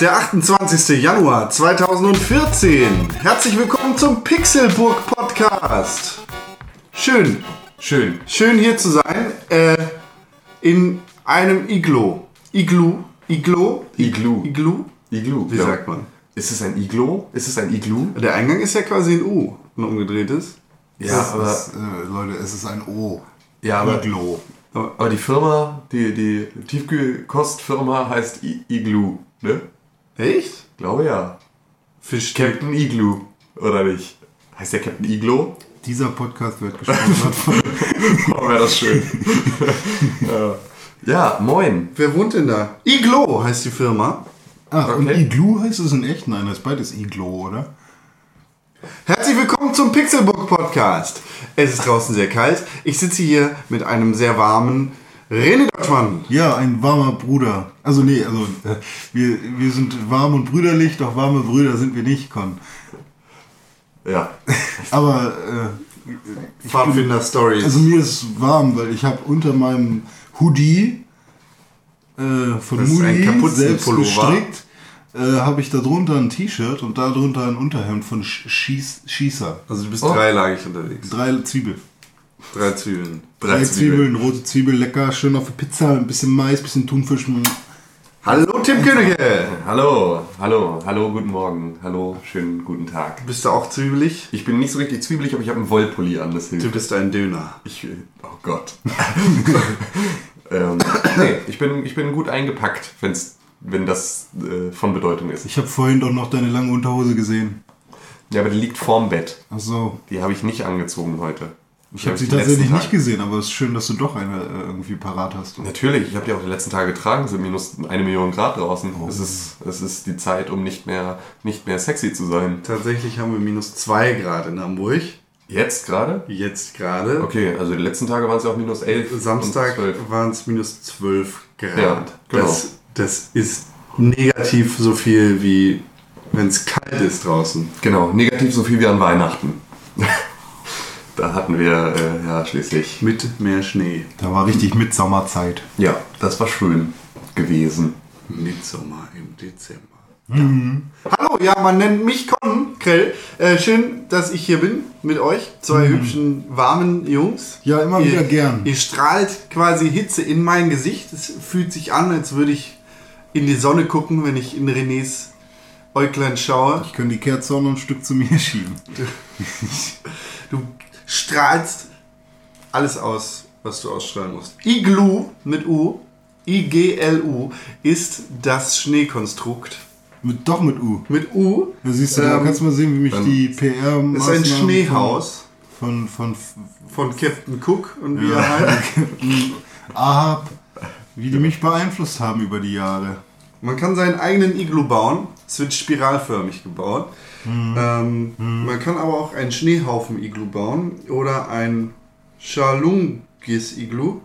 Der 28. Januar 2014. Herzlich willkommen zum Pixelburg Podcast. Schön, Schön. schön hier zu sein. Äh, in einem Iglo. Iglu. Iglo. Iglu. Iglu. Iglu. Wie sagt man? Ist es ein Iglo? Ist es ein Iglu? Der Eingang ist ja quasi ein U, ein umgedrehtes. Ja, aber, Es, äh, Leute, es ist ein O. ja, aber, Iglo. aber die Firma, die, die Tiefkühlkostfirma heißt I Iglu, ne? Echt? Glaube ja. Fisch. Captain Iglu, oder nicht? Heißt der Captain Iglo? Dieser Podcast wird gesponsert von Oh, wäre das schön. ja. ja, moin. Wer wohnt denn da? Iglo heißt die Firma. Ach, und Okay. Iglu heißt es in echt? Nein, das ist beides Iglo, oder? Herzlich willkommen zum Pixelbook Podcast. Es ist draußen sehr kalt. Ich sitze hier mit einem sehr warmen René Deutschmann. Ja, ein warmer Bruder. Also nee, also wir, wir sind warm und brüderlich, doch warme Brüder sind wir nicht, Con. Ja. Aber äh, Pfadfinder Stories. also mir ist warm, weil ich habe unter meinem Hoodie äh, von Das Kapuzenpullover. selbst gestrickt, äh, habe ich darunter ein T-Shirt und darunter ein Unterhemd von Sch Schieß Schießer. also du bist Oh. dreilagig unterwegs. Drei Zwiebel. Drei Zwiebeln. Drei Zwiebeln, rote Zwiebel, lecker, schön auf der Pizza, ein bisschen Mais, ein bisschen Thunfisch. Hallo Tim Königke. Hallo, hallo, hallo, guten Morgen. Hallo, schönen guten Tag. Bist du auch zwiebelig? Ich bin nicht so richtig zwiebelig, aber ich habe einen Wollpulli an, das hilft. Du bist ein Döner. Ich, oh Gott. ähm, nee, ich bin, ich bin gut eingepackt, wenn's, wenn das äh, von Bedeutung ist. Ich habe vorhin doch noch deine lange Unterhose gesehen. Ja, aber die liegt vorm Bett. Ach so. Die habe ich nicht angezogen heute. Ich habe hab sie tatsächlich nicht gesehen, aber es ist schön, dass du doch eine äh, irgendwie parat hast. Natürlich, ich habe die auch die letzten Tage getragen, es sind minus eine Million Grad draußen. Oh. Es, ist, es ist die Zeit, um nicht mehr, nicht mehr sexy zu sein. Tatsächlich haben wir minus zwei Grad in Hamburg. Jetzt gerade? Jetzt gerade. Okay, also die letzten Tage waren es ja auch minus 11. Samstag und 12. waren es minus 12 Grad. Ja, genau. das, das ist negativ so viel wie wenn es kalt ist draußen. Genau, negativ so viel wie an Weihnachten. da hatten wir äh, ja schließlich. Mit mehr Schnee. Da war richtig Mitsommerzeit. Ja, das war schön gewesen. Mitsommer im Dezember. Hallo, ja, man nennt mich Con Krell. Äh, schön, dass ich hier bin mit euch, zwei hübschen, warmen Jungs. Ja, immer ihr, wieder gern. Ihr strahlt quasi Hitze in mein Gesicht. Es fühlt sich an, als würde ich in die Sonne gucken, wenn ich in Renés Äuglein schaue. Ich kann die Kerze auch noch ein Stück zu mir schieben. Du strahlst alles aus, was du ausstrahlen musst. Iglu mit U, I-G-L-U, ist das Schneekonstrukt. Mit, doch mit U. Mit U Da siehst du, da Ähm, kannst du mal sehen, wie mich die PR ist ein Schneehaus Von, von, von Captain Cook und wie er heißt. von Ahab, wie die mich beeinflusst haben über die Jahre. Man kann seinen eigenen Iglu bauen. Es wird spiralförmig gebaut. Ähm, Man kann aber auch einen Schneehaufen-Iglu bauen oder ein Schalungis-Iglu.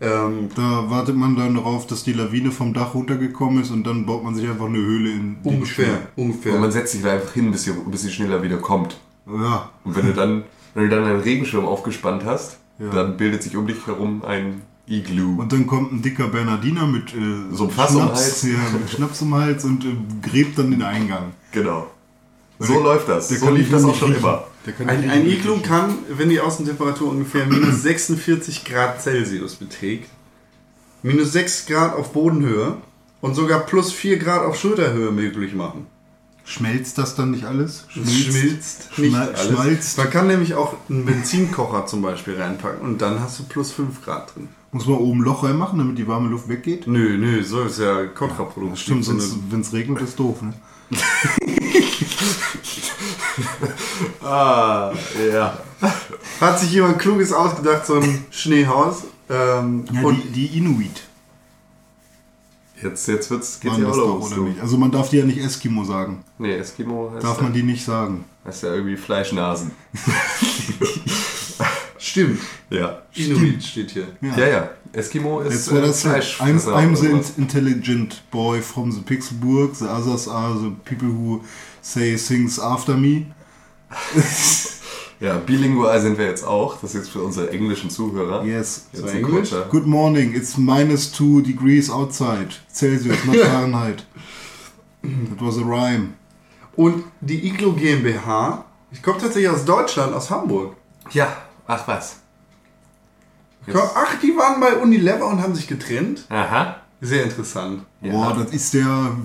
Ähm, Da wartet man dann darauf, dass die Lawine vom Dach runtergekommen ist und dann baut man sich einfach eine Höhle in die ungefähr, Und ungefähr. man setzt sich da einfach hin, bis sie, bis sie schneller wieder kommt. Schnee. Ja, Und wenn du dann, wenn du dann einen Regenschirm aufgespannt hast, Ja. dann bildet sich um dich herum ein Iglu. und dann kommt ein dicker Bernardiner mit äh, So um den Schnaps, Hals. ja, mit Schnaps um den Hals und äh, gräbt dann den Eingang. genau. So Der- läuft das. der So lief das auch schon riechen. immer. Ein, ein Iglu kann, wenn die Außentemperatur ungefähr minus 46 Grad Celsius beträgt, minus 6 Grad auf Bodenhöhe und sogar plus 4 Grad auf Schulterhöhe möglich machen. Schmelzt das dann nicht alles? Es schmilzt nicht Schmal- alles. schmalzt. Man kann nämlich auch einen Benzinkocher zum Beispiel reinpacken und dann hast du plus 5 Grad drin. Muss man oben ein Loch reinmachen, damit die warme Luft weggeht? Nö, nö, so ist ja kontraproduktiv. Stimmt, sonst, wenn es regnet, ist doof, ne? Ah, ja. Hat sich jemand Kluges ausgedacht, so ein Schneehaus. Ähm, Ja, und die, die Inuit. Jetzt, jetzt wird's, geht's ja auch das doch, los. oder nicht? Also man darf die ja nicht Eskimo sagen. Nee, Eskimo heißt, Darf ja, man die nicht sagen. heißt ja irgendwie Fleischnasen. Stimmt. Ja. Inuit steht hier. Ja, ja. Eskimo ist äh, das halt, I'm, I'm the intelligent boy from the Pixelburg. The others are the people who say things after me. Ja, bilingual sind wir jetzt auch. Das ist jetzt für unsere englischen Zuhörer. Yes. Jetzt So ein Englisch? Good morning. It's minus two degrees outside. Celsius, not Fahrenheit. That was a rhyme. Und die Iglo GmbH, ich komme tatsächlich aus Deutschland, aus Hamburg. Ja, ach was. Komm, ach, die waren bei Unilever und haben sich getrennt. Aha. Sehr interessant. Boah, das ist der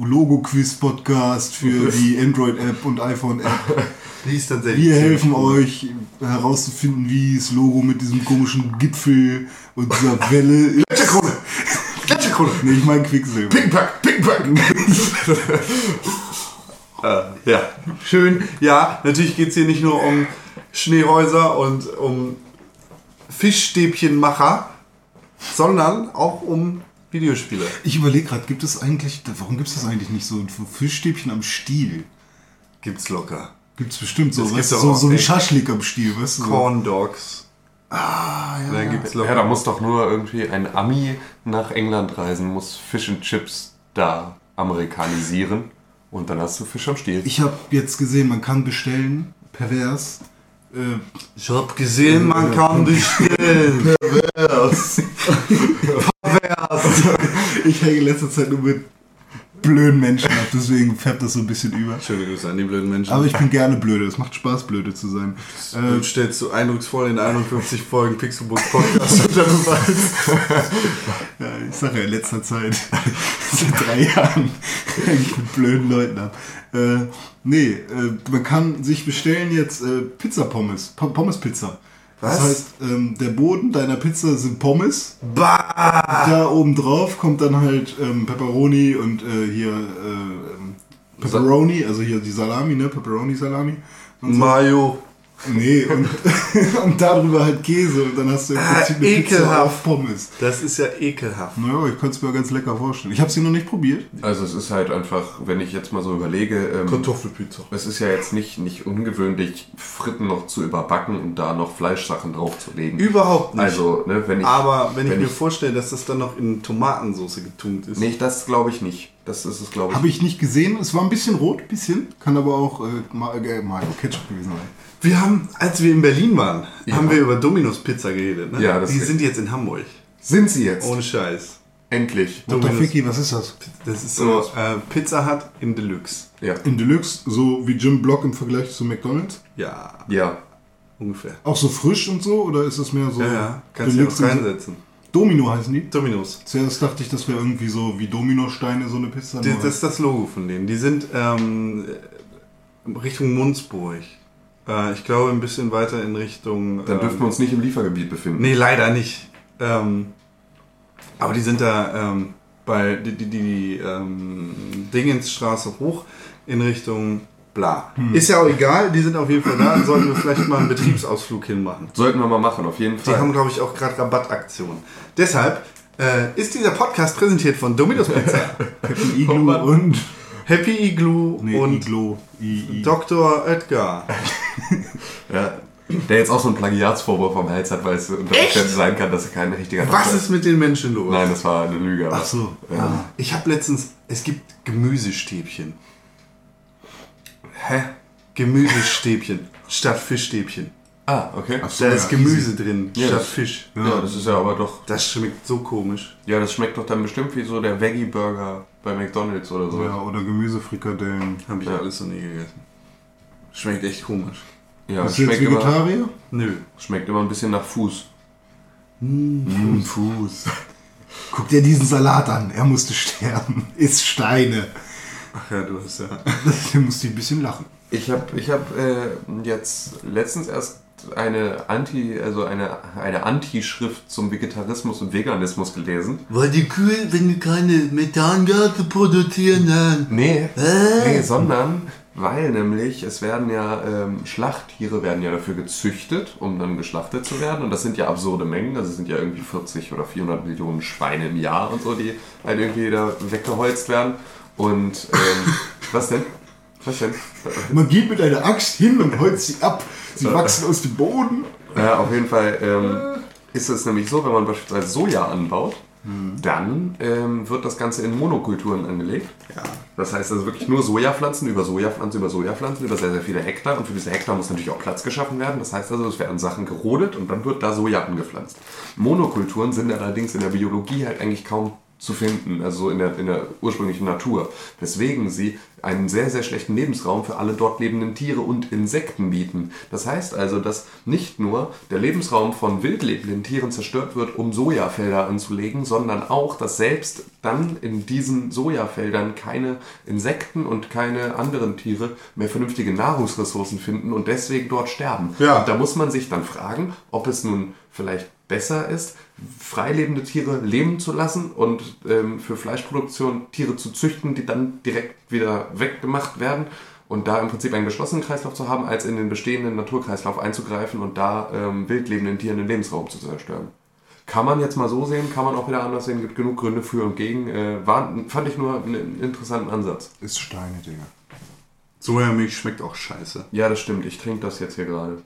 Logo-Quiz-Podcast für die Android-App und iPhone-App. Die ist tatsächlich. Wir helfen cool. euch herauszufinden, wie das Logo mit diesem komischen Gipfel und dieser Welle. Gletscherkrone! Gletscherkrone! Nee, ich meine Quicksilver. Pickpack, Pickpack. Äh, ja, schön. Ja, natürlich geht es hier nicht nur um Schneehäuser und um Fischstäbchenmacher, sondern auch um Videospiele. Ich überlege gerade, gibt es eigentlich, warum gibt es das eigentlich nicht so ein Fischstäbchen am Stiel? Gibt's locker. Gibt es bestimmt so, weißt, gibt's so, auch, so wie. Schaschlik am Stiel, weißt du? So. Corn Dogs. Ah, ja. Dann gibt's locker. Ja, da muss doch nur irgendwie ein Ami nach England reisen, muss Fish and Chips da amerikanisieren und dann hast du Fisch am Stiel. Ich habe jetzt gesehen, man kann bestellen, pervers. Äh, Ich hab gesehen, man kann bestellen. ich hänge in letzter Zeit nur mit blöden Menschen ab, deswegen färbt das so ein bisschen über. Schöne Grüße an die blöden Menschen. Aber ich bin gerne blöde, es macht Spaß, blöde zu sein. Du stellst du eindrucksvoll in 51 Folgen Pixelbook Podcast unter Beweis. Ja, ich sage ja in letzter Zeit, seit drei Jahren, ich mit blöden Leuten ab. Äh, nee, äh, man kann sich bestellen jetzt äh, Pizza-Pommes, Po- Pommes-Pizza. Das Was? heißt, ähm, der Boden deiner Pizza sind Pommes. Bah! Da oben drauf kommt dann halt ähm, Pepperoni und äh, hier äh, ähm, Pepperoni, also hier die Salami, ne? Pepperoni-Salami. Und so. Mayo. Nee, und, und darüber halt Käse und dann hast du im Ah, Prinzip eine Pizza ekelhaft. auf Pommes. Das ist ja ekelhaft. Naja, ich könnte es mir ganz lecker vorstellen. Ich habe sie noch nicht probiert. Also es ist halt einfach, wenn ich jetzt mal so überlege, ähm, Kartoffelpizza. es ist ja jetzt nicht, nicht ungewöhnlich, Fritten noch zu überbacken und da noch Fleischsachen draufzulegen. Überhaupt nicht. Also, ne, wenn ich. Aber wenn ich wenn mir ich- vorstelle, dass das dann noch in Tomatensauce getunkt ist. Nee, das glaube ich nicht. Das ist es, glaube ich. Habe ich nicht gesehen. Es war ein bisschen rot, bisschen. Kann aber auch äh, äh, Mayo Ketchup gewesen sein. Wir haben, als wir in Berlin waren, Ja. haben wir über Domino's Pizza geredet. Ne? Ja, das Die ist- sind jetzt in Hamburg. Sind sie jetzt? Ohne Scheiß. Endlich. Domino's. Ficky, was ist das? Das ist so äh, Pizza Hut in Deluxe. Ja. In Deluxe, so wie Jim Block im Vergleich zu McDonalds? Ja, Ja. ungefähr. Auch so frisch und so? Oder ist es mehr so Ja, ja. Kannst du Deluxe auch reinsetzen. Domino heißen die? Domino's. Zuerst dachte ich, das wäre irgendwie so wie Dominosteine, so eine Pizza. Nur- das ist das Logo von denen. Die sind ähm, Richtung Munzburg. Äh, ich glaube ein bisschen weiter in Richtung. Dann ähm, dürfen wir uns nicht im Liefergebiet befinden. Nee, leider nicht. Ähm, aber die sind da ähm, bei die, die, die ähm, Dingensstraße hoch in Richtung bla. Ist ja auch egal, die sind auf jeden Fall da. Dann sollten wir vielleicht mal einen Betriebsausflug hinmachen. Sollten wir mal machen, auf jeden Die Fall. haben, glaube ich, auch gerade Rabattaktionen. Deshalb äh, ist dieser Podcast präsentiert von Domino's Pizza, Iglu und. Happy Igloo Nee, und Iglo. I, I. Dr. Oetker. ja. Der jetzt auch so einen Plagiatsvorwurf am Hals hat, weil es unter Umständen sein kann, dass er kein richtiger Was Doktor ist mit den Menschen los? Nein, das war eine Lüge. Ach so. Ja. Ich habe letztens, es gibt Gemüsestäbchen. Hä? Gemüsestäbchen statt Fischstäbchen. Ah, okay. Ach so, Da ja, ist Gemüse easy. drin Ja, statt das- Fisch. Ja. das ist ja aber doch. Das schmeckt so komisch. Ja, das schmeckt doch dann bestimmt wie so der Veggie-Burger bei McDonalds oder so. Ja, oder Gemüsefrikadellen. Habe ich Ja. alles noch nie gegessen. Schmeckt echt komisch. Ja, Bist du jetzt schmeckt immer, Vegetarier? Nö. schmeckt immer ein bisschen nach Fuß. Fuß. Guck dir diesen Salat an. Er musste sterben. Ist Steine. Ach ja, du hast ja. Der musste ein bisschen lachen. Ich habe ich hab, äh, jetzt letztens erst eine Anti, also eine, eine Anti-Schrift zum Vegetarismus und Veganismus gelesen. Weil die Kühe, wenn die keine Methangase produzieren, dann. Nee, Äh? nee, sondern weil nämlich es werden ja ähm, Schlachttiere werden ja dafür gezüchtet, um dann geschlachtet zu werden. Und das sind ja absurde Mengen. Also es sind ja irgendwie 40 oder 400 Millionen Schweine im Jahr und so, die halt irgendwie da weggeholzt werden. Und ähm, was denn? Was denn? Man geht mit einer Axt hin und holzt sie ab. Sie wachsen aus dem Boden. Ja, auf jeden Fall ähm, ist es nämlich so, wenn man beispielsweise Soja anbaut, dann ähm, wird das Ganze in Monokulturen angelegt. Das heißt also wirklich nur Sojapflanzen über Sojapflanzen über Sojapflanzen über sehr, sehr viele Hektar. Und für diese Hektar muss natürlich auch Platz geschaffen werden. Das heißt also, es werden Sachen gerodet und dann wird da Soja angepflanzt. Monokulturen sind allerdings in der Biologie halt eigentlich kaum zu finden, also in der, in der ursprünglichen Natur. Weswegen sie einen sehr, sehr schlechten Lebensraum für alle dort lebenden Tiere und Insekten bieten. Das heißt also, dass nicht nur der Lebensraum von wild lebenden Tieren zerstört wird, um Sojafelder anzulegen, sondern auch, dass selbst dann in diesen Sojafeldern keine Insekten und keine anderen Tiere mehr vernünftige Nahrungsressourcen finden und deswegen dort sterben. Ja. Und da muss man sich dann fragen, ob es nun vielleicht besser ist, freilebende Tiere leben zu lassen und ähm, für Fleischproduktion Tiere zu züchten, die dann direkt wieder weggemacht werden und da im Prinzip einen geschlossenen Kreislauf zu haben, als in den bestehenden Naturkreislauf einzugreifen und da ähm, wild lebenden Tieren den Lebensraum zu zerstören. Kann man jetzt mal so sehen, kann man auch wieder anders sehen, gibt genug Gründe für und gegen. Äh, war, fand ich nur einen interessanten Ansatz. Ist Steine, Digga. Sojamilch schmeckt auch scheiße. Ja, das stimmt, ich trinke das jetzt hier gerade.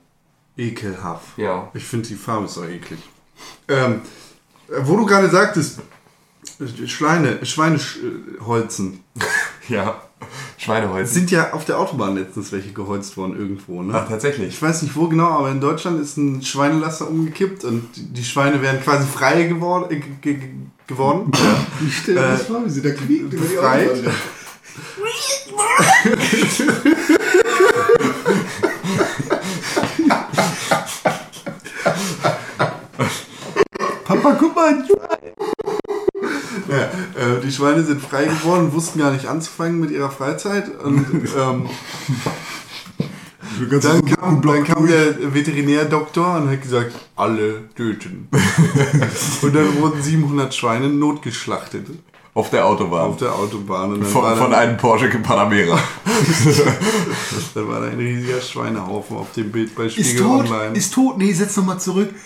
Ekelhaft. Ja. Ich finde die Farbe ist auch eklig. Ähm, wo du gerade sagtest, Schweine, Schweineholzen. Ja, Schweineholz. Es sind ja auf der Autobahn letztens welche geholzt worden irgendwo, ne? Ach, tatsächlich. Ich weiß nicht wo genau, aber in Deutschland ist ein Schweinelaster umgekippt und die Schweine wären quasi frei geworden. Äh, ge ge geworden. Ich stell dir das vor, wie sie da quiekt über die. Autobahn. Ein Ja, äh, die Schweine sind frei geworden, wussten gar nicht anzufangen mit ihrer Freizeit und ähm, dann, kam, dann kam der Veterinärdoktor und hat gesagt, alle töten. und dann wurden 700 Schweine notgeschlachtet Auf der Autobahn. auf der Autobahn und dann von, war von einem Porsche Panamera. da war da ein riesiger Schweinehaufen auf dem Bild bei Ist Spiegel tot, Online. ist tot. Nee, setz nochmal zurück.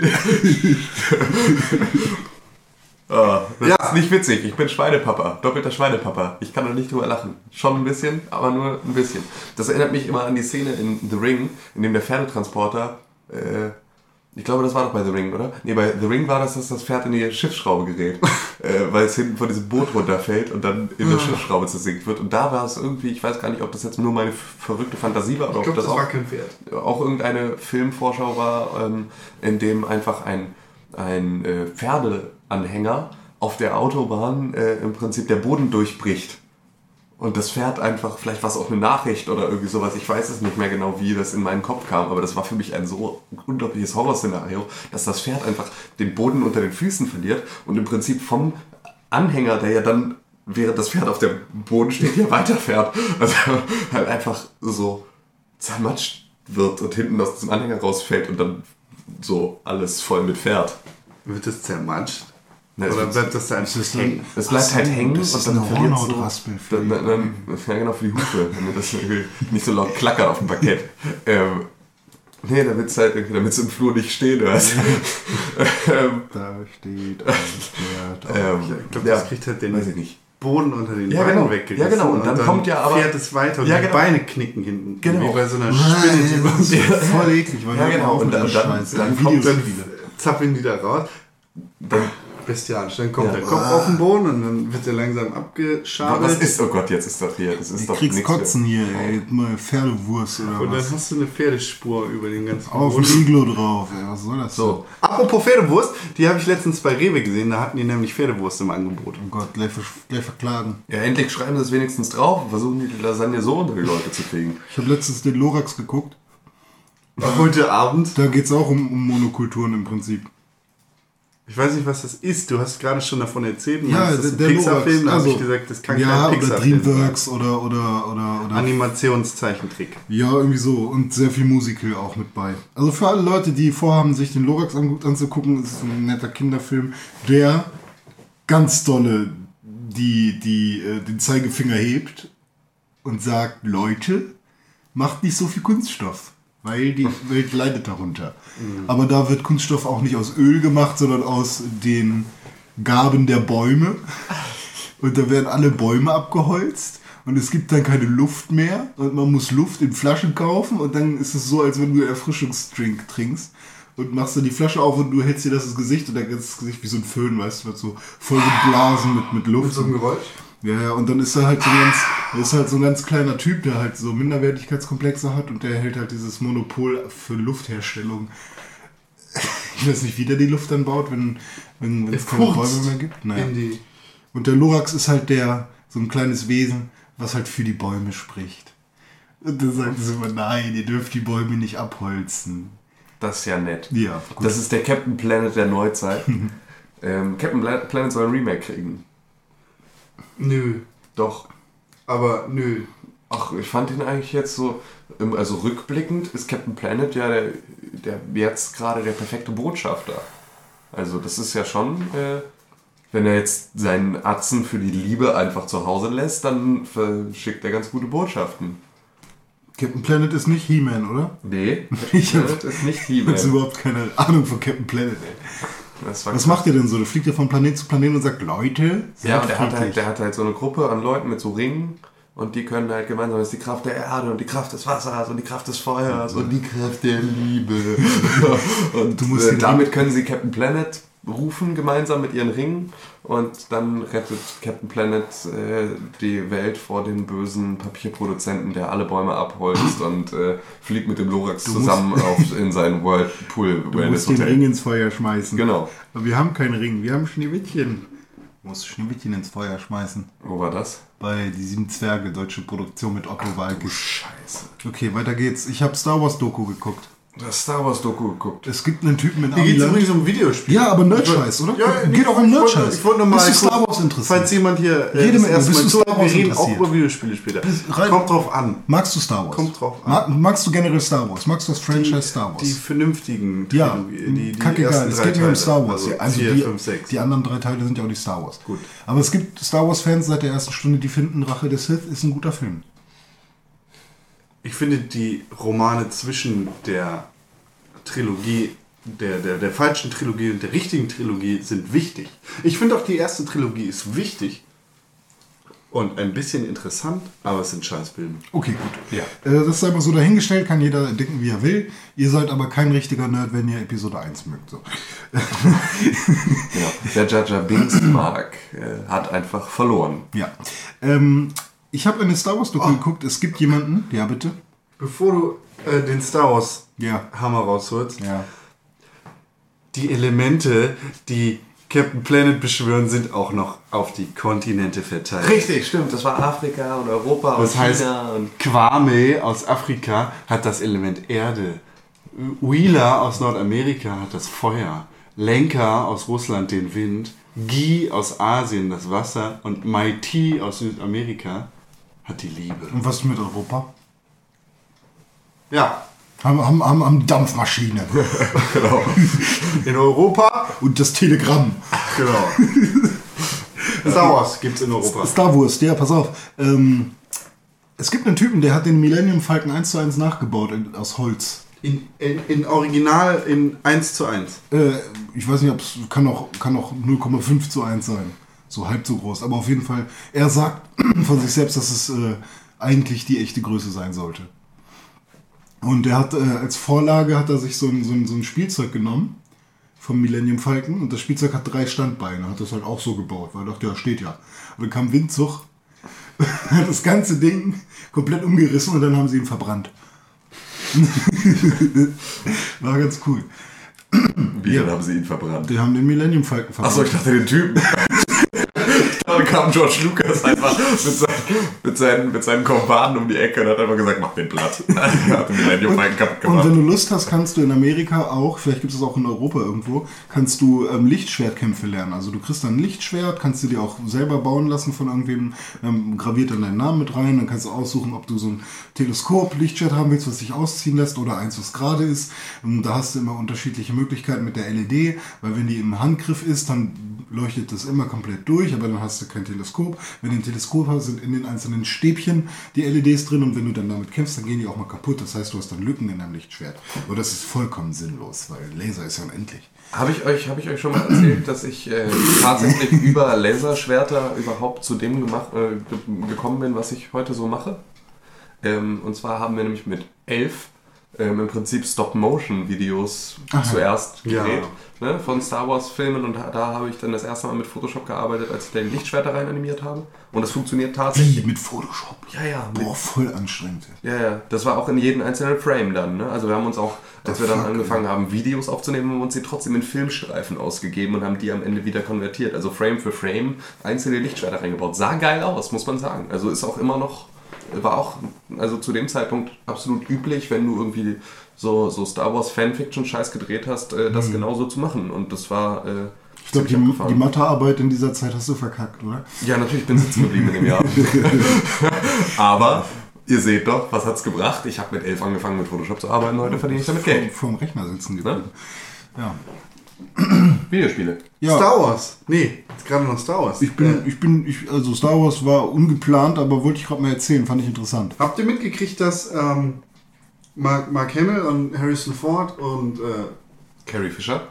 Ah, das Ja. ist nicht witzig. Ich bin Schweinepapa. Doppelter Schweinepapa. Ich kann da nicht drüber lachen. Schon ein bisschen, aber nur ein bisschen. Das erinnert mich immer an die Szene in The Ring, in dem der Pferdetransporter, äh, ich glaube, das war doch bei The Ring, oder? Nee, bei The Ring war das, dass das Pferd in die Schiffsschraube gerät, äh, weil es hinten von diesem Boot runterfällt und dann in der Schiffsschraube zersinkt wird. Und da war es irgendwie, ich weiß gar nicht, ob das jetzt nur meine verrückte Fantasie war oder ich ob glaube, das, das auch war kein Pferd. auch irgendeine Filmvorschau war, ähm, in dem einfach ein, ein äh, Pferdeanhänger auf der Autobahn äh, im Prinzip der Boden durchbricht. Und das Pferd einfach, vielleicht war es auch eine Nachricht oder irgendwie sowas, ich weiß es nicht mehr genau, wie das in meinen Kopf kam, aber das war für mich ein so unglaubliches Horrorszenario, dass das Pferd einfach den Boden unter den Füßen verliert und im Prinzip vom Anhänger, der ja dann, während das Pferd auf dem Boden steht, ja weiterfährt, also halt einfach so zermatscht wird und hinten aus dem Anhänger rausfällt und dann so alles voll mit Pferd. Wird das zermatscht? Na, es Oder bleibt das da einfach dann- hängen? Es bleibt so, halt hängen das und dann verliert so, Hornhautraspel für dann, dann, dann, Ja, genau, für die Hufe, damit das nicht so laut klackert auf dem Parkett. Ähm, nee, damit es halt damit es im Flur nicht stehen hört. ähm, Da steht ein ähm, Ich glaube, ja, das kriegt halt den weiß ich nicht. Boden unter den Ja, Beinen genau. weggerissen. Ja, genau. Und dann kommt ja aber- fährt es weiter und Ja, die genau. Beine knicken hinten. Genau. Wie bei so einer Spinne, die man so Das ist voll eklig, weil Ja, genau. Und dann- dann- dann Die kommt dann wieder. zappeln die da raus. Dann, Bestialisch. Dann kommt Ja. der Kopf auf den Boden und dann wird er langsam abgeschabelt. was ist, oh Gott, jetzt ist das hier, das ist Du doch kriegst nichts Kotzen hier, ey. Mal Pferdewurst oder und dann was. hast du eine Pferdespur über den ganzen Auf Boden. ein Iglo drauf, ey. Was soll das? So, Apropos Pferdewurst, die habe ich letztens bei Rewe gesehen, da hatten die nämlich Pferdewurst im Angebot. Oh Gott, gleich, gleich verklagen. ja, endlich schreiben sie es wenigstens drauf und versuchen die Lasagne so unter die Leute zu kriegen. Ich habe letztens den Lorax geguckt. Heute Abend. Da geht es auch um, um Monokulturen im Prinzip. Ich weiß nicht, was das ist. Du hast gerade schon davon erzählt. Ja, das ist der, ein der. Pixar-Film. Da habe Also, ich gesagt, das kann ja, kein oder Pixar-Film sein. Dreamworks oder, oder, oder, oder Animationszeichentrick. Ja, irgendwie so. Und sehr viel Musical auch mit bei. Also für alle Leute, die vorhaben, sich den Lorax an- anzugucken, ist es ein netter Kinderfilm, der ganz dolle die, die äh, den Zeigefinger hebt und sagt, Leute, macht nicht so viel Kunststoff, weil die Welt leidet darunter. Aber da wird Kunststoff auch nicht aus Öl gemacht, sondern aus den Gaben der Bäume. Und da werden alle Bäume abgeholzt und es gibt dann keine Luft mehr und man muss Luft in Flaschen kaufen und dann ist es so, als wenn du Erfrischungsdrink trinkst und machst dann die Flasche auf und du hältst dir das ins Gesicht und dann ist das Gesicht wie so ein Föhn, weißt du, wird so voll geblasen mit, mit Luft. Geräusch? Ja, ja, und dann ist er halt so ein ganz, er ist halt so ein ganz kleiner Typ, der halt so Minderwertigkeitskomplexe hat und der hält halt dieses Monopol für Luftherstellung. Ich weiß nicht, wie der die Luft dann baut, wenn, wenn, wenn es keine Bäume mehr gibt. Naja. In die Und der Lorax ist halt der, so ein kleines Wesen, was halt für die Bäume spricht. Und dann sagt sie immer, nein, ihr dürft die Bäume nicht abholzen. Das ist ja nett. Ja, gut. Das ist der Captain Planet der Neuzeit. ähm, Captain Pla- Planet soll ein Remake kriegen. Nö. Doch. Aber nö. Ach, ich fand ihn eigentlich jetzt so, ähm, also rückblickend ist Captain Planet ja der, der jetzt gerade der perfekte Botschafter. Also das ist ja schon, äh, wenn er jetzt seinen Atzen für die Liebe einfach zu Hause lässt, dann verschickt er ganz gute Botschaften. Captain Planet ist nicht He-Man, oder? Nee, Ich hab- Planet ist nicht Ich habe He-Man. überhaupt keine Ahnung von Captain Planet, ey. Was macht ihr denn so? Der fliegt ja von Planet zu Planet und sagt, Leute, Ja, und der hat, halt, der hat halt so eine Gruppe an Leuten mit so Ringen und die können halt gemeinsam, das ist die Kraft der Erde und die Kraft des Wassers und die Kraft des Feuers und die Kraft der Liebe. und Du musst äh, damit können sie Captain Planet rufen gemeinsam mit ihren Ringen und dann rettet Captain Planet äh, die Welt vor den bösen Papierproduzenten, der alle Bäume abholzt und äh, fliegt mit dem Lorax musst- zusammen auf, in sein Whirlpool Du Wellness musst den Hotel. Ring ins Feuer schmeißen. Genau. Aber wir haben keinen Ring, wir haben Schneewittchen. Du musst Schneewittchen ins Feuer schmeißen. Wo war das? Bei die sieben Zwerge, deutsche Produktion mit Otto Walkes. Scheiße. Okay, weiter geht's. Ich habe Star Wars Doku geguckt. Das Star Wars Doku geguckt. Es gibt einen Typen in Hier geht es übrigens um Videospiele. Ja, aber Nerdscheiß, oder? Ja, Geht auch um Nerdscheiß. Ich wollte nur mal Bist du Star Wars interessiert? Falls jemand hier äh, mir, erste bist du Star wir Wars reden auch interessiert? über Videospiele später. Kommt drauf an. Magst du Star Wars? Kommt drauf an. Ma magst du generell Star Wars? Magst du das Franchise Star Wars? Die vernünftigen ja, Trilogie- die, die kackegal. ersten Es geht nicht um. Star Wars. Also, Ja, also 4, die, 5, 6. die anderen drei Teile sind ja auch nicht Star Wars. Gut. Aber es gibt Star Wars-Fans seit der ersten Stunde, die finden, Rache des Sith ist ein guter Film. Ich finde die Romane zwischen der Trilogie, der, der, der falschen Trilogie und der richtigen Trilogie sind wichtig. Ich finde auch die erste Trilogie ist wichtig und ein bisschen interessant, aber es sind Scheißfilme. Okay, gut. Ja. Äh, das sei mal so dahingestellt, kann jeder denken, wie er will. Ihr seid aber kein richtiger Nerd, wenn ihr Episode 1 mögt. So. Genau. Wer Jar Binks mag, äh, hat einfach verloren. Ja. Ähm, ich habe eine Star Wars-Doku Oh. geguckt. Es gibt jemanden, ja bitte. Bevor du äh, den Star Wars Ja. Hammer rausholst, Ja. die Elemente, die Captain Planet beschwören, sind auch noch auf die Kontinente verteilt. Richtig, stimmt. Das war Afrika und Europa und Das heißt, China und Kwame aus Afrika hat das Element Erde. Wheeler aus Nordamerika hat das Feuer. Lenker aus Russland den Wind. Guy aus Asien das Wasser. Und Maiti aus Südamerika hat die Liebe. Und was mit Europa? Ja, Haben, haben, haben, haben Dampfmaschine in Europa. und das Telegramm. Genau. Star Wars gibt's in Europa. Star Wars, ja, pass auf. Ähm, es gibt einen Typen, der hat den Millennium Falcon 1 zu 1 nachgebaut in, aus Holz. In, in, in Original in 1 zu 1. Äh, ich weiß nicht, ob es kann auch, kann auch 0,5 zu 1 sein. So halb so groß. Aber auf jeden Fall, er sagt von sich selbst, dass es äh, eigentlich die echte Größe sein sollte. Und er hat äh, als Vorlage hat er sich so ein, so, ein, so ein Spielzeug genommen vom Millennium Falcon und das Spielzeug hat drei Standbeine, hat das halt auch so gebaut, weil er dachte, ja, steht ja. Und dann kam Windzug, hat das ganze Ding komplett umgerissen und dann haben sie ihn verbrannt. War ganz cool. wie dann haben sie ihn verbrannt. Die haben den Millennium Falcon verbrannt. Achso, ich dachte den Typen. Dann kam George Lucas einfach mit seinen, mit seinen, mit seinen Kompanen um die Ecke und hat einfach gesagt, mach den platt. Er hat den Falcon kaputt Und wenn gemacht. du Lust hast, kannst du in Amerika auch, vielleicht gibt es das auch in Europa irgendwo, kannst du ähm, Lichtschwertkämpfe lernen. Also du kriegst dann ein Lichtschwert, kannst du dir auch selber bauen lassen von irgendwem, ähm, graviert dann deinen Namen mit rein, dann kannst du aussuchen, ob du so ein Teleskop-Lichtschwert haben willst, was sich ausziehen lässt oder eins, was gerade ist. Und da hast du immer unterschiedliche Möglichkeiten mit der LED, weil wenn die im Handgriff ist, dann leuchtet das immer komplett durch, aber dann hast hast du kein Teleskop. Wenn du ein Teleskop hast, sind in den einzelnen Stäbchen die LEDs drin und wenn du dann damit kämpfst, dann gehen die auch mal kaputt. Das heißt, du hast dann Lücken in deinem Lichtschwert. Aber das ist vollkommen sinnlos, weil Laser ist ja unendlich. Habe ich, euch, hab ich euch schon mal erzählt, dass ich äh, tatsächlich über Laserschwerter überhaupt zu dem gemacht, äh, ge- gekommen bin, was ich heute so mache? Ähm, und zwar haben wir nämlich mit elf ähm, im Prinzip Stop-Motion-Videos zuerst Ja. gedreht ne, von Star Wars-Filmen und da, da habe ich dann das erste Mal mit Photoshop gearbeitet, als ich die Lichtschwerter rein animiert habe. Und das funktioniert tatsächlich. Wie mit Photoshop. Ja, ja, Boah, voll anstrengend. ja, ja, das war auch in jedem einzelnen Frame dann. Ne? Also wir haben uns auch, als The wir dann angefangen haben, Videos aufzunehmen, haben wir uns die trotzdem in Filmstreifen ausgegeben und haben die am Ende wieder konvertiert. Also Frame für Frame einzelne Lichtschwerter reingebaut. Sah geil aus, muss man sagen. Also ist auch immer noch, war auch, also zu dem Zeitpunkt absolut üblich, wenn du irgendwie so, so Star Wars Fanfiction-Scheiß gedreht hast, äh, das genauso zu machen. Und das war... Äh, Ich glaube, die, die Mathearbeit in dieser Zeit hast du verkackt, oder? Ja, natürlich bin ich sitzen geblieben in dem Jahr. Aber ihr seht doch, was hat's gebracht? Ich habe mit elf angefangen mit Photoshop zu arbeiten, heute verdiene ich damit Geld. Vor dem Rechner sitzen geblieben. Ja. Videospiele. ja. Star Wars. Nee, jetzt gerade noch Star Wars. Ich bin, Äh, ich bin, ich, also Star Wars war ungeplant, aber wollte ich gerade mal erzählen, fand ich interessant. habt ihr mitgekriegt, dass ähm, Mark, Mark Hamill und Harrison Ford und äh, Carrie Fisher?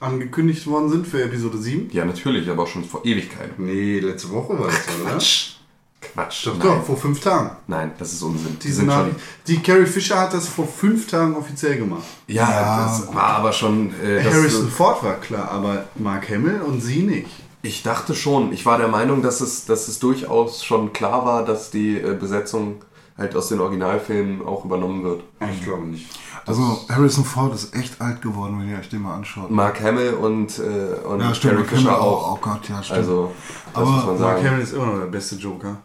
angekündigt worden sind für Episode 7? Ja, natürlich, aber auch schon vor Ewigkeiten. Nee, letzte Woche war das, oder? Quatsch. Quatsch. Doch, doch, vor fünf Tagen. Nein, das ist Unsinn. Die Diese sind schon. Die Carrie Fisher hat das vor fünf Tagen offiziell gemacht. Ja, Ja, das war aber schon. Äh, das, Harrison Ford war klar, aber Mark Hamill und sie nicht. Ich dachte schon. Ich war der Meinung, dass es, dass es durchaus schon klar war, dass die äh, Besetzung halt aus den Originalfilmen auch übernommen wird. Ich glaube nicht. Also Harrison Ford ist echt alt geworden, wenn ihr euch den mal anschaut. Mark Hamill und, äh, und ja, stimmt. Carrie Mark Hamill Fisher auch. Oh Gott, ja, stimmt. Also, das Aber muss man Mark sagen. Hamill ist immer noch der beste Joker.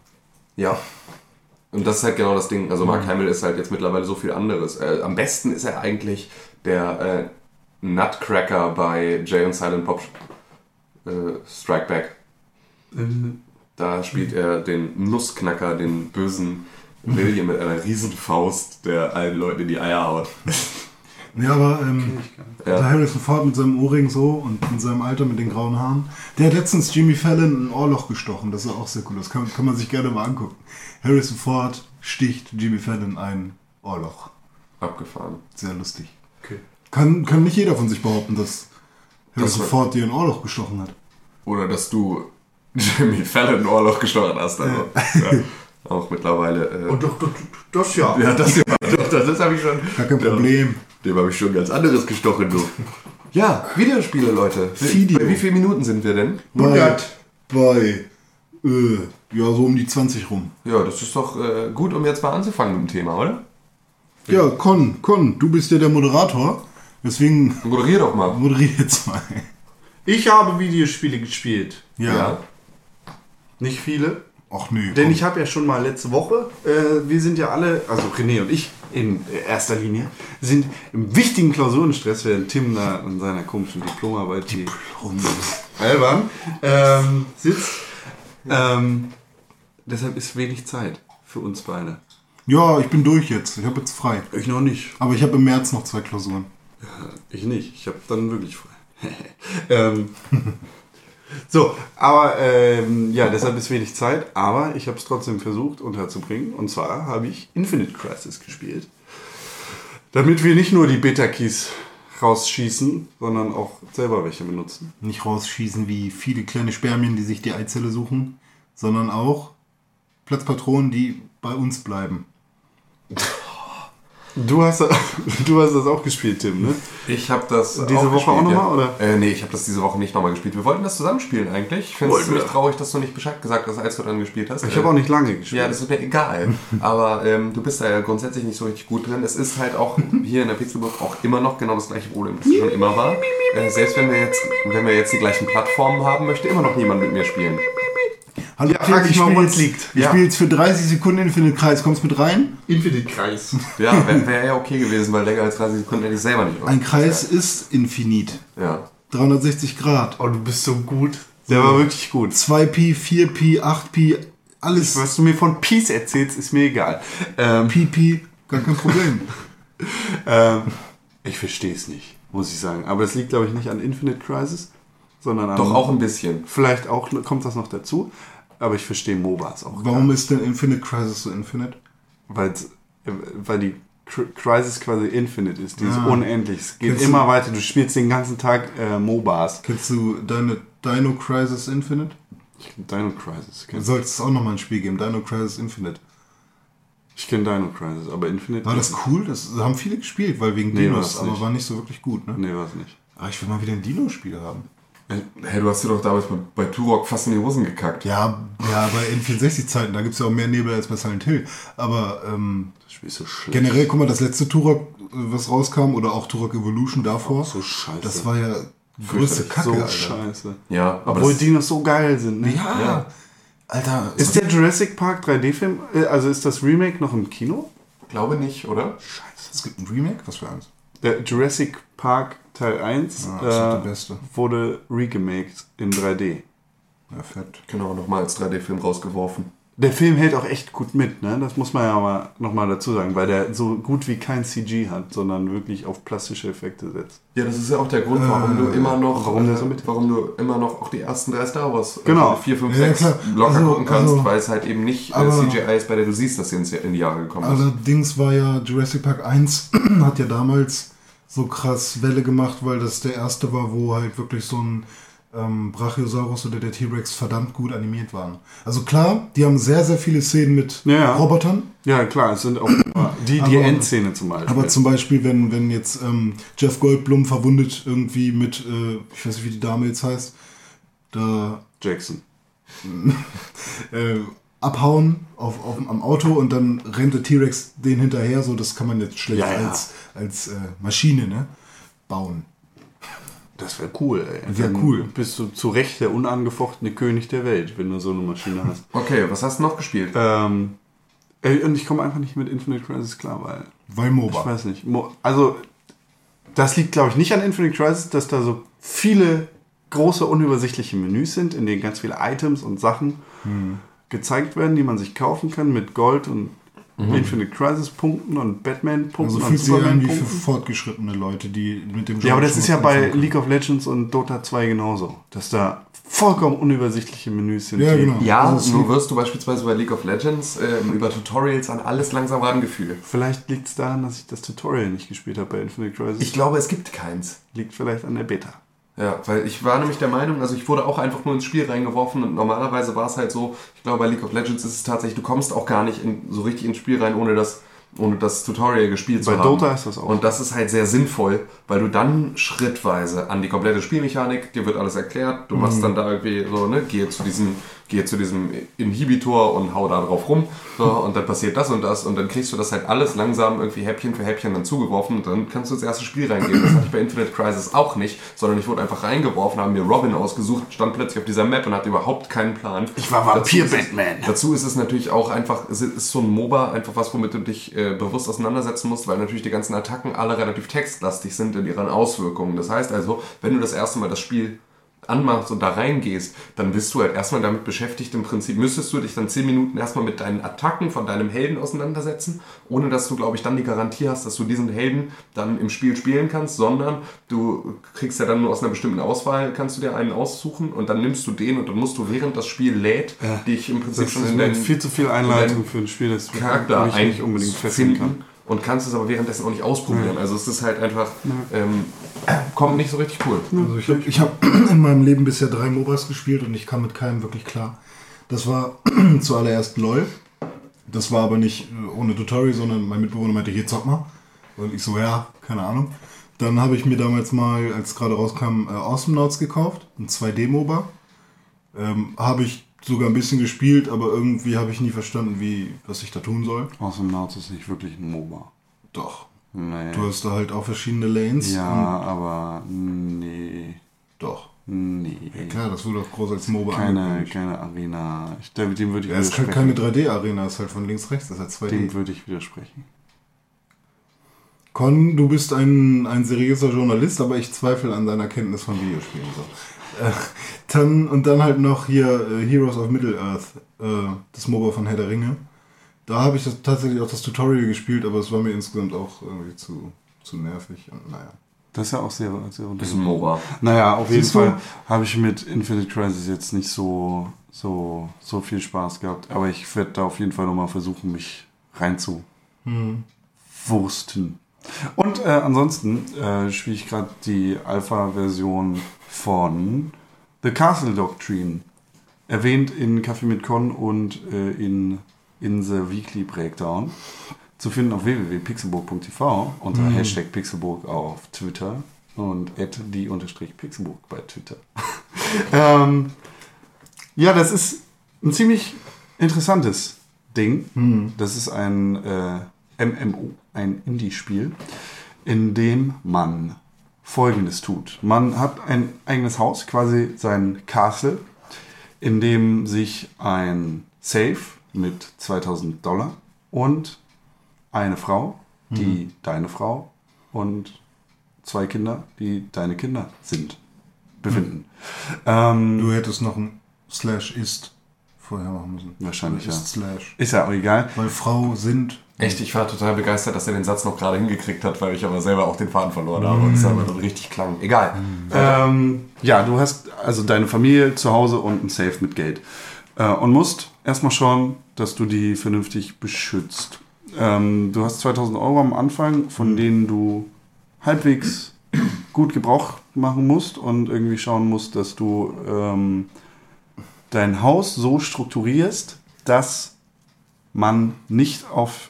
Ja. Und das ist halt genau das Ding. Also Mark Hamill ist halt jetzt mittlerweile so viel anderes. Äh, am besten ist er eigentlich der äh, Nutcracker bei Jay und Silent Bob äh, Strike Back. Da spielt er den Nussknacker, den bösen William mit einer Riesenfaust, der allen Leuten in die Eier haut. Ja, aber ähm, Ja. der Harrison Ford mit seinem Ohrring so und in seinem Alter mit den grauen Haaren, der hat letztens Jimmy Fallon ein Ohrloch gestochen. Das ist auch sehr cool. Das kann, kann man sich gerne mal angucken. Harrison Ford sticht Jimmy Fallon ein Ohrloch. Abgefahren. Sehr lustig. Okay. Kann, kann nicht jeder von sich behaupten, dass Harrison war- Ford dir ein Ohrloch gestochen hat. Oder dass du Jimmy Fallon ein Ohrloch gestochen hast. Also, ja. Auch mittlerweile. Äh, Und doch, doch, das ja. ja, das, ja, doch, das, das habe ich schon. Gar kein Ja. Problem. Dem habe ich schon ganz anderes gestochen, du. Ja, Videospiele, Leute. Video. Bei wie vielen Minuten sind wir denn? Bei, bei äh, ja, so um die 20 rum. Ja, das ist doch äh, gut, um jetzt mal anzufangen mit dem Thema, oder? Ja, Con, Con, du bist ja der Moderator. Deswegen Moderier doch mal. moderier jetzt mal. Ich habe Videospiele gespielt. Ja. Nicht viele. Ach nee. Denn komm. ich habe ja schon mal letzte Woche, äh, wir sind ja alle, also René und ich in erster Linie, sind im wichtigen Klausurenstress, während Tim da an seiner komischen Diplomarbeit, die albern, ähm, sitzt. Ähm, deshalb ist wenig Zeit für uns beide. Ja, ich bin durch jetzt. Ich habe jetzt frei. Ich noch nicht. Aber ich habe im März noch zwei Klausuren. Ich nicht. Ich habe dann wirklich frei. ähm, so, aber ähm, ja, deshalb ist wenig Zeit. Aber ich habe es trotzdem versucht unterzubringen. Und zwar habe ich Infinite Crisis gespielt. Damit wir nicht nur die Beta-Keys rausschießen, sondern auch selber welche benutzen. Nicht rausschießen wie viele kleine Spermien, die sich die Eizelle suchen, sondern auch Platzpatronen, die bei uns bleiben. Du hast, du hast das auch gespielt, Tim, ne? Ich habe das Diese Woche gespielt, auch noch ja. mal, oder? Äh, nee, ich habe das diese Woche nicht nochmal gespielt. Wir wollten das zusammen spielen eigentlich. Ich finde es ziemlich traurig, dass du nicht Bescheid gesagt hast, als du dann gespielt hast. Ich habe auch nicht lange gespielt. Ja, das ist mir egal. Aber ähm, du bist da ja grundsätzlich nicht so richtig gut drin. Es ist halt auch hier in der Pixelburg auch immer noch genau das gleiche Problem, das schon immer war. Äh, selbst wenn wir, jetzt, wenn wir jetzt die gleichen Plattformen haben, möchte immer noch niemand mit mir spielen. Hallo, Ja, frag mal, es liegt. Ich Ja. spiele jetzt für 30 Sekunden Infinite Kreis. Kommst mit rein? Infinite Kreis. Ja, wäre wär ja okay gewesen, weil länger als 30 Sekunden hätte ich selber nicht Ein Kreis ist infinit. Ja. 360 Grad. Oh, du bist so gut. Der war wirklich gut. 2pi, 4pi, 8pi, alles Was du mir von Peace erzählst, ist mir egal. Ähm, Pipi, gar kein Problem. ähm, ich verstehe es nicht, muss ich sagen. Aber das liegt, glaube ich, nicht an Infinite Crisis, sondern Doch an- auch ein bisschen. Vielleicht auch kommt das noch dazu, aber ich verstehe MOBAs auch. Warum ist denn Infinite Crisis so Infinite? Weil's, äh, weil die Cr- Crisis quasi infinite ist, die ist Ah. unendlich. Es geht Kennst du- immer weiter. Du spielst den ganzen Tag äh, MOBAs. Kennst du deine Dino Crisis Infinite? Ich kenn Dino Crisis. Ich Du kenne solltest auch nochmal ein Spiel geben, Dino Crisis Infinite. kenn Dino Crisis, aber Infinite. War das cool? Das haben viele gespielt, weil wegen Nee, Dinos, aber war nicht so wirklich gut, ne? Nee, war es nicht. Aber ich will mal wieder ein Dino-Spiel haben. Hey, du hast dir doch damals bei, bei Turok fast in die Hosen gekackt. Ja, ja, bei N64-Zeiten, da gibt es ja auch mehr Nebel als bei Silent Hill. Aber ähm, Das Spiel ist so schlecht. generell, guck mal, das letzte Turok, äh, was rauskam, oder auch Turok Evolution davor, so scheiße. das war ja größte Kacke, so Alter. scheiße. Ja, aber Obwohl das, Dinos so geil sind. Ne? Ja, Ja. Alter, Ist der Jurassic Park 3D-Film, äh, also ist das Remake noch im Kino? glaube nicht, oder? es gibt ein Remake? Was für eins? Der Jurassic Park Teil 1 Ah, das ist äh, wurde regemaked in 3D. Ja, fett. Genau, nochmal als 3D-Film rausgeworfen. Der Film hält auch echt gut mit, ne? Das muss man ja mal nochmal dazu sagen, weil der so gut wie kein CG hat, sondern wirklich auf plastische Effekte setzt. Ja, das ist ja auch der Grund, warum du immer noch, warum äh, so mit- warum du immer noch auch die ersten drei Star Wars Genau. 4, 5, Ja, 6 klar. locker Also- gucken kannst, also- weil es halt eben nicht äh, aber- CGI ist, bei der du siehst, dass sie ins, in die Jahre gekommen ist. Allerdings war ja Jurassic Park 1 hat ja damals so krass Welle gemacht, weil das der erste war, wo halt wirklich so ein ähm, Brachiosaurus oder der T-Rex verdammt gut animiert waren. Also klar, die haben sehr, sehr viele Szenen mit Ja. Robotern, Ja, klar, es sind auch die, die Aber- Endszene zum Beispiel. aber zum Beispiel, wenn, wenn jetzt ähm, Jeff Goldblum verwundet irgendwie mit, äh, ich weiß nicht, wie die Dame jetzt heißt, da Jackson. äh, abhauen auf, auf, am Auto und dann rennt der T-Rex den hinterher, so das kann man jetzt schlecht Ja, ja. als, als äh, Maschine ne, bauen. Das wäre cool, ey. Wär Dann cool. Bist du zu Recht der unangefochtene König der Welt, wenn du so eine Maschine hast. Okay, was hast du noch gespielt? ähm, und ich komme einfach nicht mit Infinite Crisis klar, weil Weil Ich MOBA. weiß nicht. Mo- Also, das liegt, glaube ich, nicht an Infinite Crisis, dass da so viele große, unübersichtliche Menüs sind, in denen ganz viele Items und Sachen gezeigt werden, die man sich kaufen kann mit Gold und Infinite Crisis Punkten und Batman Punkten Also fühlt sich an Superman wie für fortgeschrittene Leute, die mit dem Ja, aber Genre das ist ja bei können. League of Legends und Dota 2 genauso, dass da vollkommen unübersichtliche Menüs sind. Ja, genau. ja, Also nur liegt- wirst du beispielsweise bei League of Legends ähm, über Tutorials an alles langsam rangeführt. Vielleicht liegt es daran, dass ich das Tutorial nicht gespielt habe bei Infinite Crisis. Ich glaube, es gibt keins. liegt vielleicht an der Beta. Ja, weil ich war nämlich der Meinung, also ich wurde auch einfach nur ins Spiel reingeworfen und normalerweise war es halt so, ich glaube bei League of Legends ist es tatsächlich, du kommst auch gar nicht in, so richtig ins Spiel rein, ohne das, ohne das Tutorial gespielt Bei zu haben. Dota ist das auch Und das ist halt sehr sinnvoll, weil du dann schrittweise an die komplette Spielmechanik, dir wird alles erklärt, du machst dann da irgendwie so, ne, gehe zu diesem, gehe zu diesem Inhibitor und hau da drauf rum, so, und dann passiert das und das und dann kriegst du das halt alles langsam irgendwie Häppchen für Häppchen dann zugeworfen und dann kannst du ins erste Spiel reingehen. Das hatte ich bei Infinite Crisis auch nicht, sondern ich wurde einfach reingeworfen, haben mir Robin ausgesucht, stand plötzlich auf dieser Map und hatte überhaupt keinen Plan. Ich war Dazu Vampir-Batman. Dazu ist es natürlich auch einfach, es ist so ein MOBA, einfach was, womit du dich äh, bewusst auseinandersetzen musst, weil natürlich die ganzen Attacken alle relativ textlastig sind in ihren Auswirkungen. Das heißt also, wenn du das erste Mal das Spiel anmachst und da reingehst, dann bist du halt erstmal damit beschäftigt. Im Prinzip müsstest du dich dann 10 Minuten erstmal mit deinen Attacken von deinem Helden auseinandersetzen, ohne dass du, glaube ich, dann die Garantie hast, dass du diesen Helden dann im Spiel spielen kannst, sondern du kriegst ja dann nur aus einer bestimmten Auswahl, kannst du dir einen aussuchen und dann nimmst du den und dann musst du, während das Spiel lädt, dich im Prinzip schon in deinen viel zu viel Einleitung für ein Spiel, das Charakter mich nicht unbedingt fesseln kann. Und kannst es aber währenddessen auch nicht ausprobieren. Also es ist halt einfach, ähm, kommt nicht so richtig cool. Also ich habe ich hab in meinem Leben bisher drei MOBAs gespielt und ich kam mit keinem wirklich klar. Das war zuallererst LOL. Das war aber nicht äh, ohne Tutorial, sondern mein Mitbewohner meinte, hier zock mal. Und ich so, ja, keine Ahnung. Dann habe ich mir damals mal, als es gerade rauskam, äh, Awesome Nauts gekauft, ein 2D-MOBA. Ähm, habe ich sogar ein bisschen gespielt, aber irgendwie habe ich nie verstanden, wie, was ich da tun soll. Awesome Nauts ist nicht wirklich ein MOBA. Doch. Nee. Du hast da halt auch verschiedene Lanes. ja, aber nee. doch. Nee. Klar, das wurde auch groß als MOBA Keine, angekündigt. keine Arena. Ich, dem dem würde ich Ja, es ist halt keine widersprechen. 3D-Arena, es ist halt von links rechts, das ist halt 2D. Dem würde ich widersprechen. Con, du bist ein, ein seriöser Journalist, aber ich zweifle an deiner Kenntnis von Videospielen. So. Dann, und dann halt noch hier äh, Heroes of Middle-earth, äh, das MOBA von Herr der Ringe. Da habe ich das, tatsächlich auch das Tutorial gespielt, aber es war mir insgesamt auch irgendwie zu, zu nervig und naja. Das ist ja auch sehr, sehr Das ist ein unterschiedlich. MOBA. Naja, auf jeden Siehst du? Fall habe ich mit Infinite Crisis jetzt nicht so, so, so viel Spaß gehabt. Aber ich werde da auf jeden Fall nochmal versuchen, mich reinzuwursten. Und äh, ansonsten äh, spiele ich gerade die Alpha-Version von The Castle Doctrine. Erwähnt in Kaffee mit Con und äh, in, in The Weekly Breakdown. Zu finden auf www.pixelburg.tv unter Hashtag Pixelburg auf Twitter und die unterstrich Pixelburg bei Twitter. ähm, ja, das ist ein ziemlich interessantes Ding. Das ist ein äh, MMO, ein Indie-Spiel, in dem man Folgendes tut. Man hat ein eigenes Haus, quasi sein Castle, in dem sich ein Safe mit 2000 Dollar und eine Frau, die deine Frau und zwei Kinder, die deine Kinder sind, befinden. Ähm, Du hättest noch ein Slash ist vorher machen müssen. Wahrscheinlich, ist ja. Slash. ist ja auch egal. Weil Frau sind. Echt, ich war total begeistert, dass er den Satz noch gerade hingekriegt hat, weil ich aber selber auch den Faden verloren habe und es aber dann richtig klang. Egal. Ähm, ja, du hast also deine Familie zu Hause und ein Safe mit Geld. Äh, und musst erstmal schauen, dass du die vernünftig beschützt. Ähm, du hast 2000 Euro am Anfang, von denen du halbwegs gut Gebrauch machen musst und irgendwie schauen musst, dass du ähm, dein Haus so strukturierst, dass man nicht auf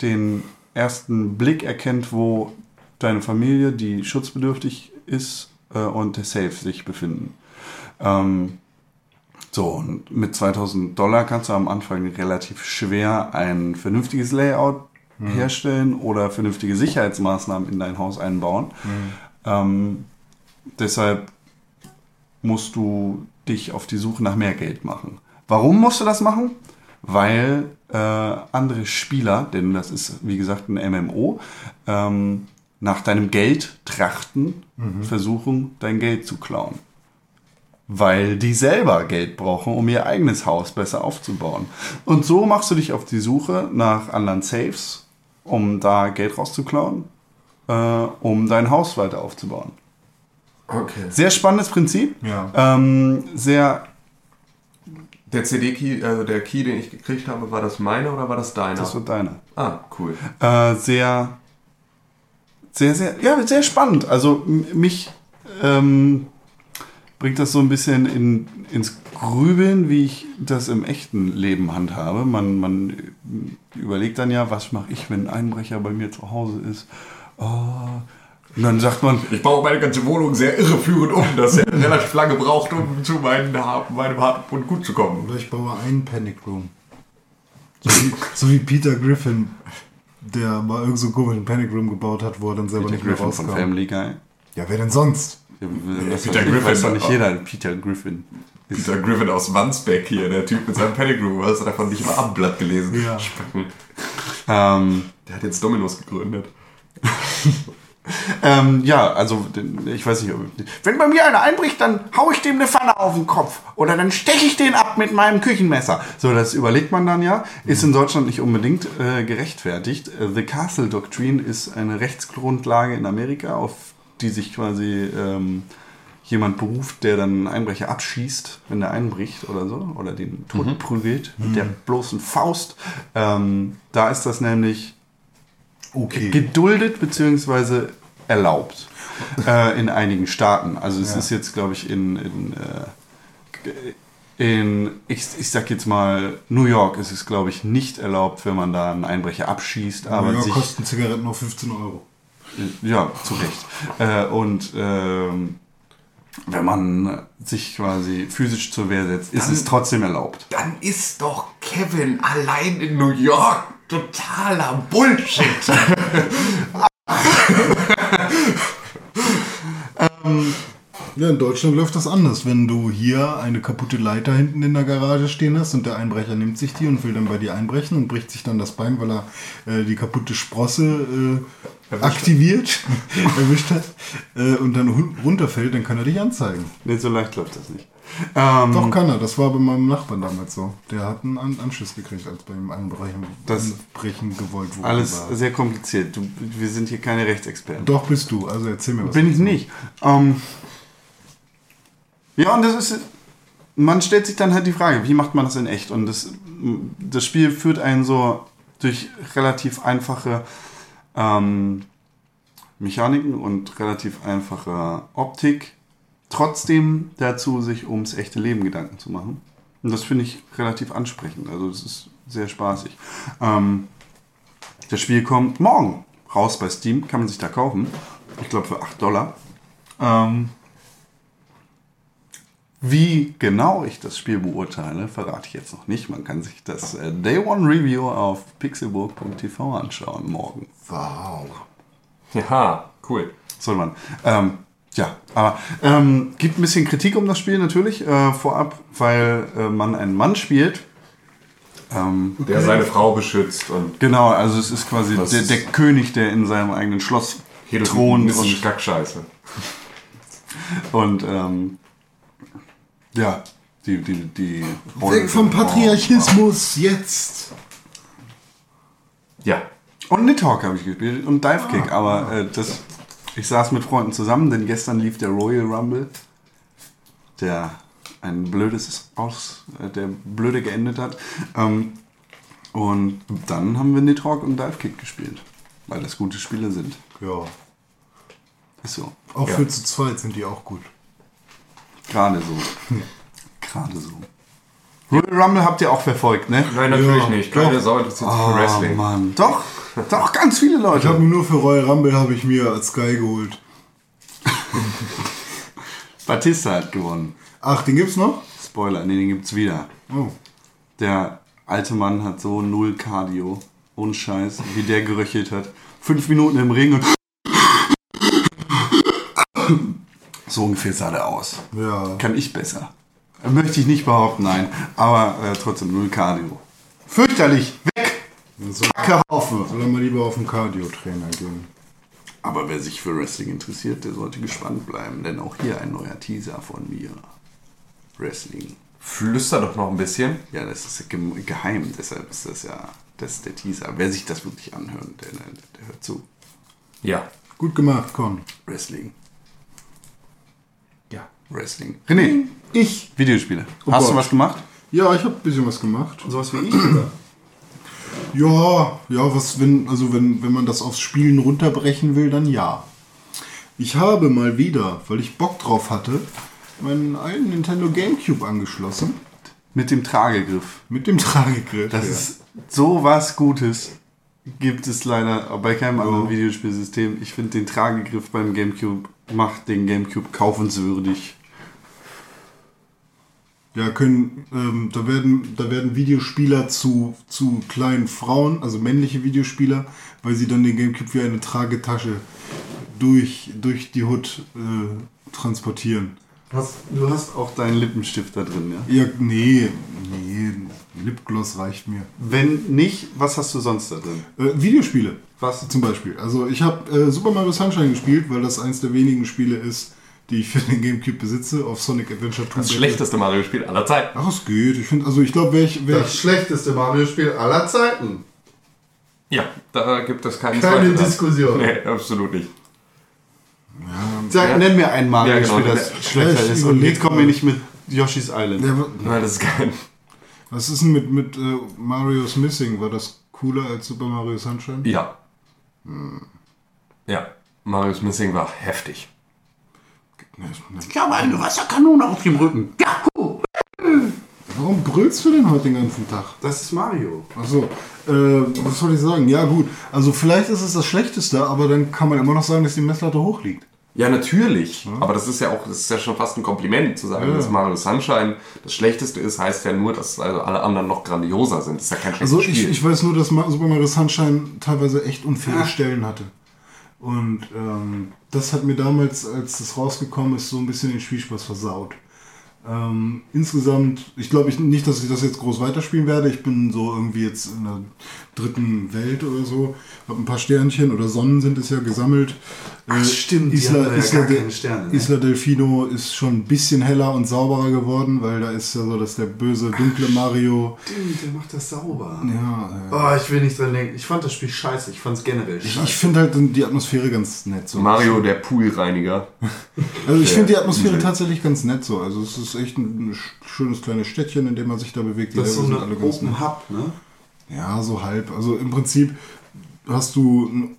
den ersten Blick erkennt, wo deine Familie, die schutzbedürftig ist, äh, und der Safe sich befinden. Ähm, so, und mit 2000 Dollar kannst du am Anfang relativ schwer ein vernünftiges Layout herstellen oder vernünftige Sicherheitsmaßnahmen in dein Haus einbauen. Ähm, deshalb musst du dich auf die Suche nach mehr Geld machen. Warum musst du das machen? Weil äh, andere Spieler, denn das ist wie gesagt ein MMO, ähm, nach deinem Geld trachten, versuchen dein Geld zu klauen. Weil die selber Geld brauchen, um ihr eigenes Haus besser aufzubauen. Und so machst du dich auf die Suche nach anderen Safes, um da Geld rauszuklauen, äh, um dein Haus weiter aufzubauen. Okay. Sehr spannendes Prinzip. Ja. Ähm, sehr, Der CD-Key, also der Key, den ich gekriegt habe, war das meine oder war das deiner? das wird deiner. ah, cool. Äh, sehr, sehr, sehr, ja, sehr spannend. Also mich ähm, bringt das so ein bisschen in, ins Grübeln, wie ich das im echten Leben handhabe. Man, man überlegt dann ja, was mache ich, wenn ein Einbrecher bei mir zu Hause ist. Oh. Und dann sagt man, Ich baue meine ganze Wohnung sehr irreführend um, dass er relativ lange braucht, um zu meinen, meinem harten gut zu kommen. Oder ich baue einen Panic Room. So wie, so wie Peter Griffin, der mal irgend so einen komischen Panic Room gebaut hat, wo er dann selber Peter nicht mehr Griffin von rauskam. Family Guy. Ja, wer denn sonst? Das Peter Griffin, weiß doch nicht jeder. Peter Griffin. Peter Griffin aus Wandsbeck hier, der Typ mit seinem Pedigree, hast du davon nicht mal Abendblatt gelesen? Ja. Ähm, Der hat jetzt Dominos gegründet. Ähm, ja, also ich weiß nicht, wenn bei mir einer einbricht, dann hau ich dem eine Pfanne auf den Kopf oder dann steche ich den ab mit meinem Küchenmesser. So, das überlegt man dann ja. Ist in Deutschland nicht unbedingt äh, gerechtfertigt. Äh, The Castle Doctrine ist eine Rechtsgrundlage in Amerika, auf die sich quasi ähm, jemand beruft, der dann einen Einbrecher abschießt, wenn der einbricht oder so, oder den tot prügelt mit der bloßen Faust. Ähm, da ist das nämlich Okay. geduldet bzw. erlaubt äh, in einigen Staaten. Also es Ja. ist jetzt, glaube ich, in, in, äh, in ich, ich sag jetzt mal, New York ist es, glaube ich, nicht erlaubt, wenn man da einen Einbrecher abschießt, aber ja, sich, kosten Zigaretten nur 15 Euro. ja, zu Recht. Äh, und ähm, wenn man sich quasi physisch zur Wehr setzt, ist es trotzdem erlaubt. Dann ist doch Kevin allein in New York totaler Bullshit. Ja, in Deutschland läuft das anders. Wenn du hier eine kaputte Leiter hinten in der Garage stehen hast und der Einbrecher nimmt sich die und will dann bei dir einbrechen und bricht sich dann das Bein, weil er äh, die kaputte Sprosse äh, aktiviert, erwischt hat äh, und dann runterfällt, dann kann er dich anzeigen. Nee, so leicht läuft das nicht. Ähm, Doch kann er. Das war bei meinem Nachbarn damals so. Der hat einen An Anschluss gekriegt, als bei ihm Einbrechen, Das- Einbrechen gewollt wurde. alles war. sehr kompliziert. Du, wir sind hier keine Rechtsexperten. Doch bist du. Also erzähl mir was. Bin ich nicht. Ähm, ja, und das ist. Man stellt sich dann halt die Frage, wie macht man das in echt? Und das, das Spiel führt einen so durch relativ einfache ähm, Mechaniken und relativ einfache Optik trotzdem dazu, sich ums echte Leben Gedanken zu machen. Und das finde ich relativ ansprechend. Also es ist sehr spaßig. Ähm, das Spiel kommt morgen raus bei Steam, kann man sich da kaufen. Ich glaube für 8 Dollar. Ähm, wie genau ich das Spiel beurteile, verrate ich jetzt noch nicht. Man kann sich das äh, Day One Review auf pixelburg.tv anschauen morgen. Wow. Ja, cool. Soll man. Ähm, ja, aber ähm, gibt ein bisschen Kritik um das Spiel natürlich äh, vorab, weil äh, man einen Mann spielt. Ähm, Der seine Frau beschützt und genau, also es ist quasi Das der, ist- der König, der in seinem eigenen Schloss hier das thront ist und Kackscheiße. Und ähm, ja, die, die, die Weg vom Patriarchismus jetzt. Ja. Und Nidhogg habe ich gespielt und Dive Kick, aber äh, das, ich saß mit Freunden zusammen, denn gestern lief der Royal Rumble, der ein blödes Aus, äh, der blöde geendet hat. Ähm, und dann haben wir Nidhogg und Dive Kick gespielt, weil das gute Spiele sind. Ja. Ist so. Auch Ja. für zu zweit sind die auch gut. Gerade so. Gerade so. Royal Rumble habt ihr auch verfolgt, ne? Nein, natürlich Ja, nicht. Keine. Sau interessiert sich für Wrestling. Oh Mann. Doch, doch, ganz viele Ich habe Leute. mir nur für Royal Rumble habe ich mir als Sky geholt. Batista hat gewonnen. Ach, den gibt's noch? Spoiler, nee, den gibt's wieder. Oh. Der alte Mann hat so null Cardio. Ohne Scheiß, wie der geröchelt hat. Fünf Minuten im Ring und. So ungefähr sah der aus. Ja. Kann ich besser. Möchte ich nicht behaupten, nein. Aber äh, trotzdem null Cardio. Fürchterlich! Weg! So, Kackhaufen! soll er mal lieber auf den Cardio-Trainer gehen. Aber wer sich für Wrestling interessiert, der sollte gespannt bleiben, denn auch hier ein neuer Teaser von mir. Wrestling. Flüster doch noch ein bisschen. Ja, das ist ge- geheim, deshalb ist das ja das ist der Teaser. Wer sich das wirklich anhört, der, der, der hört zu. Ja. Gut gemacht, Con. Wrestling. Ja. Wrestling. René, Ich? Videospiele. Oh Hast du Gott. was gemacht? Ja, ich habe ein bisschen was gemacht. Sowas wie ich? Ja, ja, was, wenn, also wenn, wenn man das aufs Spielen runterbrechen will, dann ja. Ich habe mal wieder, weil ich Bock drauf hatte, meinen alten Nintendo Gamecube angeschlossen. Mit dem Tragegriff. Mit dem Tragegriff. Das ja. ist so was Gutes. Gibt es leider bei keinem anderen Videospielsystem. Ich finde den Tragegriff beim Gamecube macht den Gamecube kaufenswürdig. Ja, können, ähm, da werden, da werden Videospieler zu, zu kleinen Frauen, also männliche Videospieler, weil sie dann den Gamecube wie eine Tragetasche durch, durch die Hood äh, transportieren. Hast, du hast auch deinen Lippenstift da drin, ja? Ja, nee, nee, Lipgloss reicht mir. Wenn nicht, was hast du sonst da drin? Äh, Videospiele. Was? Zum Beispiel. Also ich habe äh, Super Mario Sunshine gespielt, weil das eins der wenigen Spiele ist, die ich für den Gamecube besitze, auf Sonic Adventure 2. Das schlechteste Mario-Spiel aller Zeiten. Ach, es geht. Ich finde, also ich glaube, wäre ich, wär ich schlechteste Mario-Spiel aller Zeiten. Ja, da gibt es keinen Keine Zweifel dran. Diskussion. Nee, absolut nicht. Sag, Ja. Nenn mir ein Mario-Spiel, Ja, genau. das Ja, schlechter ist. Und jetzt kommen wir nicht mit Yoshi's Island. Ja, Nein, das ist kein. was ist denn mit, mit äh, Mario's Missing? War das cooler als Super Mario Sunshine? Ja. Ja. Marius Missing war heftig. Ich habe eine Wasserkanone auf dem Rücken. Ja, cool. Warum brüllst du denn heute den ganzen Tag? Das ist Mario. Achso, äh, was soll ich sagen? Ja gut, also vielleicht ist es das Schlechteste, aber dann kann man immer noch sagen, dass die Messlatte hoch liegt. Ja, natürlich. Aber das ist ja auch, das ist ja schon fast ein Kompliment zu sagen, Ja. dass Mario Sunshine das Schlechteste ist, heißt ja nur, dass also alle anderen noch grandioser sind. Das ist ja kein schlechtes Also ich, Spiel. ich weiß nur, dass Super Mario Sunshine teilweise echt unfaire Stellen hatte. Und ähm, das hat mir damals, als das rausgekommen ist, so ein bisschen den Spielspaß versaut. Ähm, insgesamt, ich glaube ich nicht, dass ich das jetzt groß weiterspielen werde. Ich bin so irgendwie jetzt in der dritten Welt oder so. Hab ein paar Sternchen oder Sonnen sind es ja gesammelt. Ach, Äh, stimmt, die Isla, ja Isla, de- keine Sterne, ne? Isla Delfino ist schon ein bisschen heller und sauberer geworden, weil da ist ja so, dass der böse, dunkle Mario. Stimmt, der macht das sauber. Ja, äh, Oh, ich will nicht dran denken. Ich fand das Spiel scheiße. Ich fand es generell ich, scheiße. ich finde halt die Atmosphäre ganz nett. So. Mario, der Poolreiniger. Also ich finde die Atmosphäre tatsächlich ganz nett so. Also es ist echt ein, ein sch- schönes kleines Städtchen, in dem man sich da bewegt. Die das ist so eine. Open Hub, ne? Ja, so halb. Also im Prinzip hast du ein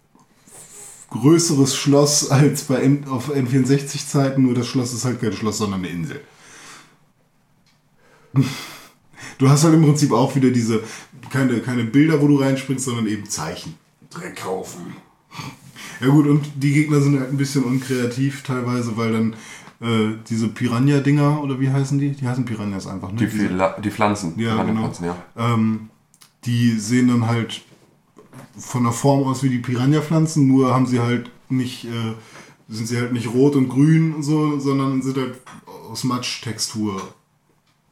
größeres Schloss als bei N auf N64-Zeiten, nur das Schloss ist halt kein Schloss, sondern eine Insel. Du hast halt im Prinzip auch wieder diese, keine, keine Bilder, wo du reinspringst, sondern eben Zeichen. Dreck kaufen. Ja gut, und die Gegner sind halt ein bisschen unkreativ teilweise, weil dann äh, diese Piranha-Dinger, oder wie heißen die? Die heißen Piranhas einfach, ne? Die, Pfla- die Pflanzen. Ja, die genau. Pflanzen, ja. Ähm, die sehen dann halt von der Form aus wie die Piranha-Pflanzen, nur haben sie halt nicht, äh, sind sie halt nicht rot und grün und so, sondern sind halt aus Matsch-Textur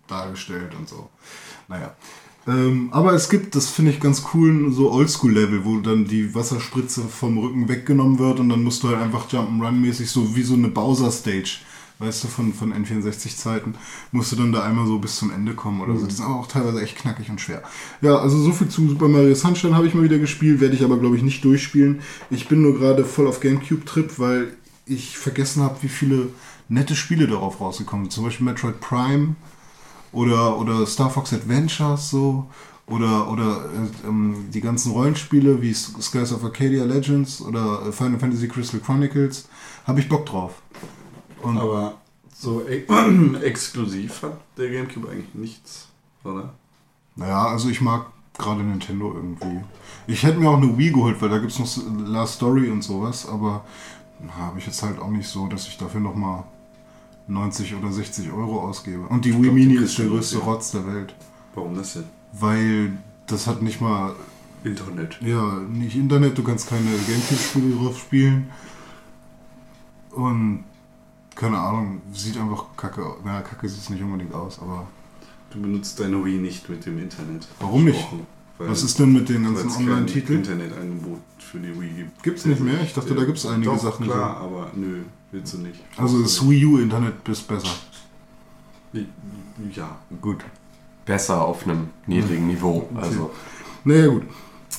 dargestellt und so. Naja. Ähm, aber es gibt, das finde ich ganz cool, so Oldschool-Level, wo dann die Wasserspritze vom Rücken weggenommen wird und dann musst du halt einfach Jump'n'Run-mäßig, so wie so eine Bowser-Stage, weißt du, von, von N64-Zeiten, musst du dann da einmal so bis zum Ende kommen oder so. Das ist aber auch teilweise echt knackig und schwer. Ja, also so viel zu Super Mario Sunshine habe ich mal wieder gespielt, werde ich aber glaube ich nicht durchspielen. Ich bin nur gerade voll auf Gamecube-Trip, weil ich vergessen habe, wie viele nette Spiele darauf rausgekommen sind. Zum Beispiel Metroid Prime oder, oder Star Fox Adventures so oder, oder äh, ähm, die ganzen Rollenspiele wie Skies of Arcadia Legends oder äh, Final Fantasy Crystal Chronicles habe ich Bock drauf. Und Aber so e exklusiv hat der Gamecube eigentlich nichts, oder? naja, also ich mag gerade Nintendo irgendwie. Ich hätte mir auch eine Wii geholt, weil da gibt es noch Last Story und sowas, aber habe ich jetzt halt auch nicht so, dass ich dafür nochmal 90 oder 60 Euro ausgebe. Und die Wii glaub, Mini ist der größte ja. Rotz der Welt. Warum das denn? Weil das hat nicht mal Internet. Ja, nicht Internet, du kannst keine Gamecube-Spiele drauf spielen. Und keine Ahnung, sieht einfach kacke aus. Naja, kacke sieht es nicht unbedingt aus, aber Du benutzt deine Wii nicht mit dem Internet. Warum nicht? Was ist denn mit den ganzen es kein Online-Titeln? Internetangebot für die Wii gibt. Gibt's nicht mehr? Ich dachte, da gibt's einige Doch, Sachen klar, aber nö, willst du nicht. Also das Wii U-Internet ist besser. Ja, Gut. Besser auf einem niedrigen Niveau. Also, Naja, gut.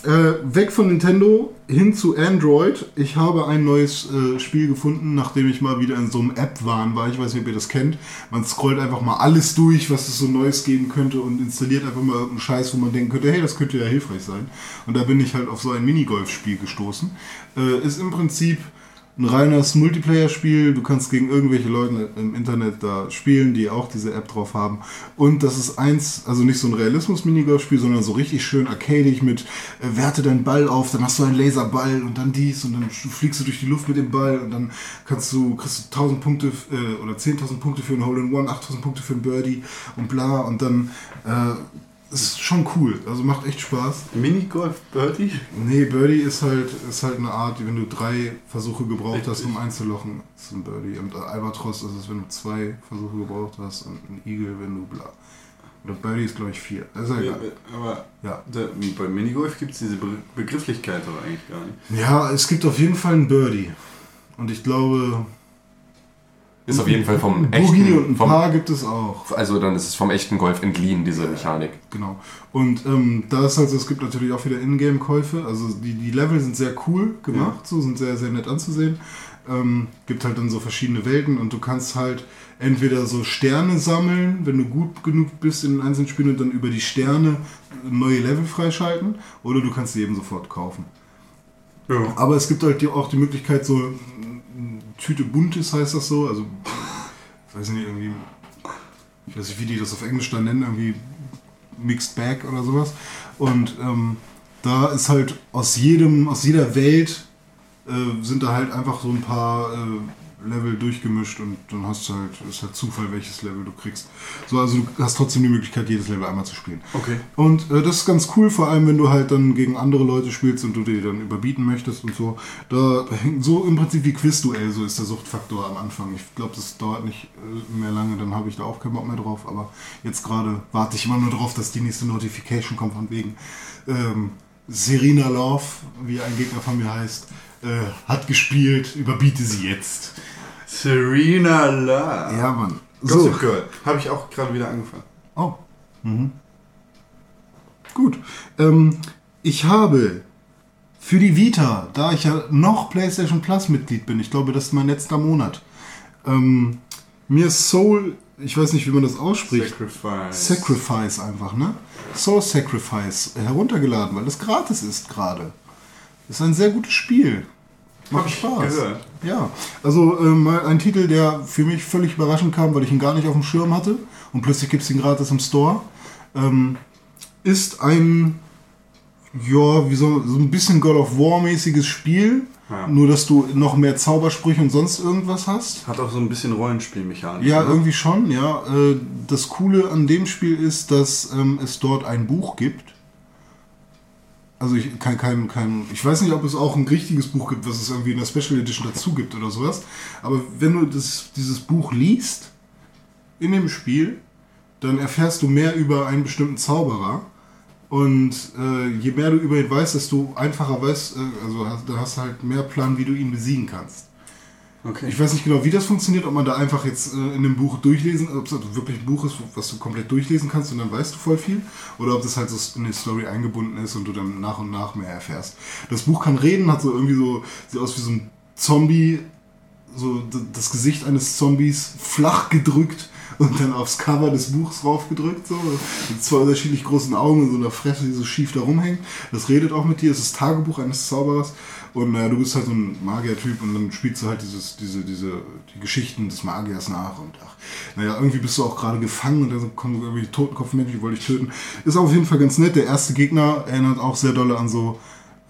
Äh, weg von Nintendo hin zu Android. Ich habe ein neues äh, Spiel gefunden, nachdem ich mal wieder in so einem App-Wahn war. Ich weiß nicht, ob ihr das kennt. Man scrollt einfach mal alles durch, was es so Neues geben könnte und installiert einfach mal irgendeinen Scheiß, wo man denken könnte, hey, das könnte ja hilfreich sein. Und da bin ich halt auf so ein Minigolf-Spiel gestoßen. Äh, ist im Prinzip ein reines Multiplayer-Spiel. Du kannst gegen irgendwelche Leute im Internet da spielen, die auch diese App drauf haben. Und das ist eins, also nicht so ein Realismus-Minigolf-Spiel, sondern so richtig schön arcadig mit äh, werte deinen Ball auf, dann hast du einen Laserball und dann dies und dann fliegst du durch die Luft mit dem Ball und dann kannst du, kriegst du 1000 Punkte äh, oder 10.000 Punkte für ein Hole-in-One, 8.000 Punkte für ein Birdie und bla und dann äh, ist schon cool. Also macht echt Spaß. Minigolf Birdie? Nee, Birdie ist halt, ist halt eine Art, wenn du drei Versuche gebraucht hast, um einzulochen, ist ein Birdie. Und Albatros ist es, wenn du zwei Versuche gebraucht hast und ein Igel, wenn du bla. Oder Birdie ist, glaube ich, vier. Das ist ja egal. Aber Ja. da, beim Minigolf gibt es diese Be Begrifflichkeit doch eigentlich gar nicht. ja, es gibt auf jeden Fall einen Birdie. Und ich glaube, ist auf jeden Fall vom Boogie und echten. ein Vom, paar gibt es auch. also dann ist es vom echten Golf entliehen, diese Mechanik. Genau. Und ähm, da ist halt so, es gibt natürlich auch wieder Ingame-Käufe. Also die, die Level sind sehr cool gemacht, so sind sehr, sehr nett anzusehen. Ähm, gibt halt dann so verschiedene Welten und du kannst halt entweder so Sterne sammeln, wenn du gut genug bist in den einzelnen Spielen und dann über die Sterne neue Level freischalten, oder du kannst sie eben sofort kaufen. Ja. Aber es gibt halt die, auch die Möglichkeit, so Tüte Buntes heißt das so, also ich weiß nicht, irgendwie, ich weiß nicht, wie die das auf Englisch dann nennen, irgendwie Mixed Bag oder sowas. Und ähm, da ist halt aus jedem, aus jeder Welt äh, sind da halt einfach so ein paar äh, Level durchgemischt und dann hast du halt, ist halt Zufall, welches Level du kriegst. So, also du hast trotzdem die Möglichkeit, jedes Level einmal zu spielen. Okay. Und äh, das ist ganz cool, vor allem wenn du halt dann gegen andere Leute spielst und du die dann überbieten möchtest und so. Da hängt so im Prinzip wie Quizduell, so ist der Suchtfaktor am Anfang. Ich glaube, das dauert nicht äh, mehr lange, dann habe ich da auch keinen Bock mehr drauf. Aber jetzt gerade warte ich immer nur drauf, dass die nächste Notification kommt von wegen ähm, Serena Love, wie ein Gegner von mir heißt, äh, hat gespielt, überbiete sie jetzt. Serena Love. Ja, Mann. So. So, Girl. Habe ich auch gerade wieder angefangen. Oh. Mhm. Gut. Ähm, ich habe für die Vita, da ich ja noch PlayStation Plus Mitglied bin, ich glaube, das ist mein letzter Monat, ähm, mir Soul, ich weiß nicht, wie man das ausspricht, Sacrifice. Sacrifice einfach, ne? Soul Sacrifice heruntergeladen, weil es gratis ist gerade. Ist ein sehr gutes Spiel. Macht Spaß. gehört. Ja, also ähm, ein Titel, der für mich völlig überraschend kam, weil ich ihn gar nicht auf dem Schirm hatte und plötzlich gibt es ihn gratis im Store. Ähm, ist ein, ja, wie so, so ein bisschen God of War mäßiges Spiel, Ja. nur dass du noch mehr Zaubersprüche und sonst irgendwas hast. Hat auch so ein bisschen Rollenspielmechanik. Ja, ne? irgendwie schon, ja. Äh, Das Coole an dem Spiel ist, dass ähm, es dort ein Buch gibt. Also ich kein, kein, kein, ich weiß nicht, ob es auch ein richtiges Buch gibt, was es irgendwie in der Special Edition dazu gibt oder sowas. Aber wenn du das, dieses Buch liest in dem Spiel, dann erfährst du mehr über einen bestimmten Zauberer. Und äh, je mehr du über ihn weißt, desto einfacher weißt, äh, also hast, da hast du halt mehr Plan, wie du ihn besiegen kannst. Okay. Ich weiß nicht genau, wie das funktioniert, ob man da einfach jetzt äh, in dem Buch durchlesen, ob es also wirklich ein Buch ist, was du komplett durchlesen kannst und dann weißt du voll viel, oder ob das halt so in die Story eingebunden ist und du dann nach und nach mehr erfährst. Das Buch kann reden, hat so irgendwie so, sieht aus wie so ein Zombie, so das Gesicht eines Zombies flach gedrückt und dann aufs Cover des Buchs raufgedrückt, so mit zwei unterschiedlich großen Augen und so einer Fresse, die so schief da rumhängt. Das redet auch mit dir, es ist das Tagebuch eines Zauberers und naja, du bist halt so ein Magiertyp und dann spielst du halt dieses, diese, diese, die Geschichten des Magiers nach und ach, naja, irgendwie bist du auch gerade gefangen und dann kommen so irgendwie Totenkopfmenschen, die wollen dich töten. Ist auf jeden Fall ganz nett. Der erste Gegner erinnert auch sehr doll an so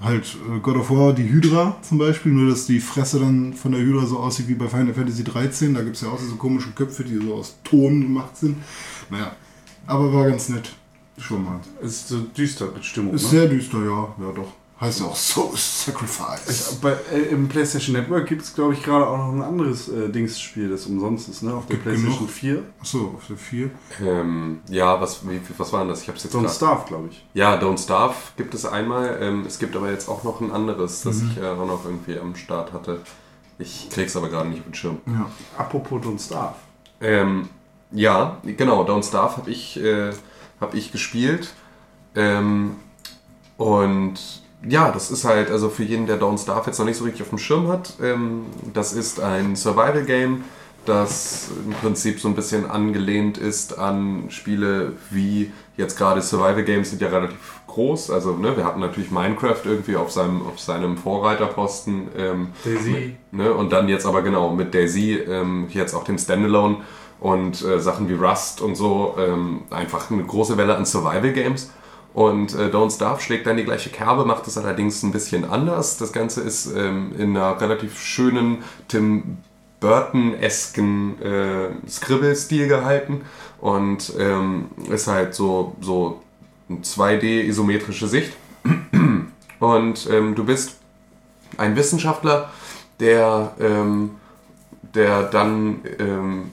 halt äh, God of War, die Hydra zum Beispiel, nur dass die Fresse dann von der Hydra so aussieht wie bei Final Fantasy 13. Da gibt es ja auch so komische Köpfe, die so aus Ton gemacht sind. Naja, aber war ganz nett. Schon mal. Ist so düster mit Stimmung. Ist ne? sehr düster, ja. Ja, doch. Heißt ja auch Soul Sacrifice. Bei, äh, Im PlayStation Network gibt es, glaube ich, gerade auch noch ein anderes äh, Dingsspiel, das umsonst ist, ne? Auf der Gibt PlayStation genug. 4. Achso, auf der 4. Ähm, ja, was, wie, was war denn das? Ich hab's jetzt Don't grad- Starve, glaube ich. Ja, Don't Starve gibt es einmal. Ähm, es gibt aber jetzt auch noch ein anderes, das Mhm. ich äh, auch noch irgendwie am Start hatte. Ich krieg's aber gerade nicht auf den Schirm. Ja. Apropos Don't Starve. Ähm, ja, genau, Don't Starve habe ich, äh, hab ich gespielt. Ähm, und ja, das ist halt, also für jeden, der Don't Starve jetzt noch nicht so richtig auf dem Schirm hat, ähm, das ist ein Survival-Game, das im Prinzip so ein bisschen angelehnt ist an Spiele wie jetzt gerade Survival-Games sind ja relativ groß. Also ne, wir hatten natürlich Minecraft irgendwie auf seinem, auf seinem Vorreiterposten. Ähm, Daisy. Ne? Und dann jetzt aber genau mit Daisy, ähm, jetzt auch dem Standalone und äh, Sachen wie Rust und so, ähm, einfach eine große Welle an Survival Games. Und äh, Don't Starve schlägt dann die gleiche Kerbe, macht es allerdings ein bisschen anders. Das Ganze ist ähm, in einer relativ schönen Tim Burton-esken äh, Scribble-Stil gehalten und ähm, ist halt so, so eine 2D-isometrische Sicht. Und ähm, du bist ein Wissenschaftler, der, ähm, der dann ähm,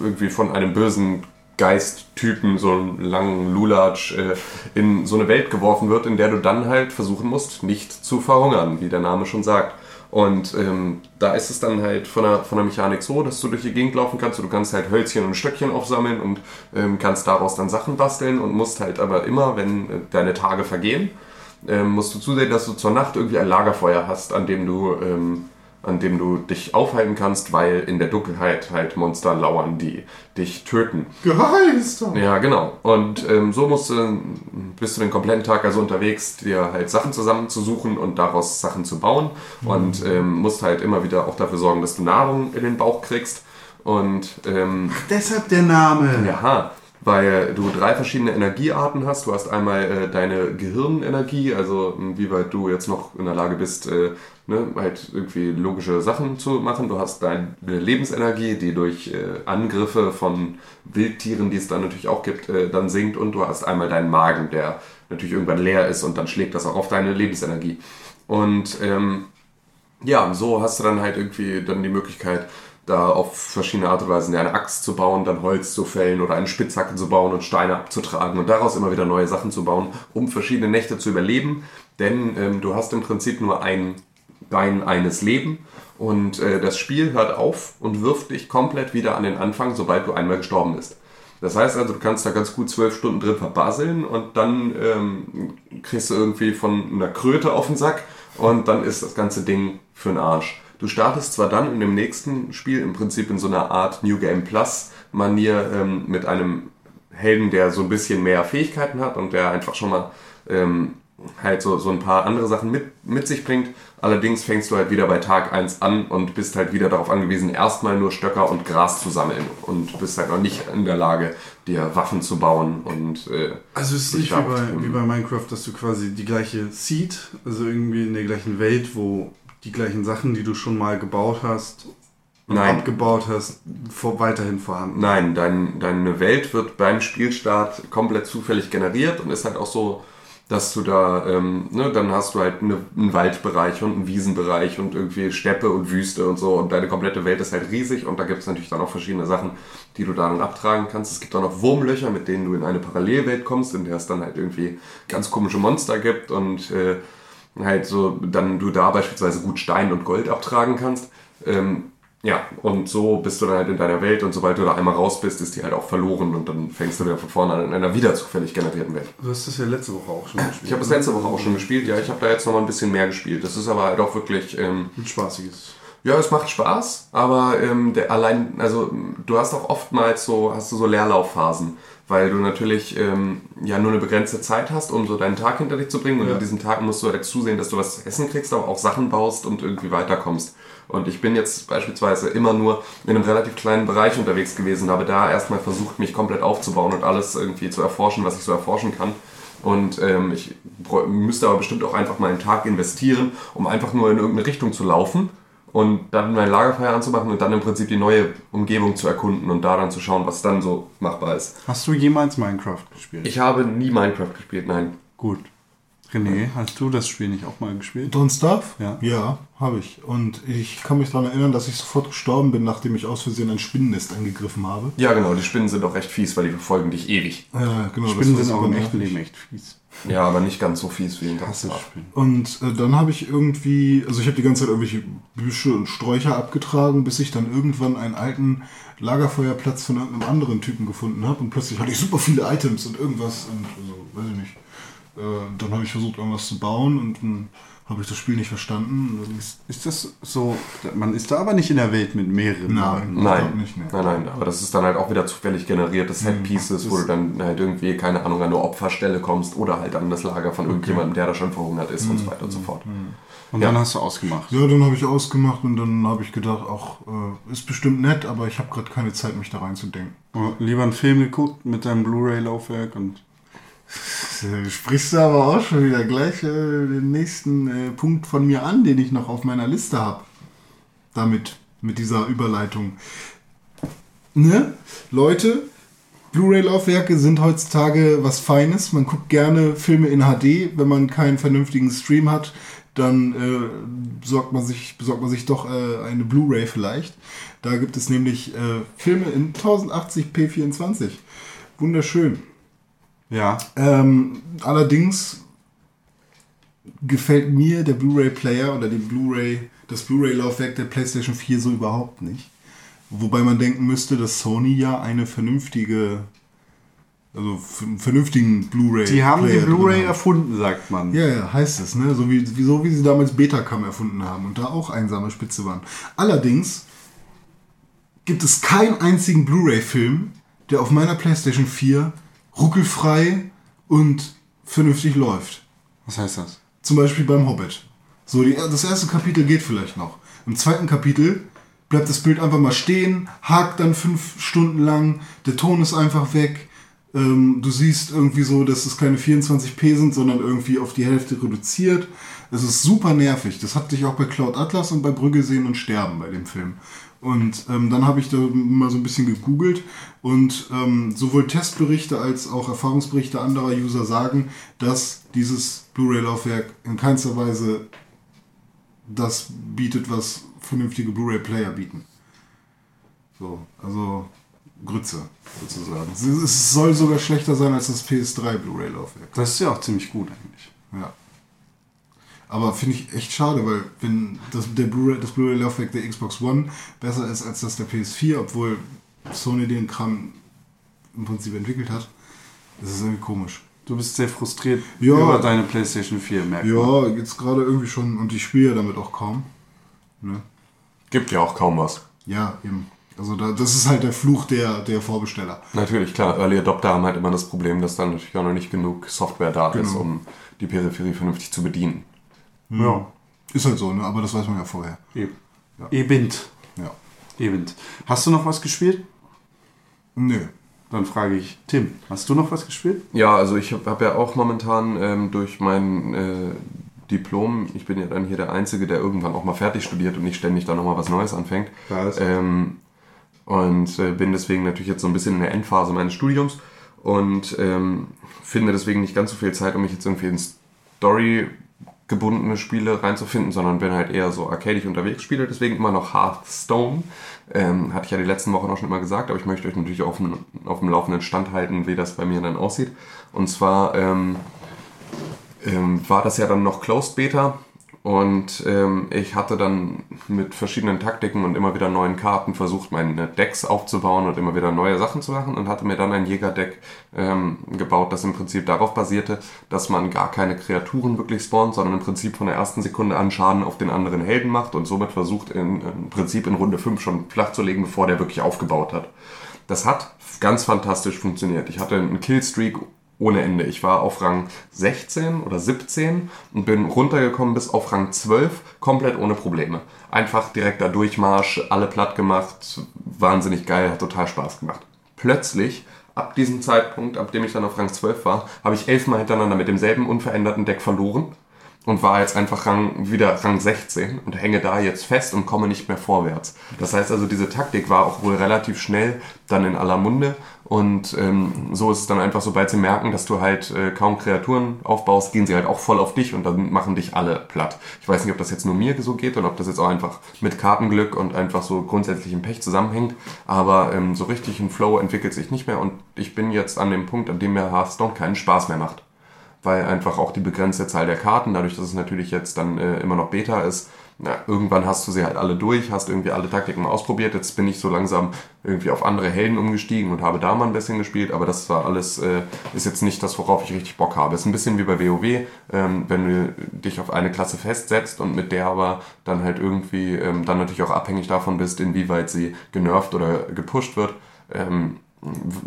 irgendwie von einem bösen Geisttypen, so einen langen Lulatsch, äh, in so eine Welt geworfen wird, in der du dann halt versuchen musst, nicht zu verhungern, wie der Name schon sagt. Und ähm, da ist es dann halt von der, von der Mechanik so, dass du durch die Gegend laufen kannst. Du kannst halt Hölzchen und Stöckchen aufsammeln und ähm, kannst daraus dann Sachen basteln und musst halt aber immer, wenn äh, deine Tage vergehen, ähm, musst du zusehen, dass du zur Nacht irgendwie ein Lagerfeuer hast, an dem du, ähm, an dem du dich aufhalten kannst, weil in der Dunkelheit halt Monster lauern, die dich töten. Geheister! Ja, genau. Und ähm, so musst du, bist du den kompletten Tag also unterwegs, dir halt Sachen zusammenzusuchen und daraus Sachen zu bauen. Und ähm, musst halt immer wieder auch dafür sorgen, dass du Nahrung in den Bauch kriegst. Und ähm, Deshalb der Name. ja, weil du drei verschiedene Energiearten hast. Du hast einmal äh, deine Gehirnenergie, also wie weit du jetzt noch in der Lage bist, äh, ne, halt irgendwie logische Sachen zu machen. Du hast deine Lebensenergie, die durch äh, Angriffe von Wildtieren, die es dann natürlich auch gibt, äh, dann sinkt. Und du hast einmal deinen Magen, der natürlich irgendwann leer ist und dann schlägt das auch auf deine Lebensenergie. Und ähm, ja, so hast du dann halt irgendwie dann die Möglichkeit, da auf verschiedene Art und Weise eine Axt zu bauen, dann Holz zu fällen oder eine Spitzhacke zu bauen und Steine abzutragen und daraus immer wieder neue Sachen zu bauen, um verschiedene Nächte zu überleben. Denn ähm, du hast im Prinzip nur ein Bein eines Leben und äh, das Spiel hört auf und wirft dich komplett wieder an den Anfang, sobald du einmal gestorben bist. Das heißt also, du kannst da ganz gut zwölf Stunden drin verbaseln und dann ähm, kriegst du irgendwie von einer Kröte auf den Sack und dann ist das ganze Ding für den Arsch. Du startest zwar dann in dem nächsten Spiel im Prinzip in so einer Art New Game Plus Manier ähm, mit einem Helden, der so ein bisschen mehr Fähigkeiten hat und der einfach schon mal ähm, halt so, so ein paar andere Sachen mit, mit sich bringt. Allerdings fängst du halt wieder bei Tag 1 an und bist halt wieder darauf angewiesen, erstmal nur Stöcker und Gras zu sammeln und bist halt noch nicht in der Lage, dir Waffen zu bauen und äh, Also es ist nicht wie bei, wie bei Minecraft, dass du quasi die gleiche Seed, also irgendwie in der gleichen Welt, wo die gleichen Sachen, die du schon mal gebaut hast und Nein. abgebaut hast, vor, weiterhin vorhanden. Nein, dein, deine Welt wird beim Spielstart komplett zufällig generiert und ist halt auch so, dass du da, ähm, ne, dann hast du halt eine, einen Waldbereich und einen Wiesenbereich und irgendwie Steppe und Wüste und so und deine komplette Welt ist halt riesig und da gibt es natürlich dann auch verschiedene Sachen, die du da dann abtragen kannst. Es gibt auch noch Wurmlöcher, mit denen du in eine Parallelwelt kommst, in der es dann halt irgendwie ganz komische Monster gibt und äh, halt so, dann du da beispielsweise gut Stein und Gold abtragen kannst. Ähm, ja, und so bist du dann halt in deiner Welt und sobald du da einmal raus bist, ist die halt auch verloren und dann fängst du wieder von vorne an in einer wieder zufällig generierten Welt. Du hast das ja letzte Woche auch schon gespielt. Ich habe das letzte Woche auch schon gespielt, ja, ich habe da jetzt nochmal ein bisschen mehr gespielt. Das ist aber halt auch wirklich, ähm, Ein spaßiges. ja, es macht Spaß, aber ähm, der allein, also du hast auch oftmals so, hast du so Leerlaufphasen, weil du natürlich ähm, ja nur eine begrenzte Zeit hast, um so deinen Tag hinter dich zu bringen und Ja. an diesem Tag musst du halt zusehen, dass du was zu essen kriegst, aber auch Sachen baust und irgendwie weiterkommst. Und ich bin jetzt beispielsweise immer nur in einem relativ kleinen Bereich unterwegs gewesen, habe da erstmal versucht, mich komplett aufzubauen und alles irgendwie zu erforschen, was ich so erforschen kann. Und ähm, ich müsste aber bestimmt auch einfach mal einen Tag investieren, um einfach nur in irgendeine Richtung zu laufen und dann mein Lagerfeuer anzumachen und dann im Prinzip die neue Umgebung zu erkunden und da dann zu schauen, was dann so machbar ist. Hast du jemals Minecraft gespielt? Ich habe nie Minecraft gespielt, nein. Gut. René, hast du das Spiel nicht auch mal gespielt? Don't Starve? Ja. Ja, habe ich. Und ich kann mich daran erinnern, dass ich sofort gestorben bin, nachdem ich aus Versehen ein Spinnennest angegriffen habe. Ja, genau, die Spinnen sind auch recht fies, weil die verfolgen dich ewig. Ja, genau. Spinnen das sind auch im super echten. Leben echt fies. Ja, aber nicht ganz so fies wie in. Spinnen. Und äh, dann habe ich irgendwie, also ich habe die ganze Zeit irgendwelche Büsche und Sträucher abgetragen, bis ich dann irgendwann einen alten Lagerfeuerplatz von irgendeinem anderen Typen gefunden habe. Und plötzlich hatte ich super viele Items und irgendwas und also, weiß ich nicht. Äh, dann habe ich versucht, irgendwas zu bauen und dann habe ich das Spiel nicht verstanden. Ist, Ist das so, man ist da aber nicht in der Welt mit mehreren Nein. Leuten. Nein, nicht, nee. nein, nein, aber das ist dann halt auch wieder zufällig generierte Set-Pieces, wo du dann halt irgendwie, keine Ahnung, an eine Opferstelle kommst oder halt an das Lager von irgendjemandem, der da schon verhungert ist und so weiter und so fort. Und Ja. dann hast du ausgemacht. Ja, dann habe ich ausgemacht und dann habe ich gedacht, auch äh, ist bestimmt nett, aber ich habe gerade keine Zeit, mich da reinzudenken. Lieber einen Film geguckt mit deinem Blu-ray-Laufwerk und Äh, Sprichst du aber auch schon wieder gleich äh, den nächsten äh, Punkt von mir an, den ich noch auf meiner Liste habe. Damit, mit dieser Überleitung. Ne? Leute, Blu-ray-Laufwerke sind heutzutage was Feines. Man guckt gerne Filme in HD. Wenn man keinen vernünftigen Stream hat, dann äh, besorgt, man sich, besorgt man sich doch äh, eine Blu-ray vielleicht. Da gibt es nämlich äh, Filme in 1080p 24. Wunderschön. Ja, Ähm, allerdings gefällt mir der Blu-ray-Player oder die Blu-ray, das Blu-ray-Laufwerk der PlayStation 4 so überhaupt nicht. Wobei man denken müsste, dass Sony ja eine vernünftige, also einen vernünftigen Blu-ray. die haben die drin Blu-ray erfunden, sagt man. Ja, ja, heißt es, ne? So wie, wie, so wie sie damals Betacam erfunden haben und da auch einsame Spitze waren. Allerdings gibt es keinen einzigen Blu-ray-Film, der auf meiner PlayStation 4 ruckelfrei und vernünftig läuft. Was heißt das? Zum Beispiel beim Hobbit. So, die, das erste Kapitel geht vielleicht noch. Im zweiten Kapitel bleibt das Bild einfach mal stehen, hakt dann fünf Stunden lang, der Ton ist einfach weg. Ähm, du siehst irgendwie so, dass es keine 24p sind, sondern irgendwie auf die Hälfte reduziert. Es ist super nervig. Das hatte ich auch bei Cloud Atlas und bei Brügge sehen und sterben bei dem Film. Und ähm, dann habe ich da mal so ein bisschen gegoogelt und ähm, sowohl Testberichte als auch Erfahrungsberichte anderer User sagen, dass dieses Blu-ray-Laufwerk in keinster Weise das bietet, was vernünftige Blu-ray-Player bieten. So, also Grütze sozusagen. Es- soll sogar schlechter sein als das PS3 Blu-ray-Laufwerk. Das ist ja auch ziemlich gut eigentlich. Aber finde ich echt schade, weil wenn das, der Blu-ray, das Blu-ray-Laufwerk der Xbox One besser ist als das der PS4, obwohl Sony den Kram im Prinzip entwickelt hat, das ist irgendwie komisch. Du bist sehr frustriert Ja. über deine PlayStation 4, merkt man. Ja, jetzt gerade irgendwie schon, und ich spiele ja damit auch kaum. Ne? Gibt ja auch kaum was. Ja, eben. Also da, das ist halt der Fluch der, der Vorbesteller. Natürlich, klar, Early Adopter haben halt immer das Problem, dass dann natürlich auch noch nicht genug Software da ist, Genau. um die Peripherie vernünftig zu bedienen. Ja. Ist halt so, ne? aber das weiß man ja vorher. Eben. Eben. Ja. Eben. Hast du noch was gespielt? Nö. Dann frage ich Tim, hast du noch was gespielt? Ja, also ich habe hab ja auch momentan ähm, durch mein äh, Diplom, ich bin ja dann hier der Einzige, der irgendwann auch mal fertig studiert und nicht ständig da nochmal was Neues anfängt. Was? Ähm, und äh, bin deswegen natürlich jetzt so ein bisschen in der Endphase meines Studiums und ähm, finde deswegen nicht ganz so viel Zeit, um mich jetzt irgendwie in Story gebundene Spiele reinzufinden, sondern bin halt eher so arcadisch unterwegs, spiele deswegen immer noch Hearthstone. Ähm, hatte ich ja die letzten Wochen auch schon immer gesagt, aber ich möchte euch natürlich auf dem, auf dem laufenden Stand halten, wie das bei mir dann aussieht. Und zwar ähm, ähm, war das ja dann noch Closed Beta und ähm, ich hatte dann mit verschiedenen Taktiken und immer wieder neuen Karten versucht, meine Decks aufzubauen und immer wieder neue Sachen zu machen und hatte mir dann ein Jägerdeck ähm, gebaut, das im Prinzip darauf basierte, dass man gar keine Kreaturen wirklich spawnt, sondern im Prinzip von der ersten Sekunde an Schaden auf den anderen Helden macht und somit versucht, in, im Prinzip in Runde 5 schon flach zu legen, bevor der wirklich aufgebaut hat. Das hat ganz fantastisch funktioniert. Ich hatte einen Killstreak ohne Ende. Ich war auf Rang 16 oder 17 und bin runtergekommen bis auf Rang 12, komplett ohne Probleme. Einfach direkter Durchmarsch, alle platt gemacht, wahnsinnig geil, hat total Spaß gemacht. Plötzlich, ab diesem Zeitpunkt, ab dem ich dann auf Rang 12 war, habe ich elfmal hintereinander mit demselben unveränderten Deck verloren und war jetzt einfach Rang, wieder Rang 16 und hänge da jetzt fest und komme nicht mehr vorwärts. Das heißt also, diese Taktik war auch wohl relativ schnell dann in aller Munde und ähm, so ist es dann einfach, sobald sie merken, dass du halt äh, kaum Kreaturen aufbaust, gehen sie halt auch voll auf dich und dann machen dich alle platt. Ich weiß nicht, ob das jetzt nur mir so geht oder ob das jetzt auch einfach mit Kartenglück und einfach so grundsätzlichem Pech zusammenhängt, aber ähm, so richtig ein Flow entwickelt sich nicht mehr und ich bin jetzt an dem Punkt, an dem mir Hearthstone keinen Spaß mehr macht weil einfach auch die begrenzte Zahl der Karten, dadurch, dass es natürlich jetzt dann äh, immer noch Beta ist, na, irgendwann hast du sie halt alle durch, hast irgendwie alle Taktiken ausprobiert. Jetzt bin ich so langsam irgendwie auf andere Helden umgestiegen und habe da mal ein bisschen gespielt, aber das war alles, äh, ist jetzt nicht das, worauf ich richtig Bock habe. Ist ein bisschen wie bei WoW, ähm, wenn du dich auf eine Klasse festsetzt und mit der aber dann halt irgendwie ähm, dann natürlich auch abhängig davon bist, inwieweit sie genervt oder gepusht wird. Ähm,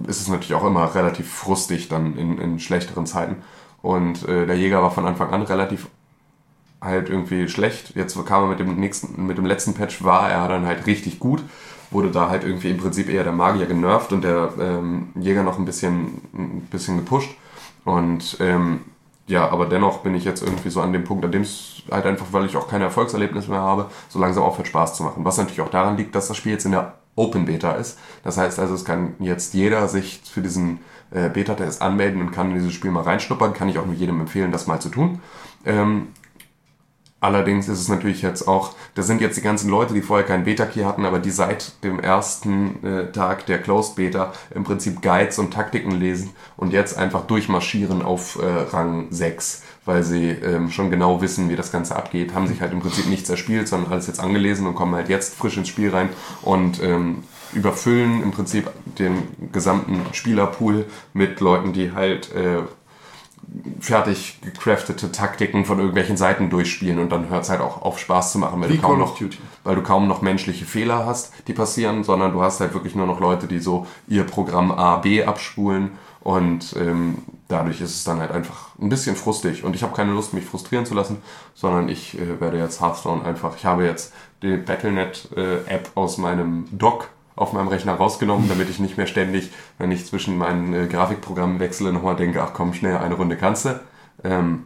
ist es natürlich auch immer relativ frustig dann in, in schlechteren Zeiten. Und äh, der Jäger war von Anfang an relativ halt irgendwie schlecht. Jetzt kam er mit dem nächsten, mit dem letzten Patch war er dann halt richtig gut. Wurde da halt irgendwie im Prinzip eher der Magier genervt und der ähm, Jäger noch ein bisschen, ein bisschen gepusht. Und ähm, ja, aber dennoch bin ich jetzt irgendwie so an dem Punkt, an dem es halt einfach, weil ich auch keine Erfolgserlebnisse mehr habe, so langsam aufhört Spaß zu machen. Was natürlich auch daran liegt, dass das Spiel jetzt in der Open Beta ist. Das heißt also, es kann jetzt jeder sich für diesen äh, Beta-Test anmelden und kann in dieses Spiel mal reinschnuppern. Kann ich auch nur jedem empfehlen, das mal zu tun. Ähm, allerdings ist es natürlich jetzt auch, das sind jetzt die ganzen Leute, die vorher keinen Beta-Key hatten, aber die seit dem ersten äh, Tag der Closed Beta im Prinzip Guides und Taktiken lesen und jetzt einfach durchmarschieren auf äh, Rang 6 weil sie ähm, schon genau wissen, wie das Ganze abgeht, haben sich halt im Prinzip nichts erspielt, sondern alles jetzt angelesen und kommen halt jetzt frisch ins Spiel rein und ähm, überfüllen im Prinzip den gesamten Spielerpool mit Leuten, die halt äh, fertig gecraftete Taktiken von irgendwelchen Seiten durchspielen und dann hört es halt auch auf Spaß zu machen, weil Wie du, kaum noch, Duty. weil du kaum noch menschliche Fehler hast, die passieren, sondern du hast halt wirklich nur noch Leute, die so ihr Programm A, B abspulen und ähm, dadurch ist es dann halt einfach ein bisschen frustig und ich habe keine Lust, mich frustrieren zu lassen, sondern ich äh, werde jetzt Hearthstone einfach, ich habe jetzt die Battlenet-App aus meinem Dock auf meinem Rechner rausgenommen, damit ich nicht mehr ständig, wenn ich zwischen meinen äh, Grafikprogrammen wechsle, nochmal denke, ach komm, schnell, eine Runde kannst du. Ähm,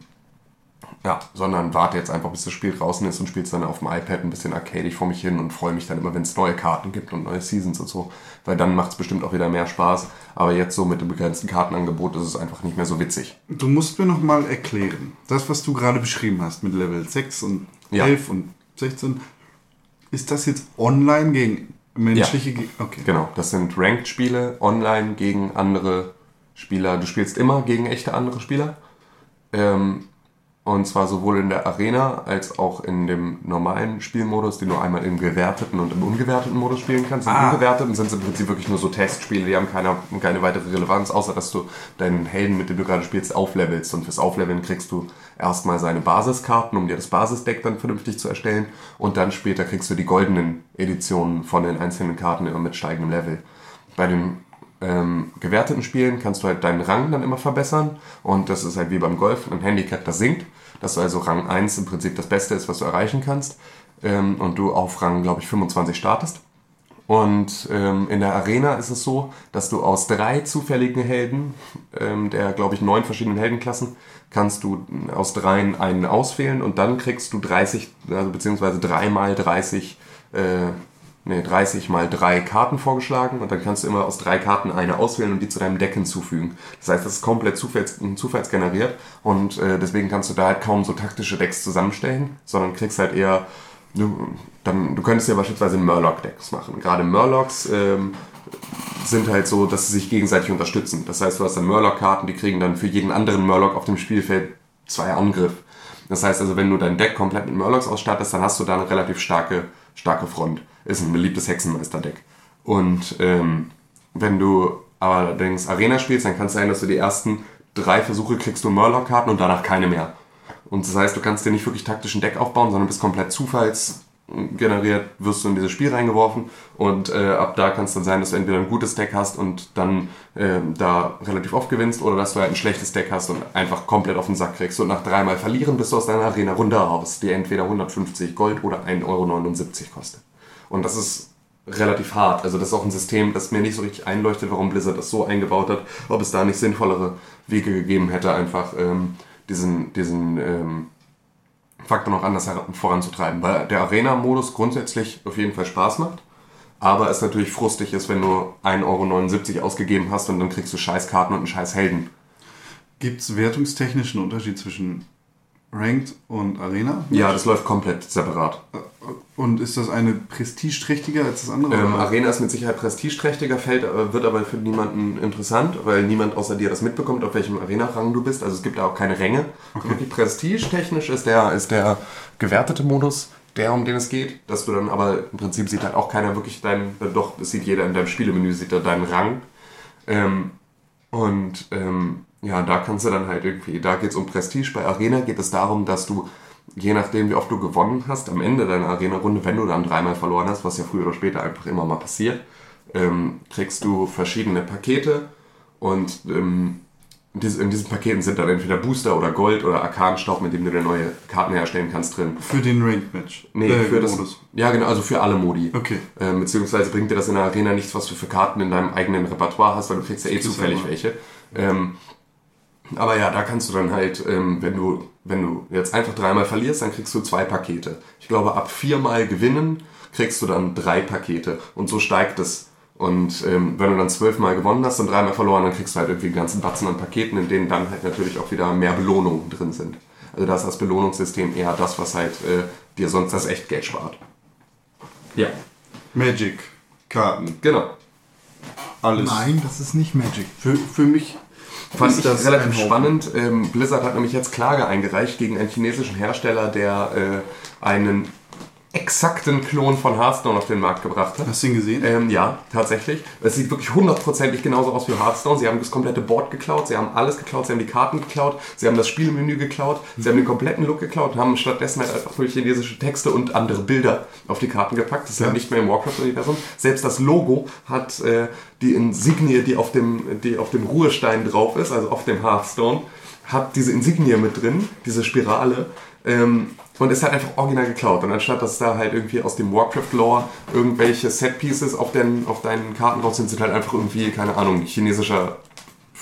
ja, sondern warte jetzt einfach, bis das Spiel draußen ist und spiele es dann auf dem iPad ein bisschen arcadig vor mich hin und freue mich dann immer, wenn es neue Karten gibt und neue Seasons und so. Weil dann macht es bestimmt auch wieder mehr Spaß. Aber jetzt so mit dem begrenzten Kartenangebot ist es einfach nicht mehr so witzig. Du musst mir noch mal erklären, das, was du gerade beschrieben hast mit Level 6 und Ja. 11 und 16, ist das jetzt online gegen menschliche... Ge Okay. Genau, das sind Ranked-Spiele online gegen andere Spieler. Du spielst immer gegen echte andere Spieler. Ähm, und zwar sowohl in der Arena als auch in dem normalen Spielmodus, den du einmal im gewerteten und im ungewerteten Modus spielen kannst. Im Ah. ungewerteten sind es im Prinzip wirklich nur so Testspiele, die haben keine, keine weitere Relevanz, außer dass du deinen Helden, mit dem du gerade spielst, auflevelst. Und fürs Aufleveln kriegst du erstmal seine Basiskarten, um dir das Basisdeck dann vernünftig zu erstellen. Und dann später kriegst du die goldenen Editionen von den einzelnen Karten immer mit steigendem Level. Bei den ähm, gewerteten Spielen kannst du halt deinen Rang dann immer verbessern. Und das ist halt wie beim Golf ein Handicap, das sinkt. Dass du also Rang 1 im Prinzip das Beste ist, was du erreichen kannst. Ähm, und du auf Rang, glaube ich, 25 startest. Und ähm, in der Arena ist es so, dass du aus drei zufälligen Helden, ähm, der glaube ich neun verschiedenen Heldenklassen, kannst du aus dreien einen auswählen und dann kriegst du 30, also beziehungsweise dreimal 30, äh, nee, 30 mal drei Karten vorgeschlagen und dann kannst du immer aus drei Karten eine auswählen und die zu deinem Deck hinzufügen. Das heißt, das ist komplett zufalls, zufallsgeneriert und äh, deswegen kannst du da halt kaum so taktische Decks zusammenstellen, sondern kriegst halt eher Du, dann, du könntest ja beispielsweise Murloc-Decks machen. Gerade Murlocs ähm, sind halt so, dass sie sich gegenseitig unterstützen. Das heißt, du hast dann Murloc-Karten, die kriegen dann für jeden anderen Murloc auf dem Spielfeld zwei Angriff. Das heißt also, wenn du dein Deck komplett mit Murlocs ausstattest, dann hast du da eine relativ starke, starke Front. Ist ein beliebtes Hexenmeister-Deck. Und ähm, wenn du allerdings Arena spielst, dann kann es sein, dass du die ersten drei Versuche kriegst du Murloc-Karten und danach keine mehr. Und das heißt, du kannst dir nicht wirklich taktisch ein Deck aufbauen, sondern bist komplett zufallsgeneriert, wirst du in dieses Spiel reingeworfen und äh, ab da kann es dann sein, dass du entweder ein gutes Deck hast und dann äh, da relativ oft gewinnst oder dass du halt ein schlechtes Deck hast und einfach komplett auf den Sack kriegst und nach dreimal verlieren bist du aus deiner Arena-Runde raus, die entweder 150 Gold oder 1,79 Euro kostet. Und das ist relativ hart. Also das ist auch ein System, das mir nicht so richtig einleuchtet, warum Blizzard das so eingebaut hat, ob es da nicht sinnvollere Wege gegeben hätte, einfach ähm, diesen, diesen ähm, Faktor noch anders voranzutreiben. Weil der Arena-Modus grundsätzlich auf jeden Fall Spaß macht, aber es natürlich frustig ist, wenn du 1,79 Euro ausgegeben hast und dann kriegst du Scheißkarten und einen Scheißhelden. Gibt es wertungstechnischen Unterschied zwischen Ranked und Arena? Ja, das läuft komplett separat. Und ist das eine prestigeträchtiger als das andere? Ähm? Arena ist mit Sicherheit prestigeträchtiger, fällt, äh, wird aber für niemanden interessant, weil niemand außer dir das mitbekommt, auf welchem Arena-Rang du bist. Also es gibt da auch keine Ränge. Wirklich prestigetechnisch ist der, ist der gewertete Modus der, um den es geht. Dass du dann aber im Prinzip sieht halt auch keiner wirklich deinen, äh, doch, es sieht jeder in deinem Spielemenü, sieht da deinen Rang. Ähm, und ähm, ja, da kannst du dann halt irgendwie, da geht es um Prestige. Bei Arena geht es darum, dass du, je nachdem wie oft du gewonnen hast, am Ende deiner Arena-Runde, wenn du dann dreimal verloren hast, was ja früher oder später einfach immer mal passiert, ähm, kriegst du verschiedene Pakete und ähm, in diesen Paketen sind dann entweder Booster oder Gold oder Arkanstaub, mit dem du dir neue Karten herstellen kannst drin. Für den Ranked-Match? Nee, Äh, für das. Modus. Ja, genau, also für alle Modi. Okay. Ähm, beziehungsweise bringt dir das in der Arena nichts, was du für Karten in deinem eigenen Repertoire hast, weil du kriegst ja eh zufällig welche. Ähm, aber ja, da kannst du dann halt, ähm, wenn du, wenn du jetzt einfach dreimal verlierst, dann kriegst du zwei Pakete. Ich glaube, ab viermal gewinnen kriegst du dann drei Pakete. Und so steigt es. Und ähm, wenn du dann zwölfmal gewonnen hast und dreimal verloren, dann kriegst du halt irgendwie einen ganzen Batzen an Paketen, in denen dann halt natürlich auch wieder mehr Belohnungen drin sind. Also da ist das Belohnungssystem eher das, was halt äh, dir sonst das Echtgeld spart. Ja, Magic, Karten, genau. alles. Nein, das ist nicht Magic. Für, für mich Fand ich das relativ Haufen. spannend. Ähm, Blizzard hat nämlich jetzt Klage eingereicht gegen einen chinesischen Hersteller, der äh, einen exakten Klon von Hearthstone auf den Markt gebracht hat. Hast du ihn gesehen? Ähm, ja, tatsächlich. Es sieht wirklich hundertprozentig genauso aus wie Hearthstone. Sie haben das komplette Board geklaut, sie haben alles geklaut, sie haben die Karten geklaut, sie haben das Spielmenü geklaut, sie haben den kompletten Look geklaut und haben stattdessen halt einfach nur chinesische Texte und andere Bilder auf die Karten gepackt. Das ist ja, Ja. nicht mehr im Warcraft-Universum. Selbst das Logo hat äh, die Insignie, die auf, dem, die auf dem Ruhestein drauf ist, also auf dem Hearthstone, hat diese Insignie mit drin, diese Spirale. Ähm, und ist halt einfach original geklaut. Und anstatt dass da halt irgendwie aus dem Warcraft-Lore irgendwelche Set-Pieces auf, den, auf deinen Karten drauf sind, sind halt einfach irgendwie, keine Ahnung, chinesischer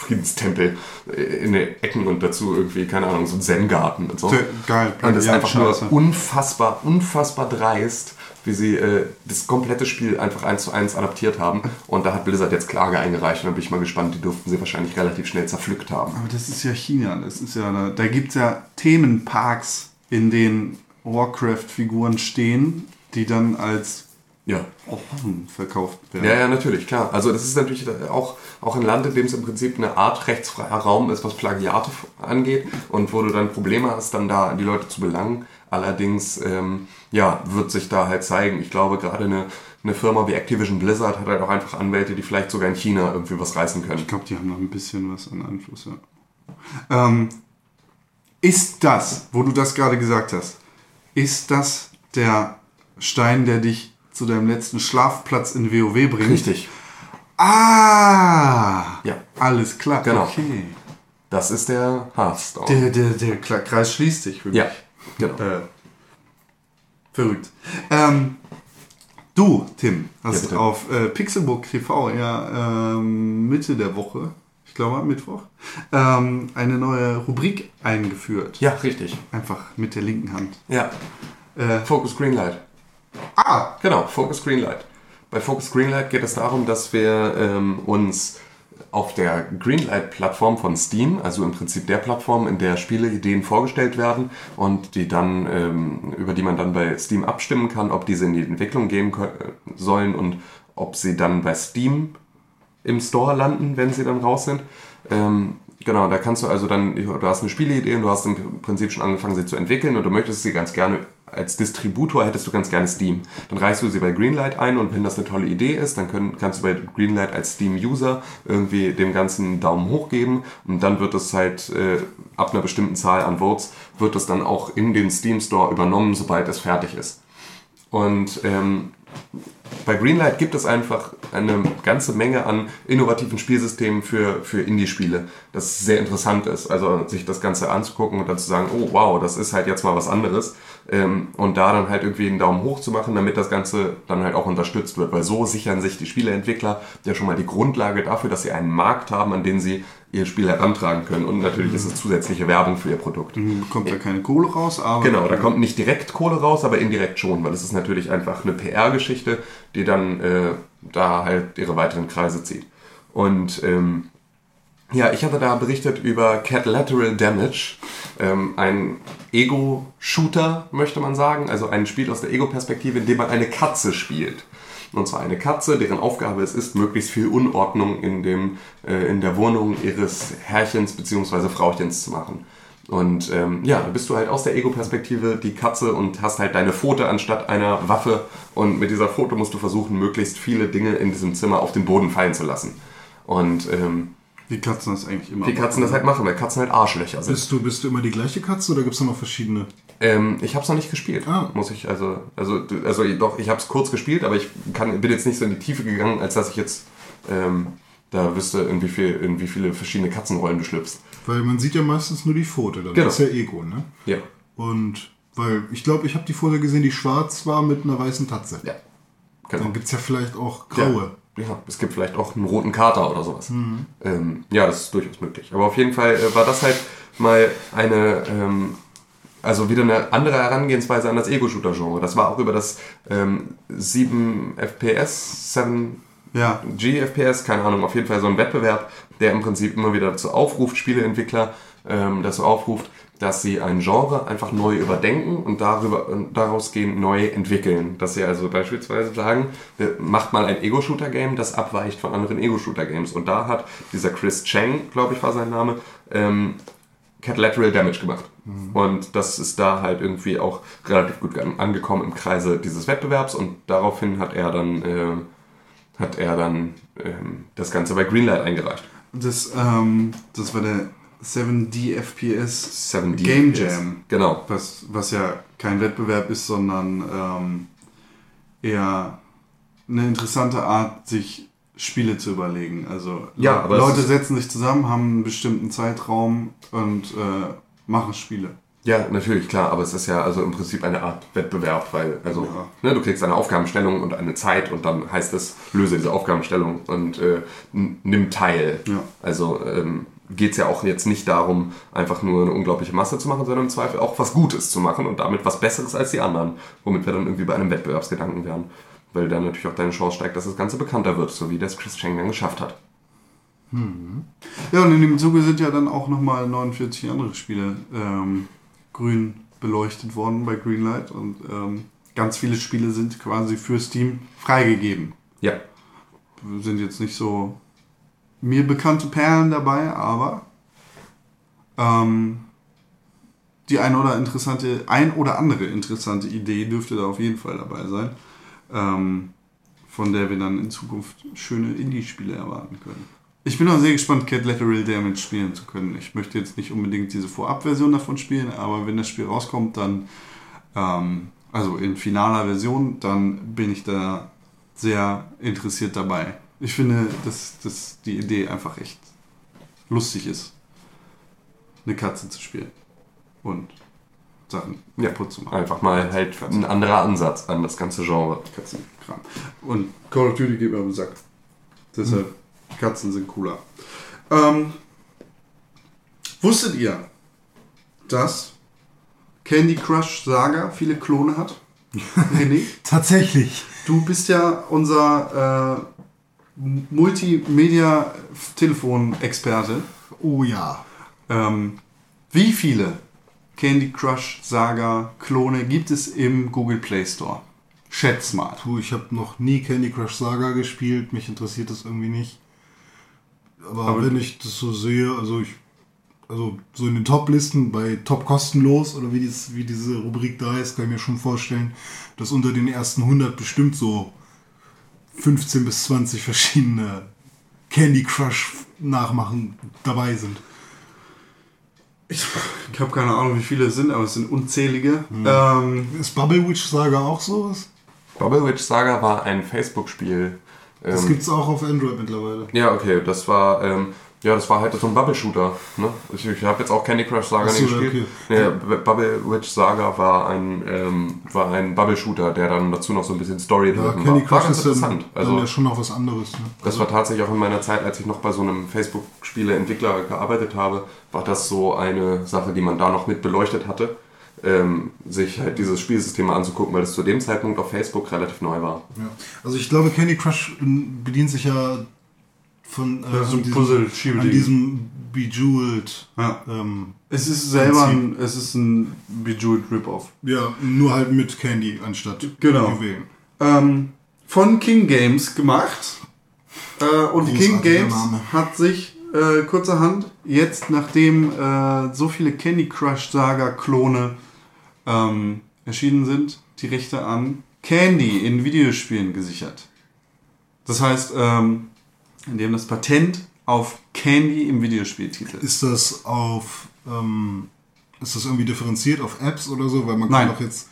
Friedenstempel in den Ecken und dazu irgendwie, keine Ahnung, so ein Zen-Garten und so. Geil. Und das ist einfach nur unfassbar, unfassbar dreist, wie sie äh, das komplette Spiel einfach eins zu eins adaptiert haben. Und da hat Blizzard jetzt Klage eingereicht und da bin ich mal gespannt, die durften sie wahrscheinlich relativ schnell zerpflückt haben. Aber das ist ja China. Das ist ja, da gibt es ja Themenparks, in denen Warcraft-Figuren stehen, die dann als Ja. offen verkauft werden. Ja, ja, natürlich, klar. Also das ist natürlich auch, auch ein Land, in dem es im Prinzip eine Art rechtsfreier Raum ist, was Plagiate angeht und wo du dann Probleme hast, dann da die Leute zu belangen. Allerdings, ähm, ja, wird sich da halt zeigen. Ich glaube, gerade eine, eine Firma wie Activision Blizzard hat halt auch einfach Anwälte, die vielleicht sogar in China irgendwie was reißen können. Ich glaube, die haben noch ein bisschen was an Einfluss, ja. Ähm, ist das, wo du das gerade gesagt hast, ist das der Stein, der dich zu deinem letzten Schlafplatz in WoW bringt? Richtig. Ah! Ja. Alles klar. Genau. Okay. Das ist der Hearthstone. Der, der, der Kreis schließt sich für mich. ja, genau. Äh, verrückt. Ähm, du, Tim, Ja, hast bitte. auf äh, Pixelbook TV ja ähm, Mitte der Woche, ich glaube am Mittwoch, ähm, eine neue Rubrik eingeführt. Ja, richtig. Einfach mit der linken Hand. Ja. Äh, Focus Greenlight. ah, Genau, Focus Greenlight. Bei Focus Greenlight geht es darum, dass wir ähm, uns auf der Greenlight-Plattform von Steam, also im Prinzip der Plattform, in der Spieleideen vorgestellt werden und die dann, ähm, über die man dann bei Steam abstimmen kann, ob diese in die Entwicklung gehen sollen und ob sie dann bei Steam im Store landen, wenn sie dann raus sind. Ähm, genau, da kannst du also dann, du hast eine Spieleidee und du hast im Prinzip schon angefangen, sie zu entwickeln und du möchtest sie ganz gerne als Distributor hättest du ganz gerne Steam. Dann reichst du sie bei Greenlight ein und wenn das eine tolle Idee ist, dann können, kannst du bei Greenlight als Steam-User irgendwie dem Ganzen einen Daumen hoch geben und dann wird es halt äh, ab einer bestimmten Zahl an Votes wird es dann auch in den Steam Store übernommen, sobald es fertig ist. Und ähm, bei Greenlight gibt es einfach eine ganze Menge an innovativen Spielsystemen für, für Indie-Spiele, das sehr interessant ist. Also sich das Ganze anzugucken und dann zu sagen, oh wow, das ist halt jetzt mal was anderes. Ähm, und da dann halt irgendwie einen Daumen hoch zu machen, damit das Ganze dann halt auch unterstützt wird. Weil so sichern sich die Spieleentwickler ja schon mal die Grundlage dafür, dass sie einen Markt haben, an den sie ihr Spiel herantragen können. Und natürlich ist es zusätzliche Werbung für ihr Produkt. bekommt da keine Kohle raus, aber. Genau, da kommt nicht direkt Kohle raus, aber indirekt schon, weil es ist natürlich einfach eine PR-Geschichte, die dann äh, da halt ihre weiteren Kreise zieht. Und ähm, ja, ich hatte da berichtet über Cat Lateral Damage, ähm, ein Ego-Shooter, möchte man sagen, also ein Spiel aus der Ego-Perspektive, in dem man eine Katze spielt. Und zwar eine Katze, deren Aufgabe es ist, möglichst viel Unordnung in, dem, äh, in der Wohnung ihres Herrchens bzw. Frauchens zu machen. Und ähm, ja, da bist du halt aus der Ego-Perspektive die Katze und hast halt deine Pfote anstatt einer Waffe. Und mit dieser Pfote musst du versuchen, möglichst viele Dinge in diesem Zimmer auf den Boden fallen zu lassen. Und ähm, Die Katzen das eigentlich immer. die Katzen das halt machen, weil Katzen halt Arschlöcher sind. Bist du, bist du immer die gleiche Katze oder gibt es da noch verschiedene? Ähm, ich habe es noch nicht gespielt, Ah. muss ich also also also doch ich habe es kurz gespielt, aber ich kann, bin jetzt nicht so in die Tiefe gegangen, als dass ich jetzt ähm, da wüsste, in wie, viel, in wie viele verschiedene Katzenrollen du schlüpfst. Weil man sieht ja meistens nur die Pfote, dann Genau. ist ja Ego, ne? Ja, Und weil ich glaube, ich habe die Pfote gesehen, die schwarz war mit einer weißen Tatze. ja, genau. Dann gibt es ja vielleicht auch graue. Ja. Ja, es gibt vielleicht auch einen roten Kater oder sowas. Ähm, ja, das ist durchaus möglich. Aber auf jeden Fall äh, war das halt mal eine, ähm, also wieder eine andere Herangehensweise an das Ego-Shooter-Genre. Das war auch über das ähm, 7 FPS, 7 Ja. GFPS, keine Ahnung, auf jeden Fall so ein Wettbewerb, der im Prinzip immer wieder dazu aufruft, Spieleentwickler ähm, dazu aufruft, dass sie ein Genre einfach neu überdenken und darüber und daraus gehen neu entwickeln. Dass sie also beispielsweise sagen, wir- macht mal ein Ego-Shooter-Game, das abweicht von anderen Ego-Shooter-Games. Und da hat dieser Chris Chang, glaube ich, war sein Name, ähm, Cat Lateral Damage gemacht. Und das ist da halt irgendwie auch relativ gut an- angekommen im Kreise dieses Wettbewerbs und daraufhin hat er dann äh, hat er dann ähm, das Ganze bei Greenlight eingereicht. Das, ähm, das war der 7D FPS 7D Game FPS. Jam. Genau. Was, was ja kein Wettbewerb ist, sondern ähm, eher eine interessante Art, sich Spiele zu überlegen. Also Ja, es Leute setzen sich zusammen, haben einen bestimmten Zeitraum und äh, machen Spiele. Ja, natürlich, klar, aber es ist ja also im Prinzip eine Art Wettbewerb, weil also ne, du kriegst eine Aufgabenstellung und eine Zeit und dann heißt es, löse diese Aufgabenstellung und äh, nimm teil. Ja. Also ähm, geht es ja auch jetzt nicht darum, einfach nur eine unglaubliche Masse zu machen, sondern im Zweifel auch was Gutes zu machen und damit was Besseres als die anderen, womit wir dann irgendwie bei einem Wettbewerbsgedanken wären. Weil dann natürlich auch deine Chance steigt, dass das Ganze bekannter wird, so wie das Chris Cheng dann geschafft hat. Ja, und in dem Zuge sind ja dann auch nochmal 49 andere Spiele ähm, grün beleuchtet worden bei Greenlight und ähm, ganz viele Spiele sind quasi für Steam freigegeben. Ja, Sind jetzt nicht so mir bekannte Perlen dabei, aber ähm, die ein oder interessante, ein oder andere interessante Idee dürfte da auf jeden Fall dabei sein, ähm, von der wir dann in Zukunft schöne Indie-Spiele erwarten können. Ich bin auch sehr gespannt, Cat Lateral Damage spielen zu können. Ich möchte jetzt nicht unbedingt diese Vorabversion davon spielen, aber wenn das Spiel rauskommt, dann, ähm, also in finaler Version, dann bin ich da sehr interessiert dabei. Ich finde, dass, dass die Idee einfach echt lustig ist, eine Katze zu spielen und Sachen Ja. kaputt zu machen. einfach mal halt ein anderer Ansatz an das ganze Genre. Katzenkram. Und Call of Duty geht mir auf den Sack. Deshalb, Katzen sind cooler. Ähm, wusstet ihr, dass Candy Crush Saga viele Klone hat? René? Tatsächlich. Du bist ja unser äh, Multimedia-Telefon-Experte. Oh ja. Ähm, wie viele Candy Crush Saga Klone gibt es im Google Play Store? Schätz mal. Du, ich habe noch nie Candy Crush Saga gespielt. Mich interessiert das irgendwie nicht. Aber, Aber- wenn ich das so sehe, also ich, also so in den Top-Listen bei Top kostenlos oder wie, dies, wie diese Rubrik da heißt, kann ich mir schon vorstellen, dass unter den ersten 100 bestimmt so 15 bis 20 verschiedene Candy Crush Nachmachen dabei sind. Ich, ich habe keine Ahnung, wie viele es sind, aber es sind unzählige. Ähm, Ist Bubble Witch Saga auch sowas? Bubble Witch Saga war ein Facebook-Spiel. Das Ähm, gibt's auch auf Android mittlerweile. ja, okay, das war, ähm, ja, das war halt so ein Bubble-Shooter. Ne? Ich, ich habe jetzt auch Candy Crush Saga nicht gespielt. Ja, B- Bubble Witch Saga war ein, ähm, war ein Bubble-Shooter, der dann dazu noch so ein bisschen Story Ja, drin Candy war. War Crush ganz ist interessant. dann Also, ja schon noch was anderes. Ne? das war tatsächlich auch in meiner Zeit, als ich noch bei so einem Facebook-Spiele-Entwickler gearbeitet habe, war das so eine Sache, die man da noch mit beleuchtet hatte, ähm, sich halt dieses Spielsystem mal anzugucken, weil es zu dem Zeitpunkt auf Facebook relativ neu war. Ja. Also ich glaube, Candy Crush ähm, bedient sich ja von äh, Ja, so diesem- Puzzle-Schiebeding. an diesem Bejeweled. ja. Ähm, Es ist selber ein, es ist ein Bejeweled Rip-Off. ja, nur halt mit Candy anstatt Genau. Juwelen. Ähm, von King Games gemacht. Äh, und Großartiger King Games Name. hat sich äh, kurzerhand jetzt, nachdem äh, so viele Candy Crush Saga Klone ähm, erschienen sind, die Rechte an Candy in Videospielen gesichert. Das heißt, ähm, die haben das Patent auf Candy im Videospieltitel. Ist das auf ähm, ist das irgendwie differenziert auf Apps oder so? Weil man Nein. kann doch jetzt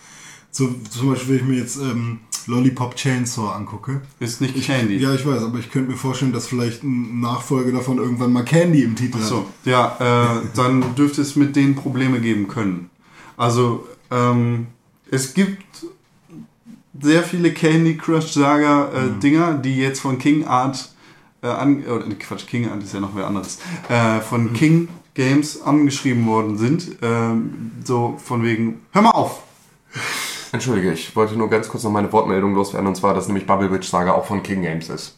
so, zum Beispiel, wenn ich mir jetzt ähm, Lollipop Chainsaw angucke. Ist nicht Candy. Ja, ich weiß, aber ich könnte mir vorstellen, dass vielleicht ein Nachfolge davon irgendwann mal Candy im Titel So, hat. ja, äh, dann dürfte es mit denen Probleme geben können. Also, ähm, es gibt sehr viele Candy Crush Saga äh, Dinger, die jetzt von King Art äh, an, oder, nee, Quatsch, King Art ist ja noch wer anderes, äh, von King Games angeschrieben worden sind. Ähm, so von wegen, hör mal auf! Entschuldige, ich wollte nur ganz kurz noch meine Wortmeldung loswerden, und zwar, dass nämlich Bubble Witch Saga auch von King Games ist.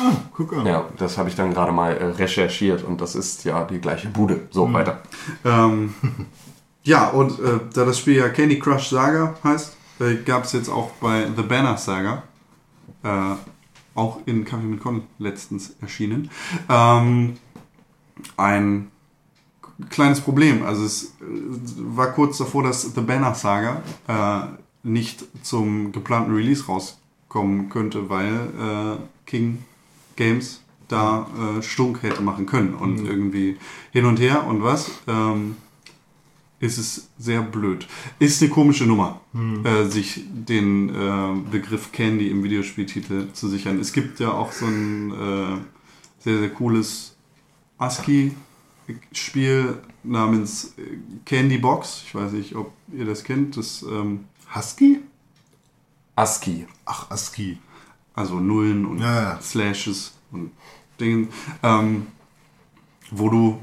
Ah, guck an. Ja, das habe ich dann gerade mal äh, recherchiert und das ist ja die gleiche Bude. So, weiter. Ähm, ja, und äh, da das Spiel ja Candy Crush Saga heißt, äh, gab es jetzt auch bei The Banner Saga, äh, auch in Kaffee mit Con letztens erschienen, ähm, ein kleines Problem. Also es äh, war kurz davor, dass The Banner Saga äh, nicht zum geplanten Release rauskommen könnte, weil äh, King Games da äh, Stunk hätte machen können und irgendwie hin und her und was. Ähm, ist es sehr blöd. Ist eine komische Nummer, äh, sich den äh, Begriff Candy im Videospieltitel zu sichern. Es gibt ja auch so ein äh, sehr, sehr cooles ASCII-Spiel namens äh, Candy Box. Ich weiß nicht, ob ihr das kennt. Das, ähm, Husky? ASCII. Ach, ASCII. also Nullen und Ja, ja. Slashes und Dingen, ähm, wo du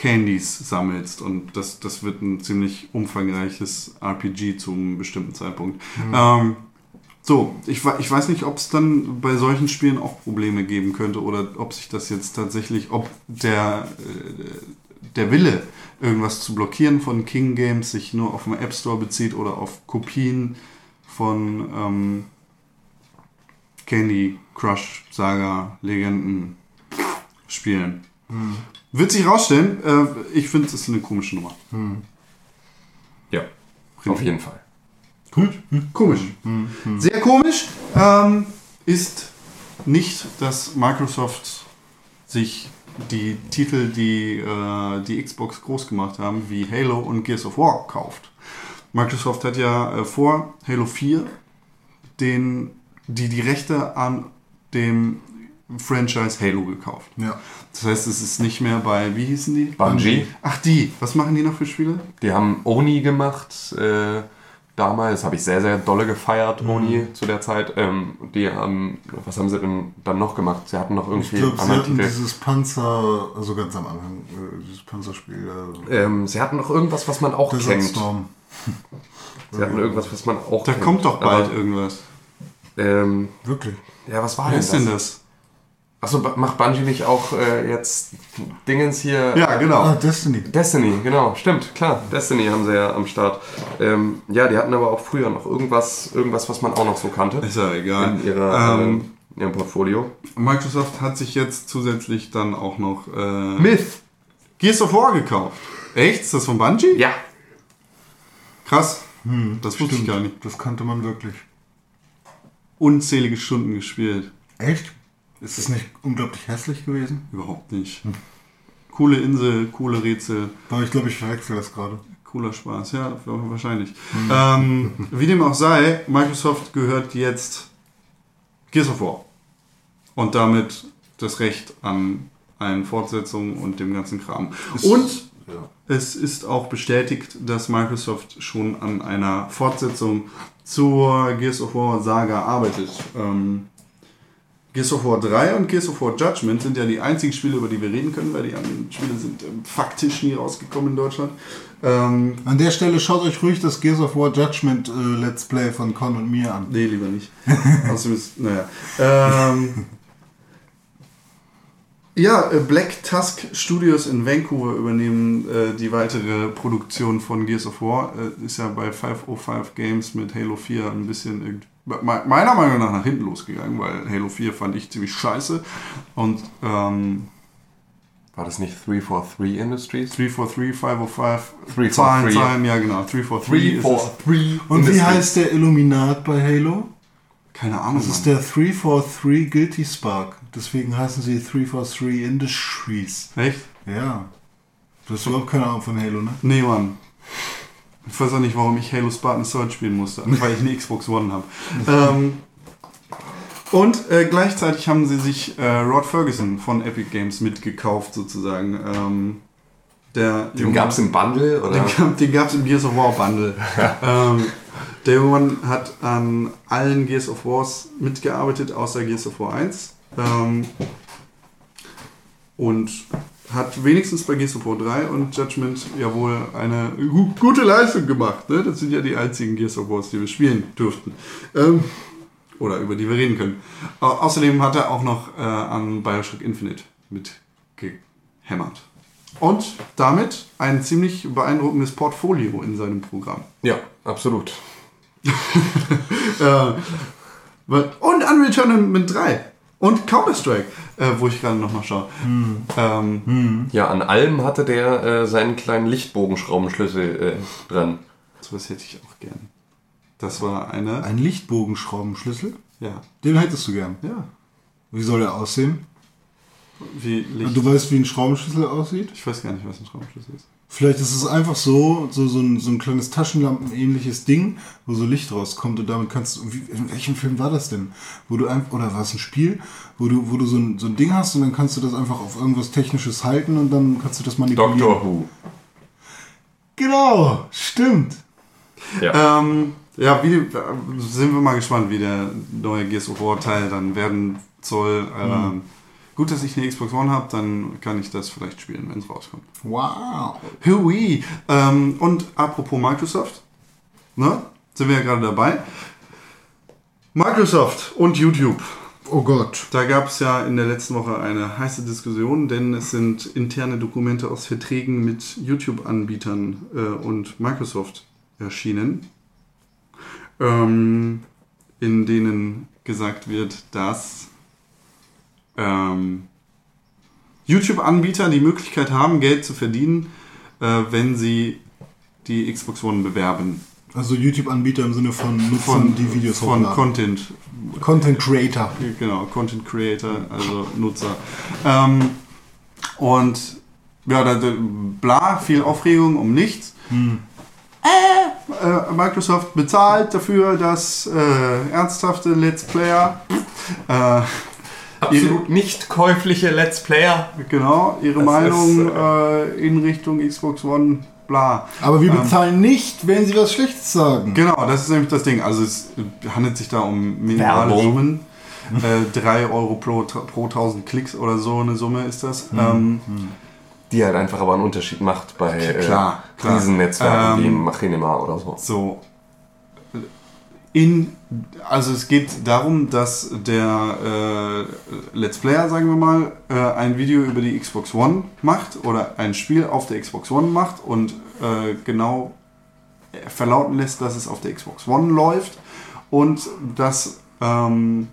Candies sammelst und das, das wird ein ziemlich umfangreiches RPG zum bestimmten Zeitpunkt. Ähm, so, ich, ich weiß nicht, ob es dann bei solchen Spielen auch Probleme geben könnte oder ob sich das jetzt tatsächlich, ob der, äh, der Wille, irgendwas zu blockieren von King Games sich nur auf den App Store bezieht oder auf Kopien von ähm, Candy Crush Saga Legenden spielen. Wird sich rausstellen, äh, ich finde es ist eine komische Nummer. Ja, auf jeden Fall. Gut. Komisch. Sehr komisch ähm, ist nicht, dass Microsoft sich die Titel, die äh, die Xbox groß gemacht haben, wie Halo und Gears of War kauft. Microsoft hat ja äh, vor Halo 4 den, die, die Rechte an dem Franchise Halo gekauft. Ja. Das heißt, es ist nicht mehr bei, wie hießen die? Bungie. Ach, die. Was machen die noch für Spiele? Die haben Oni gemacht. Äh, damals habe ich sehr, sehr dolle gefeiert, Mhm. Oni, zu der Zeit. Ähm, die haben, was haben sie denn dann noch gemacht? Sie hatten noch Ich irgendwie glaube, sie hatten Titel. dieses Panzer, also ganz am Anfang, äh, dieses Panzerspiel, äh, Ähm, sie hatten noch irgendwas, was man auch Desert kennt. Storm. Sie hatten irgendwas, was man auch Da kennt. kommt doch bald Aber, irgendwas. ähm, Wirklich. ja, was war Wer denn ist das? denn das? Achso, macht Bungie nicht auch äh, jetzt Dingens hier? Ja, genau. Ah, Destiny. Destiny, genau, stimmt, klar. Destiny haben sie ja am Start. Ähm, ja, die hatten aber auch früher noch irgendwas, irgendwas, was man auch noch so kannte. Ist ja egal. In, ihrer, ähm, ähm, in ihrem Portfolio. Microsoft hat sich jetzt zusätzlich dann auch noch äh, Myth. Gears of War gekauft. Echt? Ist das von Bungie? Ja. Krass. das wusste ich gar nicht. Das kannte man wirklich. Unzählige Stunden gespielt. Echt? Ist es nicht unglaublich hässlich gewesen? Überhaupt nicht. Coole Insel, coole Rätsel, Aber ich glaube, ich verwechsel das gerade. cooler Spaß. Ja, wahrscheinlich. Ähm, wie dem auch sei, Microsoft gehört jetzt Gears of War. Und damit das Recht an allen Fortsetzungen und dem ganzen Kram. Und Ja. Es ist auch bestätigt, dass Microsoft schon an einer Fortsetzung zur Gears of War Saga arbeitet. Ähm, Gears of War 3 und Gears of War Judgment sind ja die einzigen Spiele, über die wir reden können, weil die anderen Spiele sind ähm, faktisch nie rausgekommen in Deutschland. Ähm, An der Stelle schaut euch ruhig das Gears of War Judgment äh, Let's Play von Con und mir an. nee, lieber nicht. Außerdem ist, naja. Ähm, ja, äh, Black Tusk Studios in Vancouver übernehmen äh, die weitere Produktion von Gears of War. Äh, ist ja bei 505 Games mit Halo 4 ein bisschen irgend- me- meiner Meinung nach nach hinten losgegangen, weil Halo 4 fand ich ziemlich scheiße. Und ähm, War das nicht 343 Industries? 343, 505, 343. Zahlen, Zahlen, ja genau, 343 ist es. 343 Und wie heißt der Illuminat bei Halo? Keine Ahnung. Das ist Mann. der 343 Guilty Spark. Deswegen heißen sie 343 Industries. Echt? Ja. Du hast überhaupt keine Ahnung von Halo, ne? Nee, Mann. Ich weiß auch nicht, warum ich Halo Spartan Assault spielen musste, weil ich eine Xbox One habe. ähm, und äh, gleichzeitig haben sie sich äh, Rod Ferguson von Epic Games mitgekauft, sozusagen. Ähm, der Den gab es im Bundle? Oder? Den, gab- den gab es im Gears of War Bundle. ähm, der junge Mann hat an allen Gears of Wars mitgearbeitet, außer Gears of War 1. Ähm, und hat wenigstens bei Gears of War 3 und Judgment ja wohl eine gu gute Leistung gemacht. Ne? Das sind ja die einzigen Gears of Wars, die wir spielen dürften. Ähm, oder über die wir reden können. Au außerdem hat er auch noch äh, an Bioshock Infinite mitgehämmert. Und damit ein ziemlich beeindruckendes Portfolio in seinem Programm. Ja, absolut. Äh, und Unreal Tournament 3. Und Counter-Strike, äh, wo ich gerade nochmal schaue. Ähm, Ja, an allem hatte der äh, seinen kleinen Lichtbogenschraubenschlüssel äh, dran. sowas hätte ich auch gern. Das war eine. Ein Lichtbogenschraubenschlüssel? Ja. Den hättest du gern. Ja. Wie soll der aussehen? wie Licht. Du weißt, wie ein Schraubenschlüssel aussieht? Ich weiß gar nicht, was ein Schraubenschlüssel ist. Vielleicht ist es einfach so, so, so, ein, so ein kleines Taschenlampen-ähnliches Ding, wo so Licht rauskommt und damit kannst du. Wie, in welchem Film war das denn? Wo du einfach, oder war es ein Spiel, wo du, wo du so ein, so ein Ding hast und dann kannst du das einfach auf irgendwas Technisches halten und dann kannst du das manipulieren. Doctor Who. Genau, stimmt. Ja. Ähm, ja, wie, sind wir mal gespannt, wie der neue Gears of War Teil dann werden soll. Ähm, gut, dass ich eine Xbox One habe, dann kann ich das vielleicht spielen, wenn es rauskommt. Wow. Hui. Ähm, und apropos Microsoft, ne? Sind wir ja gerade dabei. Microsoft und YouTube. Oh Gott. Da gab es ja in der letzten Woche eine heiße Diskussion, denn es sind interne Dokumente aus Verträgen mit YouTube-Anbietern äh, und Microsoft erschienen, ähm, in denen gesagt wird, dass ähm, YouTube-Anbieter die Möglichkeit haben, Geld zu verdienen, äh, wenn sie die Xbox One bewerben. Also YouTube-Anbieter im Sinne von Nutzern, Von, die Videos von hochladen. Content Content Creator. Genau, Content Creator, also Nutzer. Ähm, und ja, da, bla, viel Aufregung um nichts. Äh, äh, Microsoft bezahlt dafür, dass äh, ernsthafte Let's Player, äh, Absolut nicht käufliche Let's Player. genau, ihre Das Meinung ist, äh, in Richtung Xbox One, bla. Aber wir Ähm, bezahlen nicht, wenn sie was Schlechtes sagen. Genau, das ist nämlich das Ding. Also es handelt sich da um minimale Werbung. Summen. Äh, 3 Euro pro, pro 1000 Klicks oder so eine Summe ist das. Ähm, Die halt einfach aber einen Unterschied macht bei äh, Klar. Krisennetzwerken wie Ähm, im Machinima oder so. so. In, also es geht darum, dass der äh, Let's Player, sagen wir mal, äh, ein Video über die Xbox One macht oder ein Spiel auf der Xbox One macht und äh, genau verlauten lässt, dass es auf der Xbox One läuft und dass, ähm,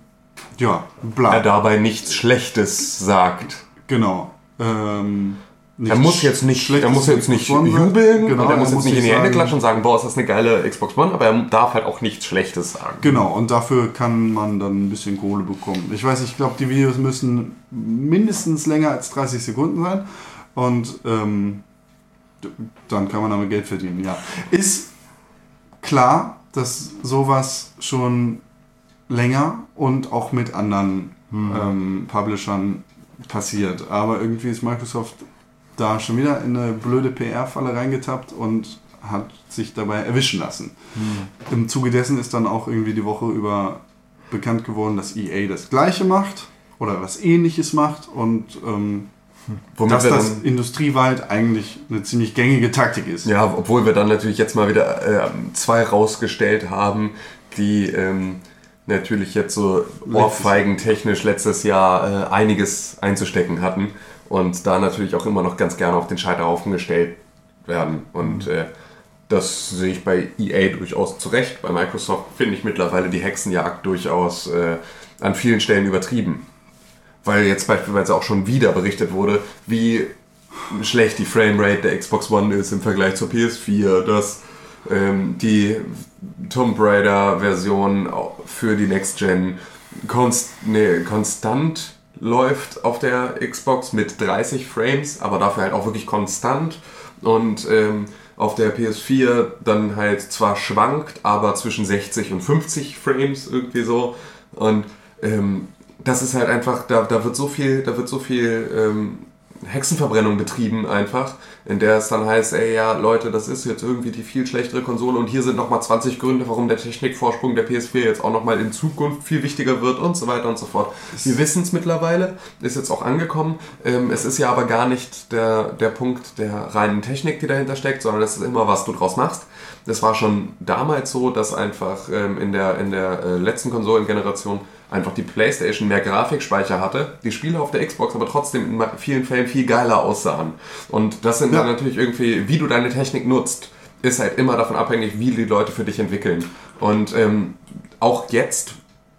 ja, bla. Er dabei nichts Schlechtes sagt. Genau. Ähm, Er muss jetzt nicht, er muss jetzt nicht sein. jubeln Genau, er muss jetzt nicht in die Hände klatschen und sagen, boah, ist das eine geile Xbox One, aber er darf halt auch nichts Schlechtes sagen. Genau, und dafür kann man dann ein bisschen Kohle bekommen. Ich weiß, ich glaube, die Videos müssen mindestens länger als 30 Sekunden sein. Und ähm, dann kann man damit Geld verdienen, ja. Ist klar, dass sowas schon länger und auch mit anderen ähm, Publishern passiert. Aber irgendwie ist Microsoft da schon wieder in eine blöde PR-Falle reingetappt und hat sich dabei erwischen lassen. Im Zuge dessen ist dann auch irgendwie die Woche über bekannt geworden, dass EA das Gleiche macht oder was Ähnliches macht und ähm, Womit dass das industrieweit eigentlich eine ziemlich gängige Taktik ist. ja, obwohl wir dann natürlich jetzt mal wieder äh, zwei rausgestellt haben, die ähm, natürlich jetzt so ohrfeigentechnisch letztes Jahr äh, einiges einzustecken hatten und da natürlich auch immer noch ganz gerne auf den Scheiterhaufen gestellt werden. Und äh, das sehe ich bei EA durchaus zurecht. Bei Microsoft finde ich mittlerweile die Hexenjagd durchaus äh, an vielen Stellen übertrieben. Weil jetzt beispielsweise auch schon wieder berichtet wurde, wie schlecht die Framerate der Xbox One ist im Vergleich zur PS4, dass ähm, die Tomb Raider Version au- für die Next Gen konst nee, konstant läuft auf der Xbox mit 30 Frames, aber dafür halt auch wirklich konstant. Und ähm, auf der PS4 dann halt zwar schwankt, aber zwischen 60 und 50 Frames irgendwie so. Und ähm, das ist halt einfach, da, da wird so viel, da wird so viel ähm, Hexenverbrennung betrieben einfach, in der es dann heißt, ey ja, Leute, das ist jetzt irgendwie die viel schlechtere Konsole und hier sind nochmal 20 Gründe, warum der Technikvorsprung der PS4 jetzt auch nochmal in Zukunft viel wichtiger wird und so weiter und so fort. Wir wissen es mittlerweile, ist jetzt auch angekommen. Ähm, es ist ja aber gar nicht der, der Punkt der reinen Technik, die dahinter steckt, sondern es ist immer, was du draus machst. Das war schon damals so, dass einfach ähm, in der, in der äh, letzten Konsolengeneration einfach die PlayStation mehr Grafikspeicher hatte, die Spiele auf der Xbox aber trotzdem in vielen Fällen viel geiler aussahen. Und das sind dann natürlich irgendwie, wie du deine Technik nutzt, ist halt immer davon abhängig, wie die Leute für dich entwickeln. Und ähm, auch jetzt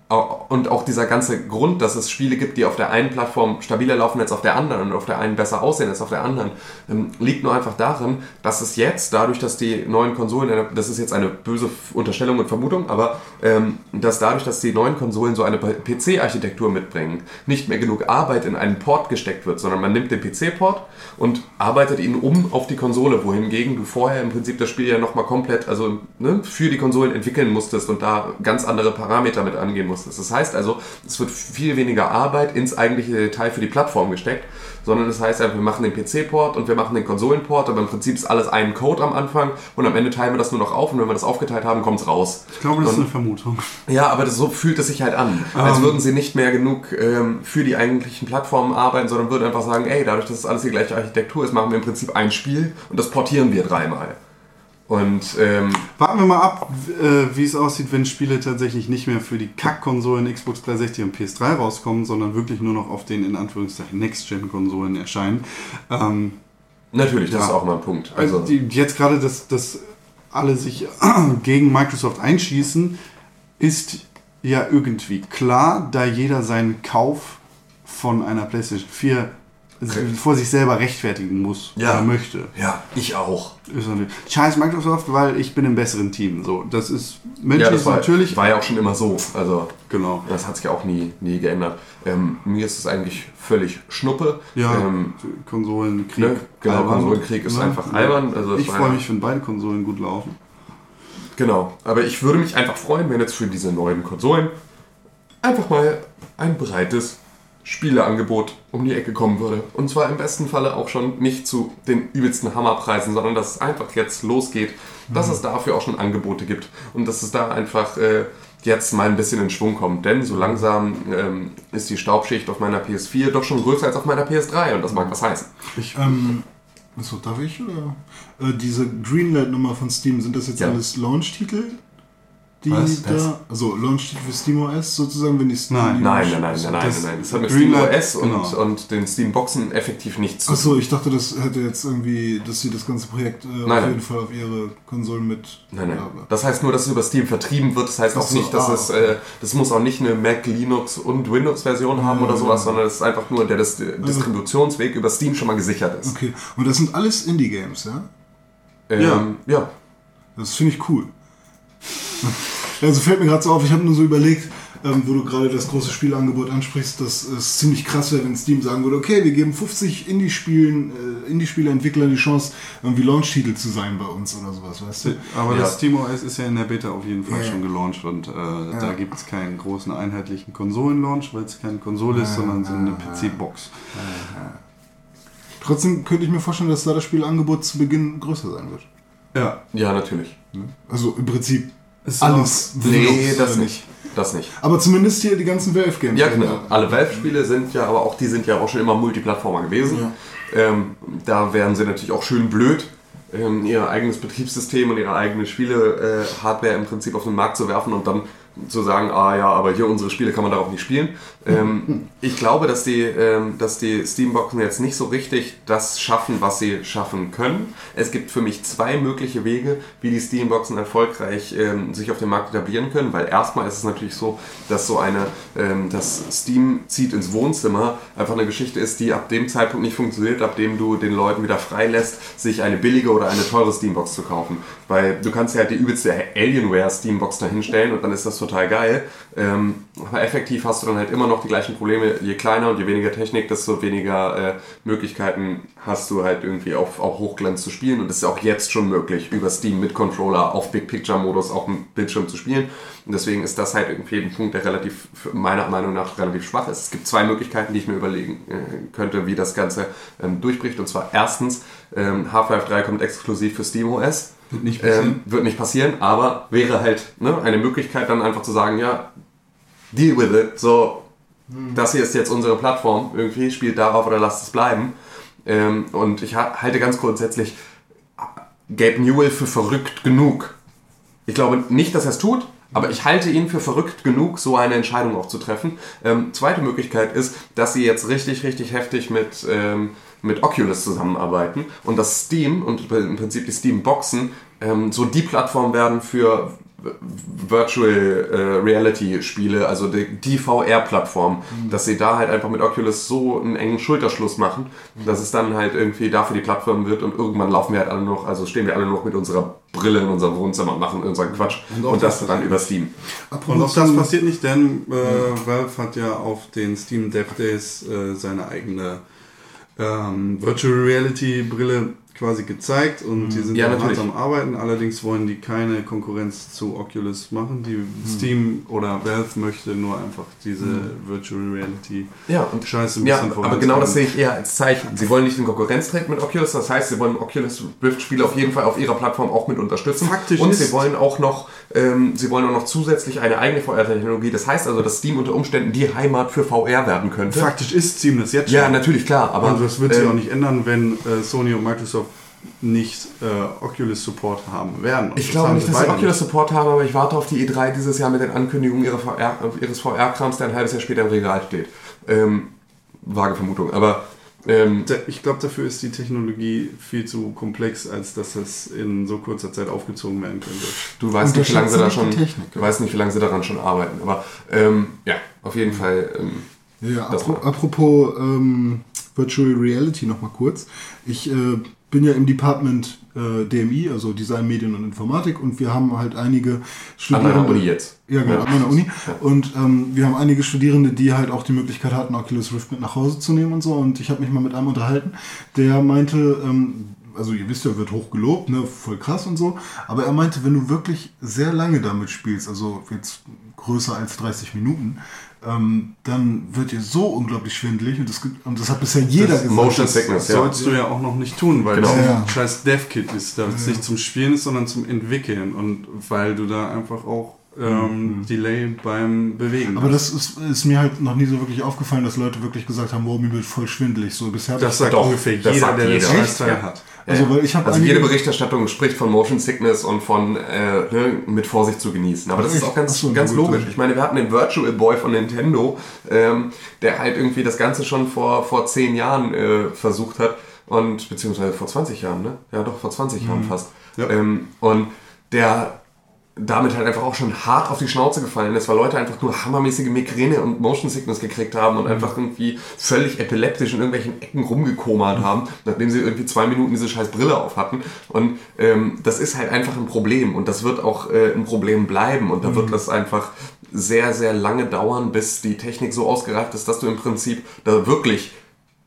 und auch dieser ganze Grund, dass es Spiele gibt, die auf der einen Plattform stabiler laufen als auf der anderen und auf der einen besser aussehen als auf der anderen, ähm, liegt nur einfach darin, dass es jetzt, dadurch, dass die neuen Konsolen, äh, das ist jetzt eine böse Unterstellung und Vermutung, aber ähm, dass dadurch, dass die neuen Konsolen so eine PC-Architektur mitbringen, nicht mehr genug Arbeit in einen Port gesteckt wird, sondern man nimmt den PC-Port und arbeitet ihn um auf die Konsole, wohingegen du vorher im Prinzip das Spiel ja nochmal komplett, also ne, für die Konsolen entwickeln musstest und da ganz andere Parameter mit angehen musstest. Das heißt also, es wird viel weniger Arbeit ins eigentliche Detail für die Plattform gesteckt, sondern das heißt einfach, wir machen den PC-Port und wir machen den Konsolenport, aber im Prinzip ist alles ein Code am Anfang und am Ende teilen wir das nur noch auf und wenn wir das aufgeteilt haben, kommt es raus. Ich glaube, das ist Und- eine Vermutung. ja, aber das, so fühlt es sich halt an. Als würden sie nicht mehr genug ähm, für die eigentlichen Plattformen arbeiten, sondern würden einfach sagen, ey, dadurch, dass es alles die gleiche Architektur ist, machen wir im Prinzip ein Spiel und das portieren wir dreimal. Und ähm, Warten wir mal ab, äh, wie es aussieht, wenn Spiele tatsächlich nicht mehr für die Kack-Konsolen Xbox 360 und PS3 rauskommen, sondern wirklich nur noch auf den in Anführungszeichen Next-Gen-Konsolen erscheinen. Ähm, natürlich, das Ja. ist auch mal ein Punkt. also Also, die, jetzt gerade, dass, dass alle sich gegen Microsoft einschießen, ist ja irgendwie klar, da jeder seinen Kauf von einer PlayStation 4 vor sich selber rechtfertigen muss Ja. oder möchte. ja, ich auch. Scheiß Microsoft, weil ich bin im besseren Team. So, das ist menschlich Ja, das war, natürlich. war ja auch schon immer so. Also, Genau. das hat sich auch nie, nie geändert. Ähm, mir ist es eigentlich völlig Schnuppe. Ja, Ähm, Konsolenkrieg. ne, genau, albern. Konsolenkrieg ist einfach albern. Also ich freue ja- mich, wenn beide Konsolen gut laufen. Genau, aber ich würde mich einfach freuen, wenn jetzt für diese neuen Konsolen einfach mal ein breites Spieleangebot um die Ecke kommen würde. Und zwar im besten Falle auch schon nicht zu den übelsten Hammerpreisen, sondern dass es einfach jetzt losgeht, dass es dafür auch schon Angebote gibt und dass es da einfach äh, jetzt mal ein bisschen in Schwung kommt. Denn so langsam ähm, ist die Staubschicht auf meiner PS4 doch schon größer als auf meiner PS3 und das mag was heißen. Ähm, achso, darf ich? Oder? Äh, diese Greenlight-Nummer von Steam, sind das jetzt Ja. alles Launch-Titel? Die Was? da. Also Launch-Titel für SteamOS sozusagen, wenn die Steam. Nein. die Nein, Launch- nein, nein, nein, nein, Das nein, nein. Das hat mit SteamOS und, genau. und den Steam-Boxen effektiv nichts zu tun. Achso, ich dachte, das hätte jetzt irgendwie, dass sie das ganze Projekt äh, auf nein. jeden Fall auf ihre Konsolen mit. Nein, nein. Ja, aber- Das heißt nur, dass es über Steam vertrieben wird. Das heißt Ach auch nicht, dass ah, es, äh, das muss auch nicht eine Mac, Linux und Windows-Version haben Ja, oder sowas, ja. sondern es ist einfach nur der Dis Distributionsweg über Steam schon mal gesichert ist. Okay, und das sind alles Indie-Games, ja? Ähm, ja. Das finde ich cool. Also fällt mir gerade so auf, ich habe nur so überlegt, ähm, wo du gerade das große Spielangebot ansprichst, dass es ziemlich krass wäre, wenn Steam sagen würde, okay, wir geben 50 Indie-Spielen, äh, Indie-Spieleentwicklern die Chance, irgendwie Launch-Titel zu sein bei uns oder sowas, weißt du? Aber Ja. das SteamOS ist ja in der Beta auf jeden Fall Ja. schon gelauncht und äh, da gibt es keinen großen einheitlichen Konsolenlaunch, weil es keine Konsole ist, sondern so eine PC-Box. Trotzdem könnte ich mir vorstellen, dass da das Spielangebot zu Beginn größer sein wird. Ja. Ja, natürlich. Also im Prinzip Ist alles. Nee, das äh, nicht. Das nicht. Aber zumindest hier die ganzen Valve-Games. Ja, genau. Alle Valve-Spiele sind ja, aber auch die sind ja auch schon immer Multiplattformer gewesen. Ähm, da wären sie natürlich auch schön blöd, ähm, ihr eigenes Betriebssystem und ihre eigene Spiele-Hardware im Prinzip auf den Markt zu werfen und dann zu sagen, ah ja, aber hier unsere Spiele kann man darauf nicht spielen. Ähm, ich glaube, dass die, ähm, dass die Steamboxen jetzt nicht so richtig das schaffen, was sie schaffen können. Es gibt für mich zwei mögliche Wege, wie die Steamboxen erfolgreich ähm, sich auf dem Markt etablieren können, weil erstmal ist es natürlich so, dass so eine, ähm, das Steam zieht ins Wohnzimmer einfach eine Geschichte ist, die ab dem Zeitpunkt nicht funktioniert, ab dem du den Leuten wieder freilässt, sich eine billige oder eine teure Steambox zu kaufen. Weil du kannst ja halt die übelste Alienware-Steambox dahinstellen und dann ist das total geil. Ähm, aber effektiv hast du dann halt immer noch die gleichen Probleme. Je kleiner und je weniger Technik, desto weniger äh, Möglichkeiten hast du halt irgendwie auf, auf Hochglanz zu spielen. Und es ist auch jetzt schon möglich, über Steam mit Controller auf Big Picture Modus auf dem Bildschirm zu spielen. Und deswegen ist das halt irgendwie ein Punkt, der relativ, meiner Meinung nach, relativ schwach ist. Es gibt zwei Möglichkeiten, die ich mir überlegen äh, könnte, wie das Ganze ähm, durchbricht. Und zwar erstens, ähm, Half-Life 3 kommt exklusiv für SteamOS. Wird nicht passieren. Ähm, wird nicht passieren, aber wäre halt ne, eine Möglichkeit, dann einfach zu sagen, ja, deal with it. So, das hier ist jetzt unsere Plattform. Irgendwie spielt darauf oder lasst es bleiben. Ähm, und ich ha- halte ganz grundsätzlich Gabe Newell für verrückt genug. Ich glaube nicht, dass er es tut, aber ich halte ihn für verrückt genug, so eine Entscheidung auch zu treffen. Ähm, zweite Möglichkeit ist, dass sie jetzt richtig, richtig heftig mit, ähm, mit Oculus zusammenarbeiten und dass Steam und im Prinzip die Steam-Boxen ähm, so die Plattform werden für Virtual äh, Reality Spiele, also die, die VR-Plattform, dass sie da halt einfach mit Oculus so einen engen Schulterschluss machen, dass es dann halt irgendwie dafür die Plattform wird und irgendwann laufen wir halt alle noch, also stehen wir alle noch mit unserer Brille in unserem Wohnzimmer und machen unseren Quatsch und, auch das das- dann über Steam. Und auch das passiert nicht, denn äh, Valve hat ja auf den Steam Dev Days äh, seine eigene ähm, Virtual Reality Brille quasi gezeigt und die sind Ja, hart am Arbeiten. Allerdings wollen die keine Konkurrenz zu Oculus machen. Die Steam oder Valve möchte nur einfach diese Virtual Reality Ja, und Scheiße ein Ja, bisschen aber genau das sehe ich eher als Zeichen. Sie wollen nicht in Konkurrenz treten mit Oculus, das heißt, sie wollen Oculus Rift-Spiele auf jeden Fall auf ihrer Plattform auch mit unterstützen. Faktisch und sie wollen auch noch, ähm, sie wollen auch noch zusätzlich eine eigene VR-Technologie. Das heißt also, dass Steam unter Umständen die Heimat für VR werden könnte. Faktisch ist Steam das jetzt schon. Ja, natürlich, klar, aber Und das wird sich ähm, auch nicht ändern, wenn äh, Sony und Microsoft nicht äh, Oculus Support haben werden. Und Ich glaube nicht, sie dass sie Oculus Support haben, aber ich warte auf die E3 dieses Jahr mit den Ankündigungen ihrer VR, ihres VR-Krams, der ein halbes Jahr später im Regal steht. Ähm, vage Vermutung, aber ähm, Ich glaube, dafür ist die Technologie viel zu komplex, als dass das in so kurzer Zeit aufgezogen werden könnte. Du weißt nicht, wie lange sie da schon, Technik. du weißt nicht, wie lange sie daran schon arbeiten. Aber ähm, ja, auf jeden Fall. Ähm, Ja, apropos ähm, Virtual Reality nochmal kurz. Ich äh, bin ja im Department äh, DMI, also Design, Medien und Informatik, und wir haben halt einige an Studierende. meiner Uni jetzt. Ja, genau, an meiner Uni. Und ähm, wir haben einige Studierende, die halt auch die Möglichkeit hatten, Oculus Rift mit nach Hause zu nehmen und so. Und ich habe mich mal mit einem unterhalten, der meinte, ähm, also ihr wisst ja, wird hoch gelobt, ne, voll krass und so. Aber er meinte, wenn du wirklich sehr lange damit spielst, also jetzt größer als 30 Minuten, ähm, dann wird dir so unglaublich schwindelig und das, gibt- und das hat bisher jeder Das gesagt. Motion Sickness, Das ja. sollst du ja auch noch nicht tun, weil Genau. das Ja. ein scheiß Dev-Kit ist, damit es nicht zum Spielen ist, sondern zum Entwickeln und weil du da einfach auch ähm, Delay beim Bewegen Aber das ist, ist mir halt noch nie so wirklich aufgefallen, dass Leute wirklich gesagt haben, wow, mir wird voll schwindelig. So bisher Das sagt Doch, ungefähr das jeder, sagt der das jeder. Scheißteil Ja. hat. Also, weil ich habe Also jede Berichterstattung spricht von Motion Sickness und von äh, ne, mit Vorsicht zu genießen. Aber das ist auch ganz, so, ganz logisch. Ich meine, wir hatten den Virtual Boy von Nintendo, ähm, der halt irgendwie das Ganze schon vor, vor zehn Jahren äh, versucht hat. Und beziehungsweise vor 20 Jahren, ne? Ja doch, vor 20 Jahren fast. Ja. Ähm, und der damit halt einfach auch schon hart auf die Schnauze gefallen ist, weil Leute einfach nur hammermäßige Migräne und Motion Sickness gekriegt haben und einfach irgendwie völlig epileptisch in irgendwelchen Ecken rumgekomert haben, nachdem sie irgendwie zwei Minuten diese scheiß Brille auf hatten. Und ähm, das ist halt einfach ein Problem und das wird auch äh, ein Problem bleiben. Und da wird das einfach sehr, sehr lange dauern, bis die Technik so ausgereift ist, dass du im Prinzip da wirklich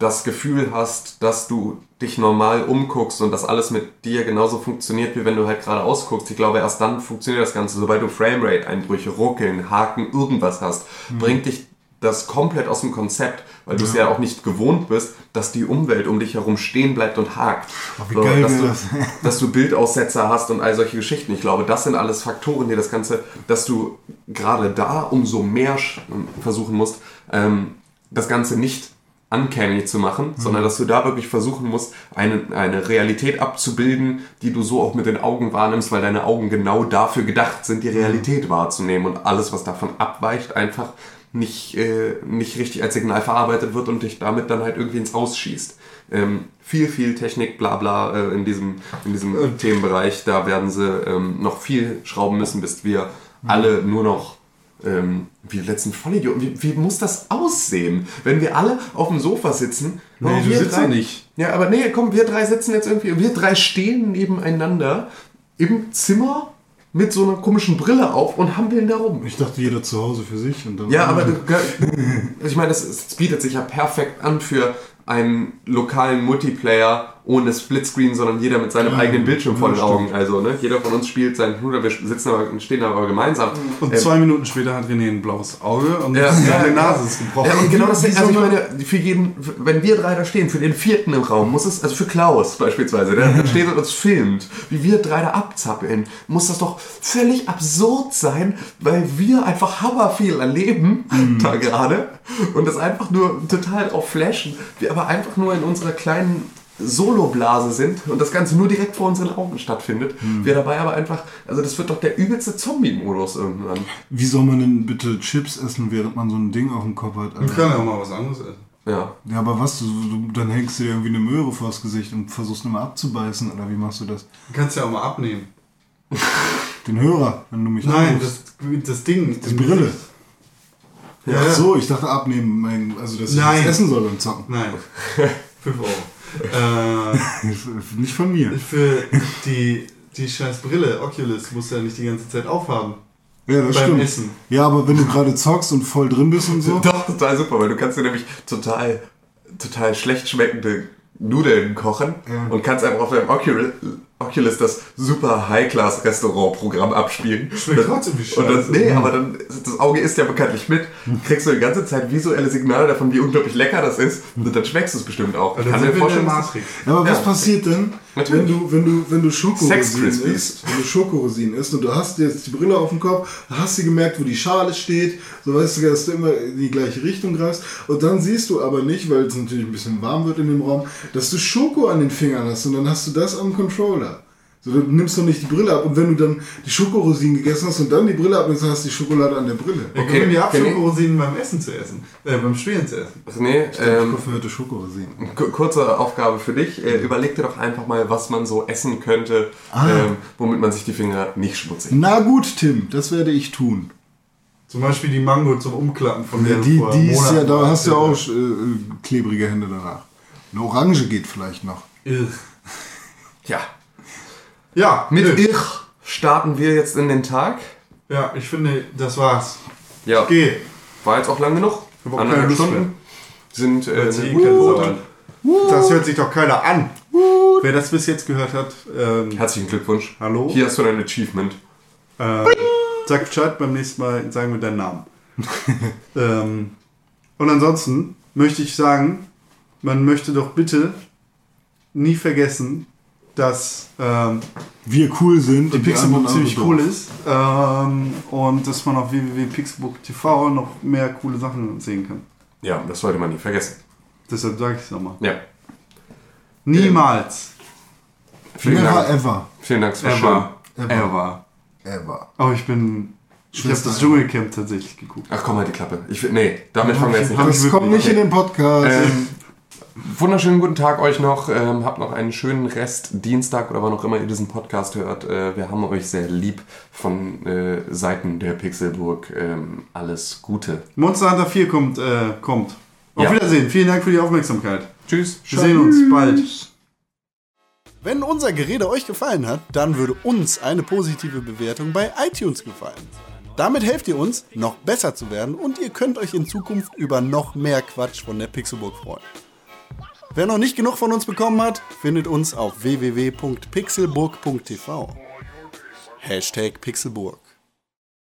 das Gefühl hast, dass du dich normal umguckst und dass alles mit dir genauso funktioniert, wie wenn du halt gerade ausguckst. Ich glaube, erst dann funktioniert das Ganze. Sobald du Framerate-Einbrüche, Ruckeln, Haken, irgendwas hast, bringt dich das komplett aus dem Konzept, weil du es ja auch nicht gewohnt bist, dass die Umwelt um dich herum stehen bleibt und hakt. wie geil dass, du, das? dass du Bildaussetzer hast und all solche Geschichten. Ich glaube, das sind alles Faktoren, die das Ganze, dass du gerade da umso mehr versuchen musst, ähm, das Ganze nicht uncanny zu machen, sondern dass du da wirklich versuchen musst, eine, eine Realität abzubilden, die du so auch mit den Augen wahrnimmst, weil deine Augen genau dafür gedacht sind, die Realität wahrzunehmen. Und alles, was davon abweicht, einfach nicht, äh, nicht richtig als Signal verarbeitet wird und dich damit dann halt irgendwie ins Ausschießt. Ähm, viel, viel Technik, bla bla äh, in diesem, in diesem Themenbereich. Da werden sie ähm, noch viel schrauben müssen, bis wir alle nur noch ähm, wie die letzten Vollidioten. Wie, wie muss das aussehen, wenn wir alle auf dem Sofa sitzen? Nee, Oh, du wir sitzt ja nicht. Ja, aber nee, komm, wir drei sitzen jetzt irgendwie, wir drei stehen nebeneinander im Zimmer mit so einer komischen Brille auf und hampeln da rum. Ich dachte, jeder zu Hause für sich und dann. Ja, aber ich meine, das, es bietet sich ja perfekt an für einen lokalen Multiplayer ohne Splitscreen, sondern jeder mit seinem Ja, eigenen Bildschirm vor den Augen. Also, ne, jeder von uns spielt sein Bruder, wir sitzen aber, stehen aber gemeinsam. Und Ähm, zwei Minuten später hat René ein blaues Auge und Ja. seine Nase ist gebrochen. Ja, und genau das, Wie also ich meine, für jeden, wenn wir drei da stehen, für den vierten im Raum, muss es, also für Klaus beispielsweise, der da steht und uns filmt, wie wir drei da abzappeln, muss das doch völlig absurd sein, weil wir einfach hammerviel erleben, da gerade, und das einfach nur total drauf flashen, wir aber einfach nur in unserer kleinen Soloblase sind und das Ganze nur direkt vor unseren Augen stattfindet. Wir dabei aber einfach, also das wird doch der übelste Zombie-Modus irgendwann. Wie soll man denn bitte Chips essen, während man so ein Ding auf dem Kopf hat? Wir Alter? können ja auch mal was anderes essen. Ja. Ja, aber was? Du, du, dann hängst du dir irgendwie eine Möhre vors Gesicht und versuchst immer abzubeißen oder wie machst du das? Du kannst ja auch mal abnehmen. Den Hörer, wenn du mich Nein, das, das Ding. Die Brille. Ja, Ach so, ich dachte abnehmen, mein, also dass ich Nein. was essen soll beim Zocken. Nein. 5 Euro. Äh, Nicht von mir. für die, die scheiß Brille, Oculus, musst du ja nicht die ganze Zeit aufhaben. Ja, das beim stimmt. Essen. Ja, aber wenn du gerade zockst und voll drin bist und so. Doch, total super, weil du kannst dir nämlich total, total schlecht schmeckende Nudeln kochen und kannst einfach auf deinem Oculus, Oculus das super High-Class-Restaurant-Programm abspielen. Schmeckt Das- trotzdem wie Und dann, Scheiße. nee, aber dann, das Auge isst ja bekanntlich mit. Kriegst du die ganze Zeit visuelle Signale davon, wie unglaublich lecker das ist. Und dann schmeckst du es bestimmt auch. Ich kann mir wir in der vorstellen, Matrix. Ja, aber was Ja. passiert denn, wenn du, wenn du, wenn du Schokorosinen isst, wenn du Schokorosinen isst und du hast jetzt die Brille auf dem Kopf, hast du gemerkt, wo die Schale steht, so weißt du, dass du immer in die gleiche Richtung greifst und dann siehst du aber nicht, weil es natürlich ein bisschen warm wird in dem Raum, dass du Schoko an den Fingern hast und dann hast du das am Controller. So, du nimmst doch nicht die Brille ab und wenn du dann die Schokorosinen gegessen hast und dann die Brille abnimmst, dann hast du die Schokolade an der Brille. Wir Okay, können die ab, Kenny? Schokorosinen beim Essen zu essen. Äh, beim Spielen zu essen. Nee, Ich ähm, heute Schokorosinen. Ku- Kurze Aufgabe für dich. Äh, überleg dir doch einfach mal, was man so essen könnte, Ah. ähm, womit man sich die Finger nicht schmutzig Na gut, Tim, das werde ich tun. Zum Beispiel die Mango zum Umklappen von der Die, vor die ist ja, da hast du ja auch äh, äh, klebrige Hände danach. Eine Orange geht vielleicht noch. Irr. Ja. Ja, Mit nö. Ich starten wir jetzt in den Tag. Ja, ich finde, das war's. Ja. Geh. War jetzt auch lang genug. hab auch keine Lust Stunden sind äh, eh Quote. an. Das hört sich doch keiner an. Wer das bis jetzt gehört hat, ähm, Herzlichen Glückwunsch. Hallo. Hier hast du dein Achievement. äh, sag Bescheid, beim nächsten Mal sagen wir deinen Namen. ähm, und ansonsten möchte ich sagen, man möchte doch bitte nie vergessen, dass ähm, Wir cool sind. die Pixelbook ziemlich cool ist ähm, und dass man auf www.pixelbook.tv noch mehr coole Sachen sehen kann. Ja, das sollte man nie vergessen. Deshalb sage ich es nochmal. Ja. Niemals. Vielen Never Dank. ever. Vielen Dank, es war Ever. schön. Ever. Ever. Ever. Aber ich bin. Ich habe das Dschungelcamp tatsächlich geguckt. Ach komm halt die Klappe. Ich will, nee, damit fangen wir jetzt nicht an. Das kommt nicht in den Podcast. Ähm, wunderschönen guten Tag euch noch. Ähm, habt noch einen schönen Rest Dienstag oder wann auch immer ihr diesen Podcast hört. Äh, wir haben euch sehr lieb von äh, Seiten der Pixelburg. Ähm, alles Gute. Monster Hunter 4 kommt. Äh, kommt. Auf Ja. Wiedersehen. Vielen Dank für die Aufmerksamkeit. Tschüss. Wir sehen uns bald. Wenn unser Gerede euch gefallen hat, dann würde uns eine positive Bewertung bei iTunes gefallen. Damit helft ihr uns, noch besser zu werden und ihr könnt euch in Zukunft über noch mehr Quatsch von der Pixelburg freuen. Wer noch nicht genug von uns bekommen hat, findet uns auf www.pixelburg.tv. Hashtag Pixelburg.